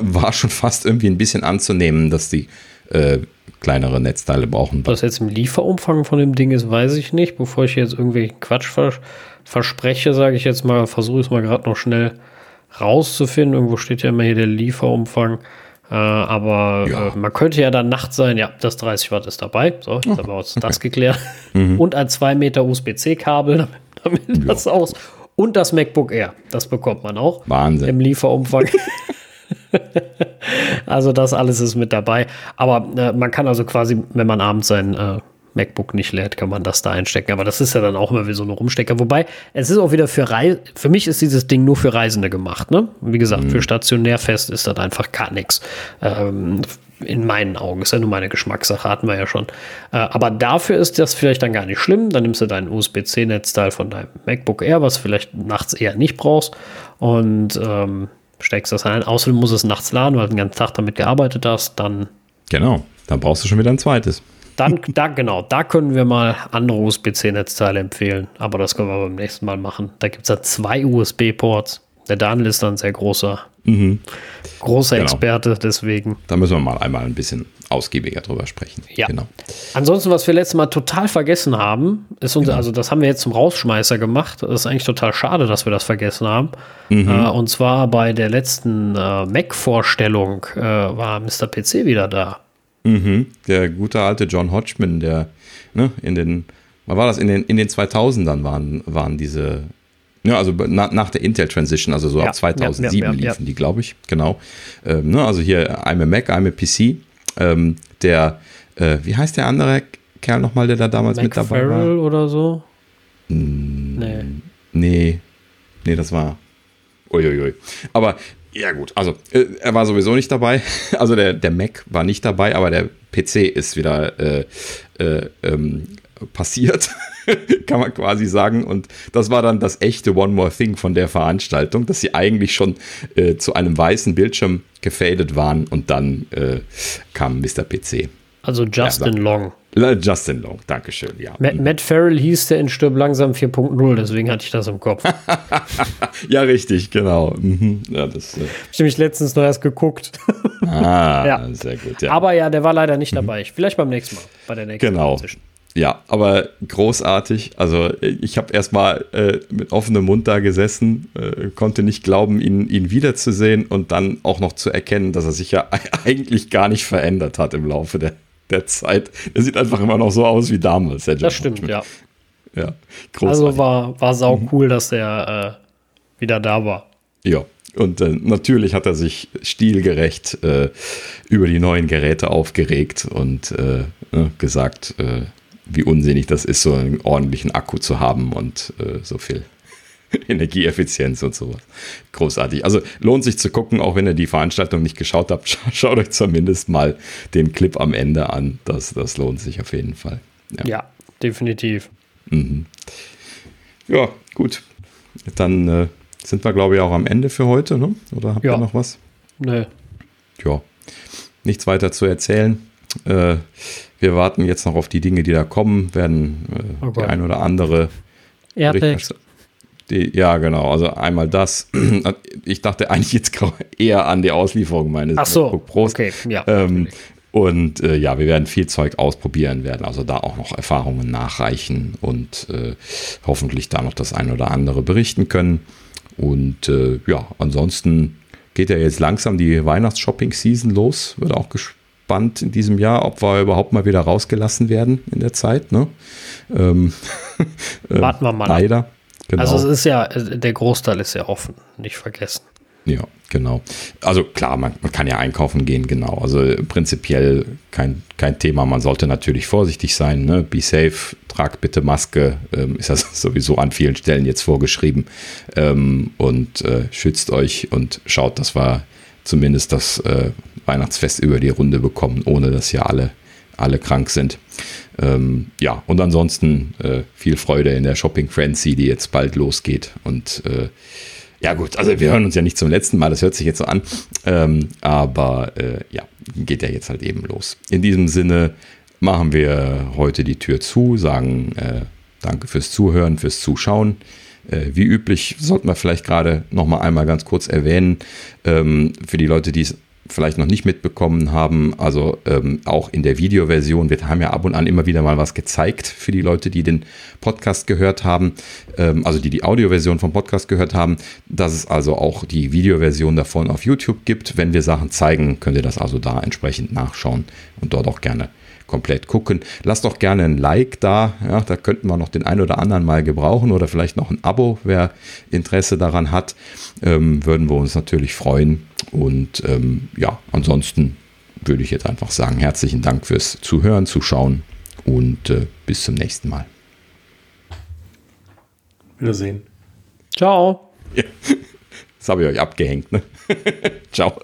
war schon fast irgendwie ein bisschen anzunehmen, dass die äh, kleinere Netzteile brauchen. Was jetzt im Lieferumfang von dem Ding ist, weiß ich nicht. Bevor ich jetzt irgendwelchen Quatsch vers verspreche, sage ich jetzt mal, versuche es mal gerade noch schnell rauszufinden. Irgendwo steht ja immer hier der Lieferumfang. Äh, aber ja. äh, man könnte ja dann nachts sein, ja, das 30 Watt ist dabei. So, jetzt oh, haben wir uns okay. das geklärt. Mhm. Und ein 2 Meter USB-C-Kabel, damit, damit das aus. Und das MacBook Air, das bekommt man auch. Wahnsinn. Im Lieferumfang. also das alles ist mit dabei. Aber äh, man kann also quasi, wenn man abends sein äh, MacBook nicht lädt, kann man das da einstecken. Aber das ist ja dann auch immer wie so eine Rumstecker. Wobei, es ist auch wieder für Reise, für mich ist dieses Ding nur für Reisende gemacht. Ne? Wie gesagt, mhm. für stationärfest ist das einfach gar nichts. Ähm, in meinen Augen. Ist ja nur meine Geschmackssache, hatten wir ja schon. Äh, aber dafür ist das vielleicht dann gar nicht schlimm. Dann nimmst du dein USB-C-Netzteil von deinem MacBook Air, was vielleicht nachts eher nicht brauchst. Und ähm, steckst das ein. Außerdem muss es nachts laden, weil du den ganzen Tag damit gearbeitet hast. Dann. Genau, dann brauchst du schon wieder ein zweites. Dann, da, genau, da können wir mal andere USB-C-Netzteile empfehlen. Aber das können wir beim nächsten Mal machen. Da gibt es ja zwei USB-Ports. Der Daniel ist dann ein sehr großer, mhm. großer genau. Experte, deswegen. Da müssen wir mal einmal ein bisschen ausgiebiger drüber sprechen. Ja. Genau. Ansonsten, was wir letztes Mal total vergessen haben, ist unser, genau. also das haben wir jetzt zum Rausschmeißer gemacht. Das ist eigentlich total schade, dass wir das vergessen haben. Mhm. Äh, und zwar bei der letzten äh, Mac-Vorstellung äh, war Mr. PC wieder da. Mhm. Der gute alte John Hodgman, der ne, in den, was war das, in den, in den 2000ern waren, waren diese, ja, also na, nach der Intel Transition, also so ja, ab 2007 ja, liefen die, glaube ich, genau. Ähm, ne, also hier I'm a Mac, I'm a PC. Ähm, der, äh, wie heißt der andere Kerl nochmal, der da damals Mac mit dabei Farrell war? oder so? Hm, nee. Nee, nee, das war Uiuiui. Aber Ja, gut. Also, äh, er war sowieso nicht dabei. Also, der, der Mac war nicht dabei, aber der PC ist wieder äh, äh, ähm, passiert, kann man quasi sagen. Und das war dann das echte One More Thing von der Veranstaltung, dass sie eigentlich schon äh, zu einem weißen Bildschirm gefadet waren und dann äh, kam Mr. PC. Also Justin ja, Long. Justin Long, Dankeschön, ja. Matt, mhm. Matt Farrell hieß der in Stirb langsam 4.0, deswegen hatte ich das im Kopf. ja, richtig, genau. Mhm. Ja, das, äh ich nämlich letztens noch erst geguckt. ah, ja. sehr gut, ja. Aber ja, der war leider nicht dabei. Mhm. Vielleicht beim nächsten Mal, bei der nächsten Genau. Position. Ja, aber großartig. Also ich habe erstmal äh, mit offenem Mund da gesessen, äh, konnte nicht glauben, ihn, ihn wiederzusehen und dann auch noch zu erkennen, dass er sich ja eigentlich gar nicht verändert hat im Laufe der, der Zeit. Er sieht einfach immer noch so aus wie damals. das stimmt, ja. Ja, großartig. Also war, war sau cool, dass er äh, wieder da war. Ja, und äh, natürlich hat er sich stilgerecht äh, über die neuen Geräte aufgeregt und äh, ne, gesagt, äh, wie unsinnig das ist, so einen ordentlichen Akku zu haben und äh, so viel Energieeffizienz und sowas. Großartig. Also lohnt sich zu gucken, auch wenn ihr die Veranstaltung nicht geschaut habt, schaut euch zumindest mal den Clip am Ende an. Das, das lohnt sich auf jeden Fall. Ja, ja definitiv. Mhm. Ja, gut. Dann äh, sind wir, glaube ich, auch am Ende für heute, ne? Oder habt ja. ihr noch was? Nö. Ja. Nichts weiter zu erzählen. Äh, wir warten jetzt noch auf die Dinge, die da kommen, werden äh, okay. die ein oder andere Airbags. Die, ja, genau. Also einmal das. Ich dachte eigentlich jetzt eher an die Auslieferung meines Ach so, Pros. Okay, ja. Ähm, und äh, ja, wir werden viel Zeug ausprobieren, werden also da auch noch Erfahrungen nachreichen und äh, hoffentlich da noch das ein oder andere berichten können. Und äh, ja, ansonsten geht ja jetzt langsam die Weihnachts-Shopping-Season los. Wird auch gespannt in diesem Jahr, ob wir überhaupt mal wieder rausgelassen werden in der Zeit. Ne? Ähm, Warten wir mal. Leider. Genau. Also es ist ja, der Großteil ist ja offen, nicht vergessen. Ja, genau. Also klar, man, man, kann ja einkaufen gehen, genau. Also prinzipiell kein, kein Thema. Man sollte natürlich vorsichtig sein. Ne? Be safe, trag bitte Maske. Ähm, ist das sowieso an vielen Stellen jetzt vorgeschrieben. Ähm, und äh, schützt euch und schaut, dass wir zumindest das äh, Weihnachtsfest über die Runde bekommen, ohne dass hier alle, alle krank sind. Ähm, ja, und ansonsten äh, viel Freude in der Shopping Frenzy, die jetzt bald losgeht. Und äh, ja, gut, also wir hören uns ja nicht zum letzten Mal, das hört sich jetzt so an. Ähm, aber äh, ja, geht ja jetzt halt eben los. In diesem Sinne machen wir heute die Tür zu, sagen äh, danke fürs Zuhören, fürs Zuschauen. Äh, wie üblich sollten wir vielleicht gerade noch mal einmal ganz kurz erwähnen, ähm, für die Leute, die es vielleicht noch nicht mitbekommen haben, also ähm, auch in der Videoversion, wir haben ja ab und an immer wieder mal was gezeigt für die Leute, die den Podcast gehört haben, ähm, also die die Audioversion vom Podcast gehört haben, dass es also auch die Videoversion davon auf YouTube gibt. Wenn wir Sachen zeigen, könnt ihr das also da entsprechend nachschauen und dort auch gerne komplett gucken. Lasst doch gerne ein Like da. Ja, da könnten wir noch den einen oder anderen mal gebrauchen oder vielleicht noch ein Abo, wer Interesse daran hat. Ähm, würden wir uns natürlich freuen. Und ähm, ja, ansonsten würde ich jetzt einfach sagen, herzlichen Dank fürs Zuhören, Zuschauen und äh, bis zum nächsten Mal. Wiedersehen. Ciao. Ja, das habe ich euch abgehängt. Ne? Ciao.